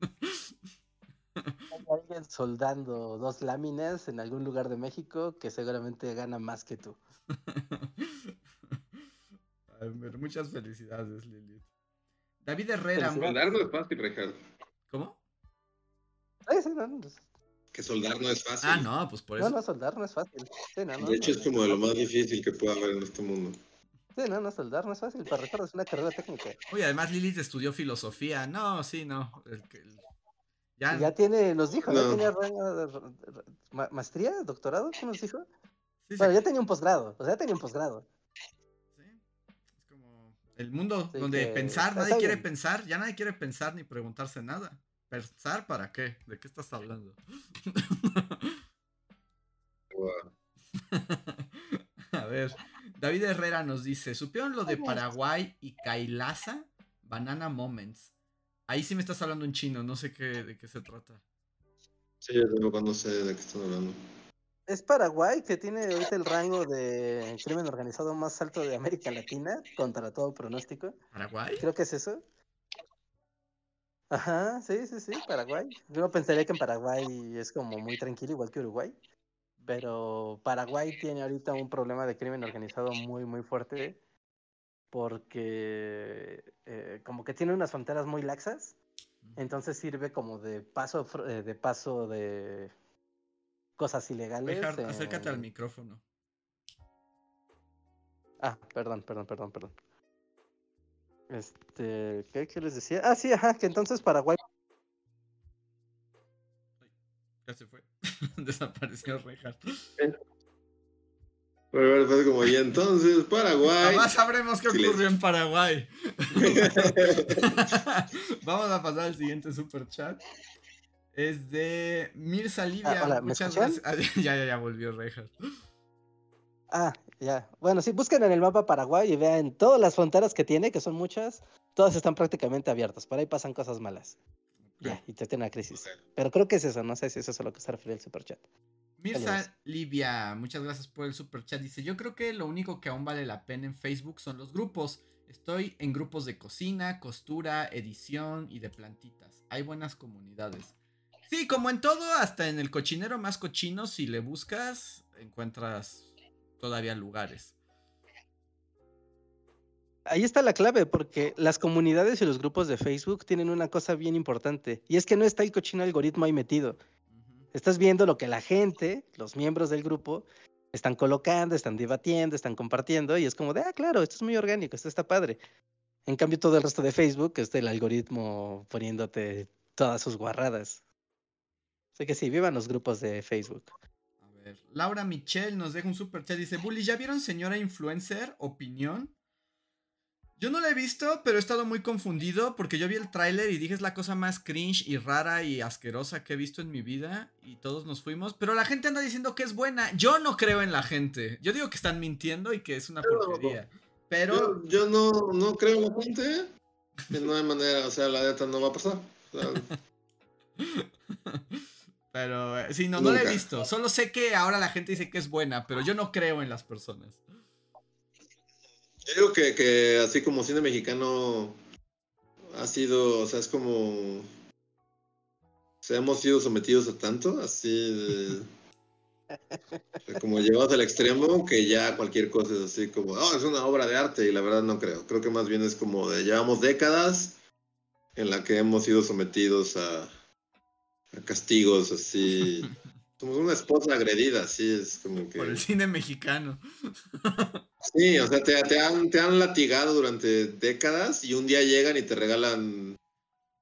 <laughs> alguien soldando dos láminas en algún lugar de México que seguramente gana más que tú. <laughs> muchas felicidades, Lilith. David Herrera. Soldar no es fácil, Ricardo. ¿Cómo? Que soldar no es fácil. Ah, no, pues por eso. No, no, soldar no es fácil. de hecho, es como de lo más difícil que pueda haber en este mundo. Sí, no, no, soldar no es fácil. Para Ricardo es una carrera técnica. Oye, además Lilith estudió filosofía. No, sí, no. El, el, ya, tiene, nos dijo, ¿no? Tenía maestría, doctorado, ¿qué nos dijo? bueno, ya tenía un posgrado, o sea, ya tenía un posgrado. Sí, es como el mundo donde pensar, nadie quiere pensar, ya nadie quiere pensar ni preguntarse nada. ¿Pensar para qué? ¿De qué estás hablando? <laughs> A ver, David Herrera nos dice, ¿supieron lo de Paraguay y Kailasa? Banana Moments. Ahí sí me estás hablando en chino, no sé qué, de qué se trata. Sí, yo tampoco no sé de qué están hablando. Es Paraguay, que tiene ahorita el rango de crimen organizado más alto de América Latina, contra todo pronóstico. ¿Paraguay? Creo que es eso. Ajá, sí, sí, sí, Paraguay. Yo pensaría que en Paraguay es como muy tranquilo, igual que Uruguay. Pero Paraguay tiene ahorita un problema de crimen organizado muy, muy fuerte porque eh, como que tiene unas fronteras muy laxas, entonces sirve como de paso eh, de paso de cosas ilegales. acércate al micrófono. Ah, perdón, perdón, perdón, perdón. Este, ¿qué, les decía? Ah, sí, ajá, que entonces Paraguay. ya se fue. <laughs> Desapareció Rejar. Fue como, y entonces Paraguay. Jamás sabremos qué ocurrió en Paraguay. <laughs> Vamos a pasar al siguiente super chat. Es de Mirza Livia. Ah, Muchas gracias. ya, ya, ya volvió Rejas. Ah, ya. Bueno, sí, busquen en el mapa Paraguay y vean todas las fronteras que tiene, que son muchas, todas están prácticamente abiertas. Por ahí pasan cosas malas. Ya, y te tiene una crisis. Pero creo que es eso, no sé si eso es a lo que se refiere el superchat. Mirza Livia, muchas gracias por el super chat. Dice: Yo creo que lo único que aún vale la pena en Facebook son los grupos. Estoy en grupos de cocina, costura, edición y de plantitas. Hay buenas comunidades. Sí, como en todo, hasta en el cochinero más cochino, si le buscas, encuentras todavía lugares. Ahí está la clave, porque las comunidades y los grupos de Facebook tienen una cosa bien importante, y es que no está el cochino algoritmo ahí metido. Estás viendo lo que la gente, los miembros del grupo, están colocando, están debatiendo, están compartiendo y es como de, ah, claro, esto es muy orgánico, esto está padre. En cambio, todo el resto de Facebook es el algoritmo poniéndote todas sus guarradas. Así que sí, vivan los grupos de Facebook. A ver, Laura Michelle nos deja un super chat. Dice, Bully, ¿ya vieron señora influencer? Opinión. Yo no la he visto, pero he estado muy confundido porque yo vi el tráiler y dije es la cosa más cringe y rara y asquerosa que he visto en mi vida y todos nos fuimos, pero la gente anda diciendo que es buena. Yo no creo en la gente. Yo digo que están mintiendo y que es una porquería. Pero yo, no, no creo en la gente. No hay manera, o sea, la neta no va a pasar. <laughs> pero eh, sí, no, no la he visto. Solo sé que ahora la gente dice que es buena, pero yo no creo en las personas. Yo digo que, que así como cine mexicano ha sido, o sea, es como... O sea, hemos sido sometidos a tanto, así como llevados al extremo, que ya cualquier cosa es así como, oh, es una obra de arte, y la verdad no creo. Creo que más bien es como de llevamos décadas en la que hemos sido sometidos a castigos así. <laughs> Somos una esposa agredida, así es como que. Por el cine mexicano. Sí, o sea, te, te, han, te han latigado durante décadas y un día llegan y te regalan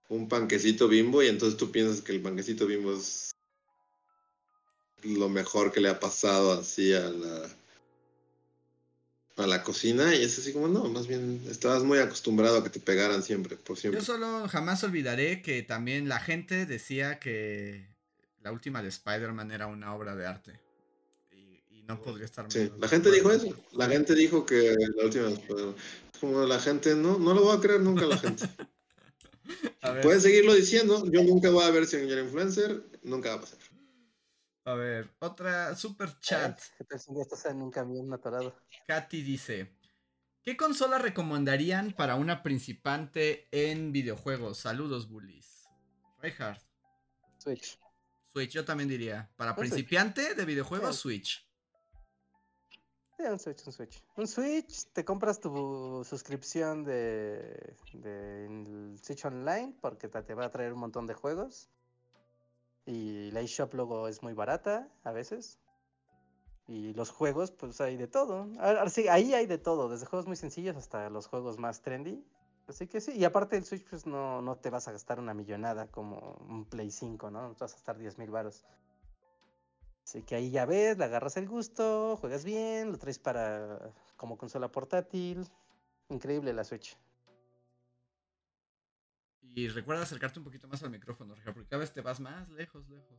un panquecito bimbo y entonces tú piensas que el panquecito bimbo es lo mejor que le ha pasado así a la a la cocina y es así como no, más bien estabas muy acostumbrado a que te pegaran siempre, por siempre. Yo solo jamás olvidaré que también la gente decía que la última de Spider-Man era una obra de arte. Y, no podría estar Sí, la gente dijo eso. La gente dijo que la última de Spider-Man. Como la gente, no, no lo voy a creer nunca a la gente. <laughs> Pueden seguirlo diciendo. Yo nunca voy a ver Señor Influencer. Nunca va a pasar. A ver, otra super chat. ¿Qué tal si estás en un camión atorado? Katy dice: ¿Qué consola recomendarían para una principante en videojuegos? Saludos, bullies. Reinhardt. Switch. Switch, yo también diría. Para principiante de videojuegos, Switch. Sí, un Switch, un Switch. Un Switch, te compras tu suscripción de, de Switch Online porque te va a traer un montón de juegos. Y la eShop luego es muy barata a veces. Y los juegos, pues hay de todo. sí, ahí hay de todo, desde juegos muy sencillos hasta los juegos más trendy. Así que sí, y aparte el Switch, pues no, no te vas a gastar una millonada como un Play 5, ¿no? No te vas a gastar 10 mil baros. Así que ahí ya ves, le agarras el gusto, juegas bien, lo traes para como consola portátil. Increíble la Switch. Y recuerda acercarte un poquito más al micrófono, porque cada vez te vas más lejos, lejos.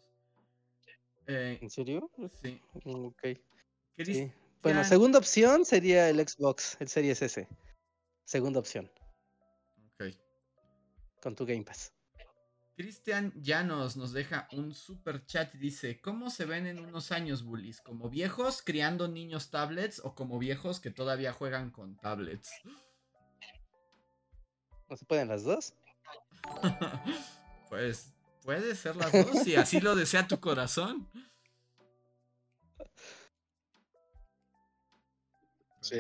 Eh, ¿En serio? Sí. Ok. Bueno, segunda opción sería el Xbox, el Series S. Segunda opción. Ok. Con tu Game Pass. Cristian Llanos nos deja un super chat y dice: ¿Cómo se ven en unos años, bullies? ¿Como viejos criando niños tablets o como viejos que todavía juegan con tablets? ¿No se pueden las dos? <laughs> pues puede ser las dos, si así lo desea tu corazón. Sí,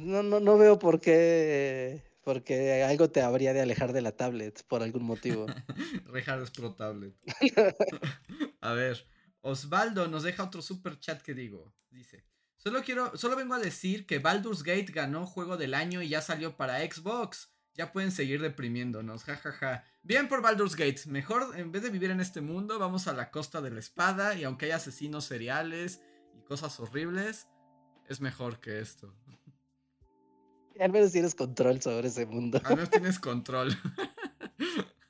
no, no, no, veo por qué, porque algo te habría de alejar de la tablet por algún motivo. <laughs> Rejar es pro tablet. <laughs> <laughs> a ver, Osvaldo nos deja otro super chat que digo. Dice, solo quiero, solo vengo a decir que Baldur's Gate ganó juego del año y ya salió para Xbox. Ya pueden seguir deprimiéndonos, jajaja. Bien por Baldur's Gate. Mejor, en vez de vivir en este mundo, vamos a la costa de la espada. Y aunque hay asesinos seriales y cosas horribles, es mejor que esto. Al menos tienes control sobre ese mundo. Al menos tienes control. <laughs>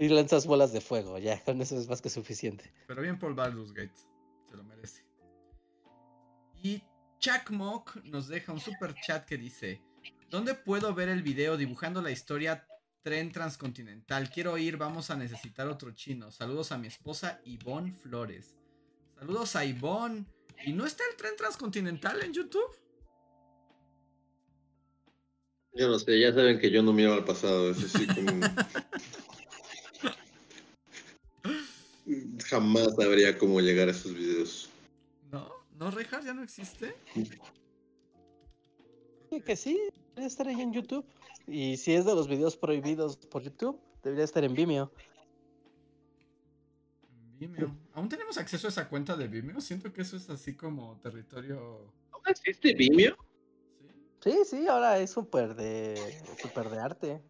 Y lanzas bolas de fuego, ya, con eso es más que suficiente. Pero bien por Baldur's Gate. Se lo merece. Y Chuck Mock nos deja un super chat que dice. ¿Dónde puedo ver el video dibujando la historia Tren Transcontinental? Quiero ir, vamos a necesitar otro chino. Saludos a mi esposa Ivonne Flores. Saludos a Ivonne. ¿Y no está el Tren Transcontinental en YouTube? Yo no sé, ya saben que yo no miro al pasado, es así como... Jamás sabría cómo llegar a esos videos. ¿No? ¿No, Rejar ya no existe? Sí, que sí, debería estar ahí en YouTube. Y si es de los videos prohibidos por YouTube, debería estar en Vimeo. Vimeo. ¿Aún tenemos acceso a esa cuenta de Vimeo? Siento que eso es así como territorio. ¿Aún existe Vimeo? Sí, sí, ahora es súper de, <laughs> super de arte.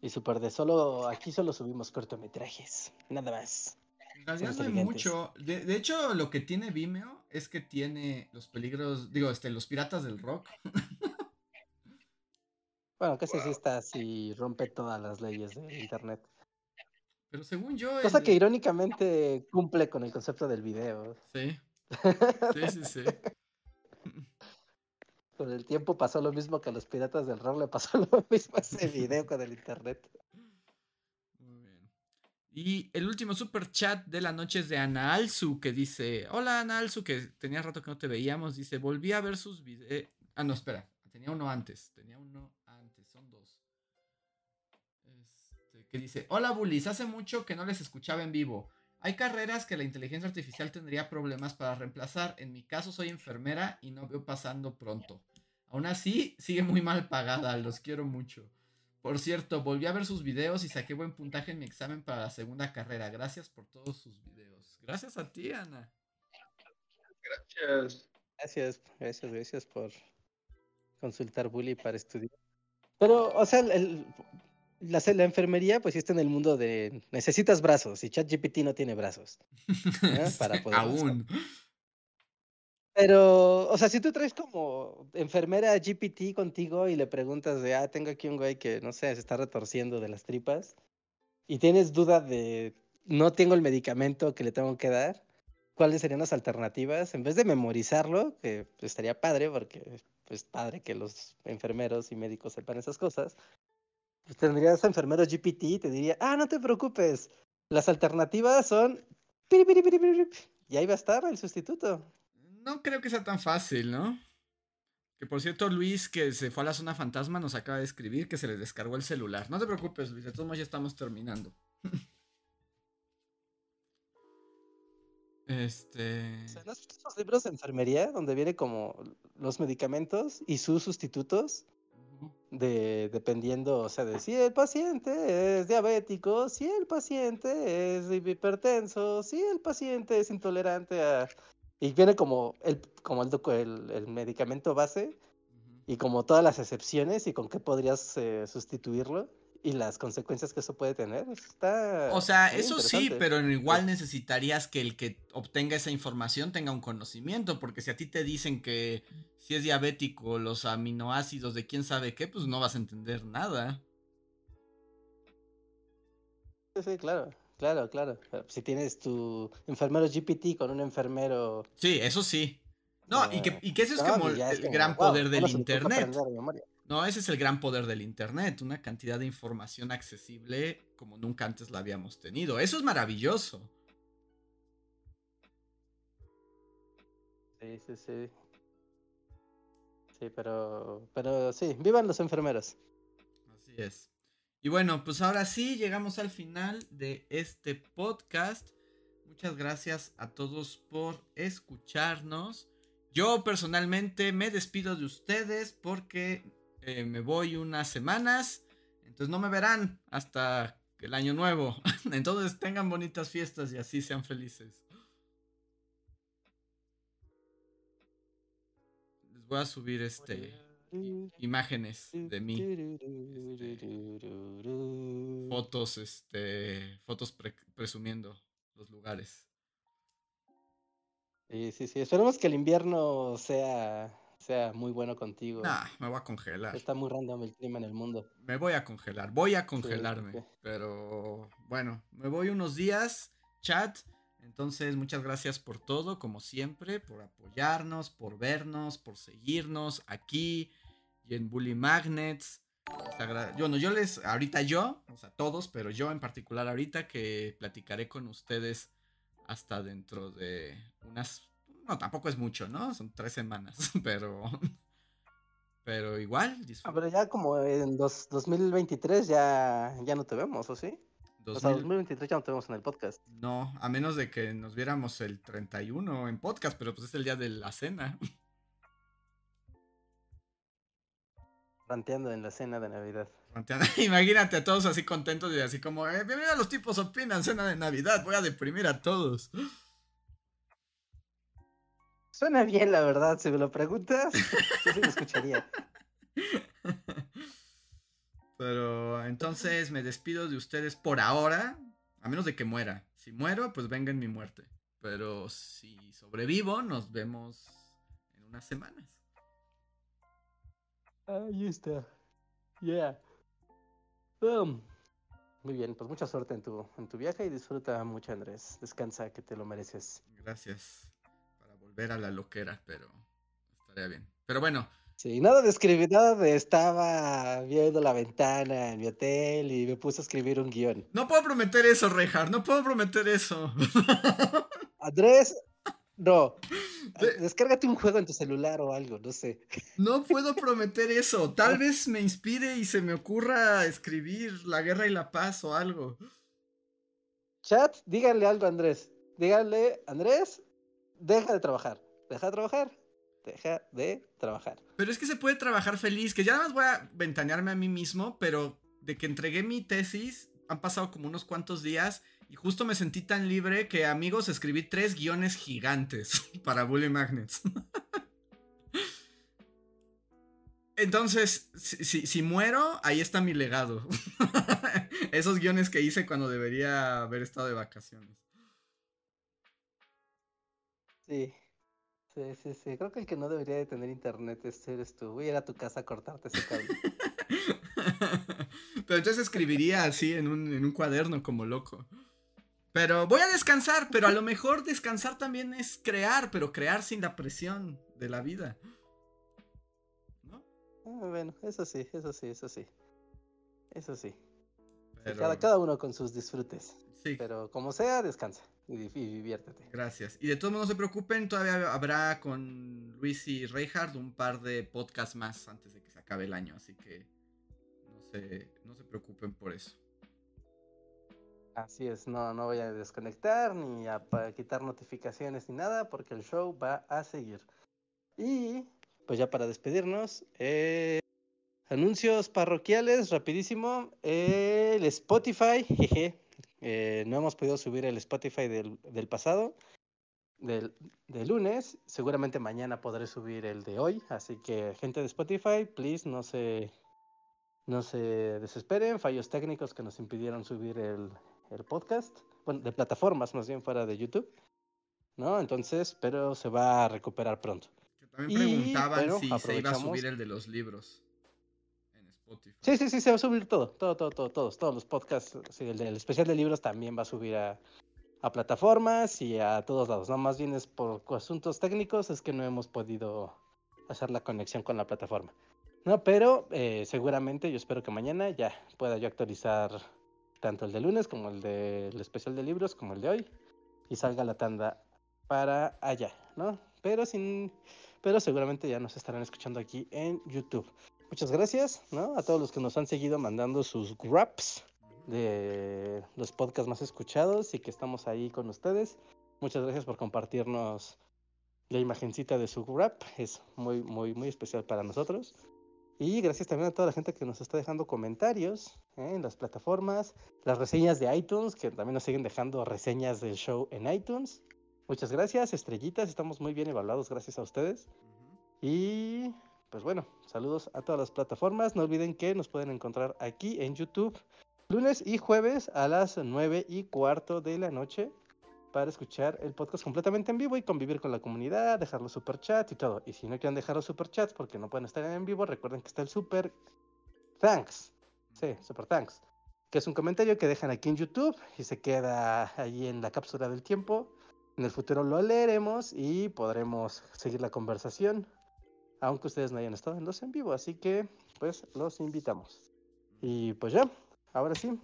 Y súper de solo, aquí solo subimos cortometrajes, nada más. En realidad no hay mucho. De, de, hecho, lo que tiene Vimeo es que tiene los peligros, digo, este, los piratas del rock. <laughs> Bueno, que wow. sí está así, rompe todas las leyes de internet. Pero según yo. Cosa el... que irónicamente cumple con el concepto del video. Sí. <laughs> Sí, sí, sí. Con el tiempo pasó lo mismo que a los piratas del rock le pasó <laughs> lo mismo a ese video con el internet. Muy bien. Y el último super chat de la noche es de Ana Alzu que dice: Hola Ana Alzu, que tenía rato que no te veíamos. Dice: Volví a ver sus videos. Ah, no, espera. Tenía uno antes. Tenía uno antes. Son dos. Este, que dice: Hola Bullies, hace mucho que no les escuchaba en vivo. Hay carreras que la inteligencia artificial tendría problemas para reemplazar. En mi caso soy enfermera y no veo pasando pronto. Aún así, sigue muy mal pagada. Los quiero mucho. Por cierto, volví a ver sus videos y saqué buen puntaje en mi examen para la segunda carrera. Gracias por todos sus videos. Gracias a ti, Ana. Gracias. Gracias, gracias, gracias por consultar Bully para estudiar. Pero, o sea, el, la, la, enfermería, pues sí está en el mundo de necesitas brazos y ChatGPT no tiene brazos. <laughs> Para poder Aún. Pero, o sea, si tú traes como enfermera GPT contigo y le preguntas de, ah, tengo aquí un güey que, no sé, se está retorciendo de las tripas y tienes duda de, no tengo el medicamento que le tengo que dar, ¿cuáles serían las alternativas? En vez de memorizarlo, que estaría padre, porque pues padre que los enfermeros y médicos sepan esas cosas, pues tendrías a enfermeros GPT y te diría, ah, no te preocupes, las alternativas son... Y ahí va a estar el sustituto no creo que sea tan fácil, ¿no? Que por cierto, Luis, que se fue a la zona fantasma, nos acaba de escribir que se le descargó el celular. No te preocupes, Luis, de todos modos ya estamos terminando. <laughs> este. ¿No has visto esos libros de enfermería donde viene como los medicamentos y sus sustitutos? De, dependiendo, o sea, de si el paciente es diabético, si el paciente es hipertenso, si el paciente es intolerante a y viene como el, como el, el, medicamento base y como todas las excepciones y con qué podrías eh, sustituirlo y las consecuencias que eso puede tener. Está o sea, eso sí, pero igual necesitarías que el que obtenga esa información tenga un conocimiento, porque si a ti te dicen que si es diabético, los aminoácidos de quién sabe qué, pues no vas a entender nada. Sí, sí, claro. Claro, claro. Si tienes tu enfermero GPT con un enfermero. Sí, eso sí. No, y, que, y que ese es como el, gran poder del Internet. No, ese es el gran poder del Internet. Una cantidad de información accesible como nunca antes la habíamos tenido. Eso es maravilloso. Sí, sí, sí. Sí, pero, pero sí, vivan los enfermeros. Así es. Y bueno, pues ahora sí, llegamos al final de este podcast. Muchas gracias a todos por escucharnos. Yo personalmente me despido de ustedes porque eh, me voy unas semanas. Entonces no me verán hasta el año nuevo. <laughs> Entonces tengan bonitas fiestas y así sean felices. Les voy a subir este imágenes de mí. Este, fotos, este, fotos presumiendo los lugares. Sí, sí, sí. Esperemos que el invierno sea, sea muy bueno contigo. Nah, me voy a congelar. Está muy random el clima en el mundo. Me voy a congelar, voy a congelarme. Pero bueno, me voy unos días, chat. Entonces, muchas gracias por todo, como siempre, por apoyarnos, por vernos, por seguirnos aquí y en Bully Magnets. Bueno, yo les, ahorita yo, o sea, todos, pero yo en particular ahorita que platicaré con ustedes hasta dentro de unas, no, tampoco es mucho, ¿no? Son tres semanas, <laughs> pero, pero igual. Ah, pero ya como en dos, 2023 ya, ya no te vemos, ¿o sí? O sea, 2023 ya no te vemos en el podcast. No, a menos de que nos viéramos el 31 en podcast, pero pues es el día de la cena. <laughs> Ranteando en la cena de Navidad. <laughs> Imagínate a todos así contentos y así como, eh, bienvenido a los tipos opinan, cena de Navidad, voy a deprimir a todos. Suena bien, la verdad, si me lo preguntas, <laughs> yo sí lo escucharía. Pero entonces me despido de ustedes por ahora, a menos de que muera. Si muero, pues venga en mi muerte. Pero si sobrevivo, nos vemos en unas semanas. Ahí está. Yeah. Um, muy bien, pues mucha suerte en tu, en tu viaje y disfruta mucho, Andrés. Descansa, que te lo mereces. Gracias. Para volver a la loquera, pero estaría bien. Pero bueno. Sí, nada de escribir, nada de estaba viendo la ventana en mi hotel y me puse a escribir un guion. No puedo prometer eso, Rejar, no puedo prometer eso. <laughs> Andrés, no. Descárgate un juego en tu celular o algo, no sé. No puedo prometer eso. Tal <laughs> vez me inspire y se me ocurra escribir La Guerra y la Paz o algo. Chat, díganle algo a Andrés. Díganle, Andrés, deja de trabajar. Deja de trabajar. Deja de trabajar. Pero es que se puede trabajar feliz, que ya nada más voy a ventanearme a mí mismo, pero de que entregué mi tesis, han pasado como unos cuantos días y justo me sentí tan libre que, amigos, escribí tres guiones gigantes <laughs> para Bully Magnets. Entonces, si, si, muero, ahí está mi legado. <laughs> Esos guiones que hice cuando debería haber estado de vacaciones. Sí. Sí, sí, sí. Creo que el que no debería de tener internet es eres tú. Voy a ir a tu casa a cortarte ese cable. <laughs> pero entonces escribiría así en un, en un cuaderno como loco. Pero voy a descansar, pero a lo mejor descansar también es crear, pero crear sin la presión de la vida. Ah, bueno, eso sí, eso sí, eso sí. Eso sí. Cada, cada, uno con sus disfrutes. Sí. Pero como sea, descansa y, diviértete. Gracias. Y de todos modos, no se preocupen, todavía habrá con Luis y Reinhardt un par de podcasts más antes de que se acabe el año. Así que no se, no se preocupen por eso. Así es, no, no voy a desconectar ni a quitar notificaciones ni nada porque el show va a seguir. Y pues ya para despedirnos, eh, anuncios parroquiales, rapidísimo. el Spotify, eh, no hemos podido subir el Spotify del, pasado, del, lunes. Seguramente mañana podré subir el de hoy. Así que, gente de Spotify, please, no se, no se desesperen. Fallos técnicos que nos impidieron subir el, el podcast. Bueno, de plataformas más bien fuera de YouTube. ¿No? Entonces, pero se va a recuperar pronto. También preguntaban si se iba a subir el de los libros en Spotify. Sí, sí, sí, se va a subir todo, todo, todo, todo todos, todos los podcasts. Sí, el, del especial de libros también va a subir a, a plataformas y a todos lados. No, más bien es por asuntos técnicos, es que no hemos podido hacer la conexión con la plataforma. No, pero eh, seguramente yo espero que mañana ya pueda yo actualizar tanto el de lunes como el del especial de libros como el de hoy y salga la tanda para allá, ¿no? Pero sin pero seguramente ya nos estarán escuchando aquí en YouTube. Muchas gracias, ¿no? A todos los que nos han seguido mandando sus graps de los podcasts más escuchados y que estamos ahí con ustedes. Muchas gracias por compartirnos la imagencita de su grap. Es muy, muy, muy especial para nosotros. Y gracias también a toda la gente que nos está dejando comentarios ¿eh? en las plataformas, las reseñas de iTunes, que también nos siguen dejando reseñas del show en iTunes. Muchas gracias, estrellitas. Estamos muy bien evaluados gracias a ustedes. Y pues bueno, saludos a todas las plataformas. No olviden que nos pueden encontrar aquí en YouTube lunes y jueves a las 9 y cuarto de la noche para escuchar el podcast completamente en vivo y convivir con la comunidad, dejar los superchats y todo. Y si no quieren dejar los superchats porque no pueden estar en vivo, recuerden que está el super thanks. Sí, super thanks. Que es un comentario que dejan aquí en YouTube y se queda ahí en la cápsula del tiempo en el futuro lo leeremos y podremos seguir la conversación, aunque ustedes no hayan estado en los en vivo. Así que, pues, los invitamos. Y pues ya, ahora sí,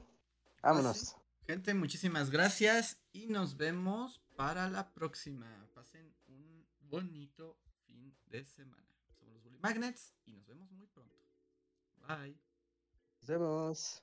vámonos. Gente, muchísimas gracias y nos vemos para la próxima. Pasen un bonito fin de semana. Somos los Bully Magnets y nos vemos muy pronto. Bye. Nos vemos.